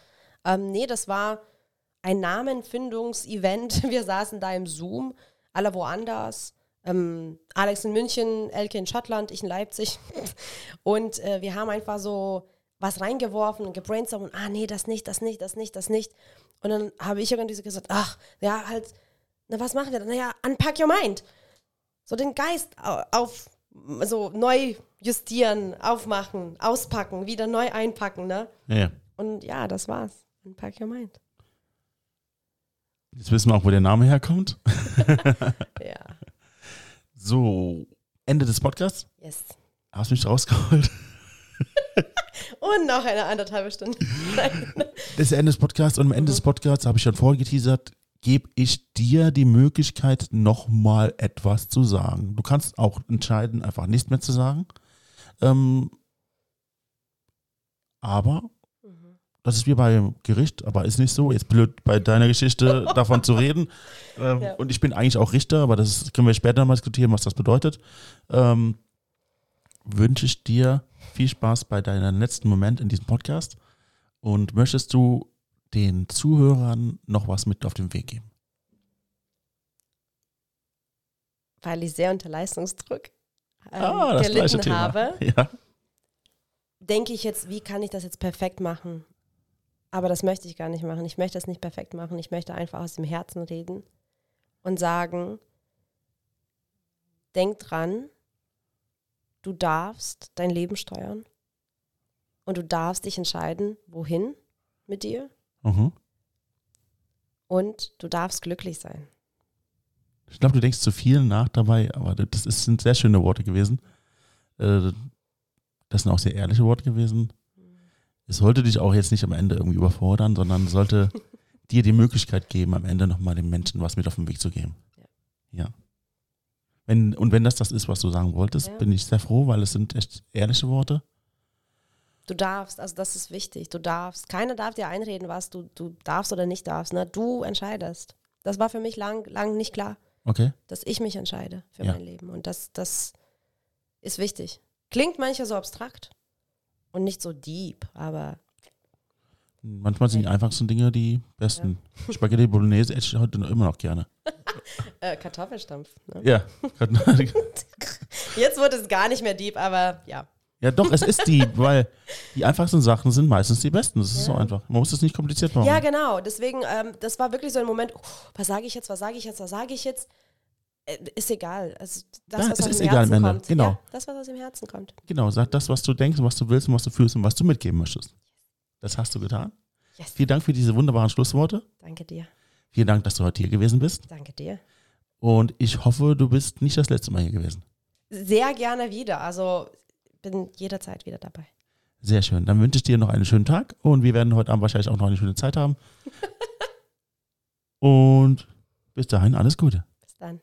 ähm, nee, das war ein Namenfindungsevent. [LAUGHS] Wir saßen da im Zoom, alle woanders. Ähm, Alex in München, Elke in Schottland, ich in Leipzig. [LAUGHS] Und äh, wir haben einfach so was reingeworfen und gebrainstormt. Ah, nee, das nicht, das nicht, das nicht, das nicht. Und dann habe ich irgendwie so gesagt, ach, ja, halt, na, was machen wir dann? Naja, unpack your mind. So den Geist au- auf, so neu justieren, aufmachen, auspacken, wieder neu einpacken, ne? Ja. Und ja, das war's. Unpack your mind. Jetzt wissen wir auch, wo der Name herkommt. [LAUGHS] [LAUGHS] Ja. So, Ende des Podcasts. Yes. Hast mich rausgeholt. [LAUGHS] Und noch eine anderthalbe Stunde. [LAUGHS] Das ist Ende des Podcasts und am Ende des Podcasts habe ich schon vorgeteasert, gebe ich dir die Möglichkeit, nochmal etwas zu sagen. Du kannst auch entscheiden, einfach nichts mehr zu sagen. Ähm, aber das ist wie beim Gericht, aber ist nicht so. Jetzt blöd bei deiner Geschichte [LAUGHS] davon zu reden. Ähm, Ja. Und ich bin eigentlich auch Richter, aber das können wir später mal diskutieren, was das bedeutet. Ähm, wünsche ich dir viel Spaß bei deinem letzten Moment in diesem Podcast. Und möchtest du den Zuhörern noch was mit auf den Weg geben? Weil ich sehr unter Leistungsdruck ähm, Ah, gelitten habe, [LAUGHS] Ja. denke ich jetzt, wie kann ich das jetzt perfekt machen? Aber das möchte ich gar nicht machen. Ich möchte es nicht perfekt machen. Ich möchte einfach aus dem Herzen reden und sagen, denk dran, du darfst dein Leben steuern und du darfst dich entscheiden, wohin mit dir Mhm. und du darfst glücklich sein. Ich glaube, du denkst zu viel nach dabei, aber das sind sehr schöne Worte gewesen. Äh, Das sind auch sehr ehrliche Worte gewesen. Es sollte dich auch jetzt nicht am Ende irgendwie überfordern, sondern sollte [LAUGHS] dir die Möglichkeit geben, am Ende nochmal den Menschen was mit auf den Weg zu geben. Ja. Wenn, und wenn das das ist, was du sagen wolltest, Ja. bin ich sehr froh, weil es sind echt ehrliche Worte. Du darfst, also das ist wichtig, du darfst. Keiner darf dir einreden, was du, du darfst oder nicht darfst. Ne? Du entscheidest. Das war für mich lang, lang nicht klar, Okay? dass ich mich entscheide für Ja. mein Leben. Und das, das ist wichtig. Klingt mancher so abstrakt und nicht so deep, aber Manchmal sind die einfachsten Dinge die besten. Spaghetti Bolognese esse ich heute noch immer noch gerne. [LAUGHS] Äh, Kartoffelstampf. Ne? Ja. [LAUGHS] Jetzt wird es gar nicht mehr deep, aber ja. Ja, doch, es ist die, weil die einfachsten Sachen sind meistens die besten. Das ist so Ja. einfach. Man muss es nicht kompliziert machen. Ja, genau. Deswegen, ähm, das war wirklich so ein Moment, oh, was sage ich jetzt, was sage ich jetzt, was sage ich jetzt? Äh, ist egal. Also das, Ja, was es aus ist dem egal Herzen Ende. kommt. Genau. Ja, das, was aus dem Herzen kommt. Genau, sag das, was du denkst und was du willst und was du fühlst und was du mitgeben möchtest. Das hast du getan. Yes. Vielen Dank für diese wunderbaren Schlussworte. Danke dir. Vielen Dank, dass du heute hier gewesen bist. Danke dir. Und ich hoffe, du bist nicht das letzte Mal hier gewesen. Sehr gerne wieder. Also bin jederzeit wieder dabei. Sehr schön. Dann wünsche ich dir noch einen schönen Tag und wir werden heute Abend wahrscheinlich auch noch eine schöne Zeit haben. [LAUGHS] und bis dahin alles Gute. Bis dann.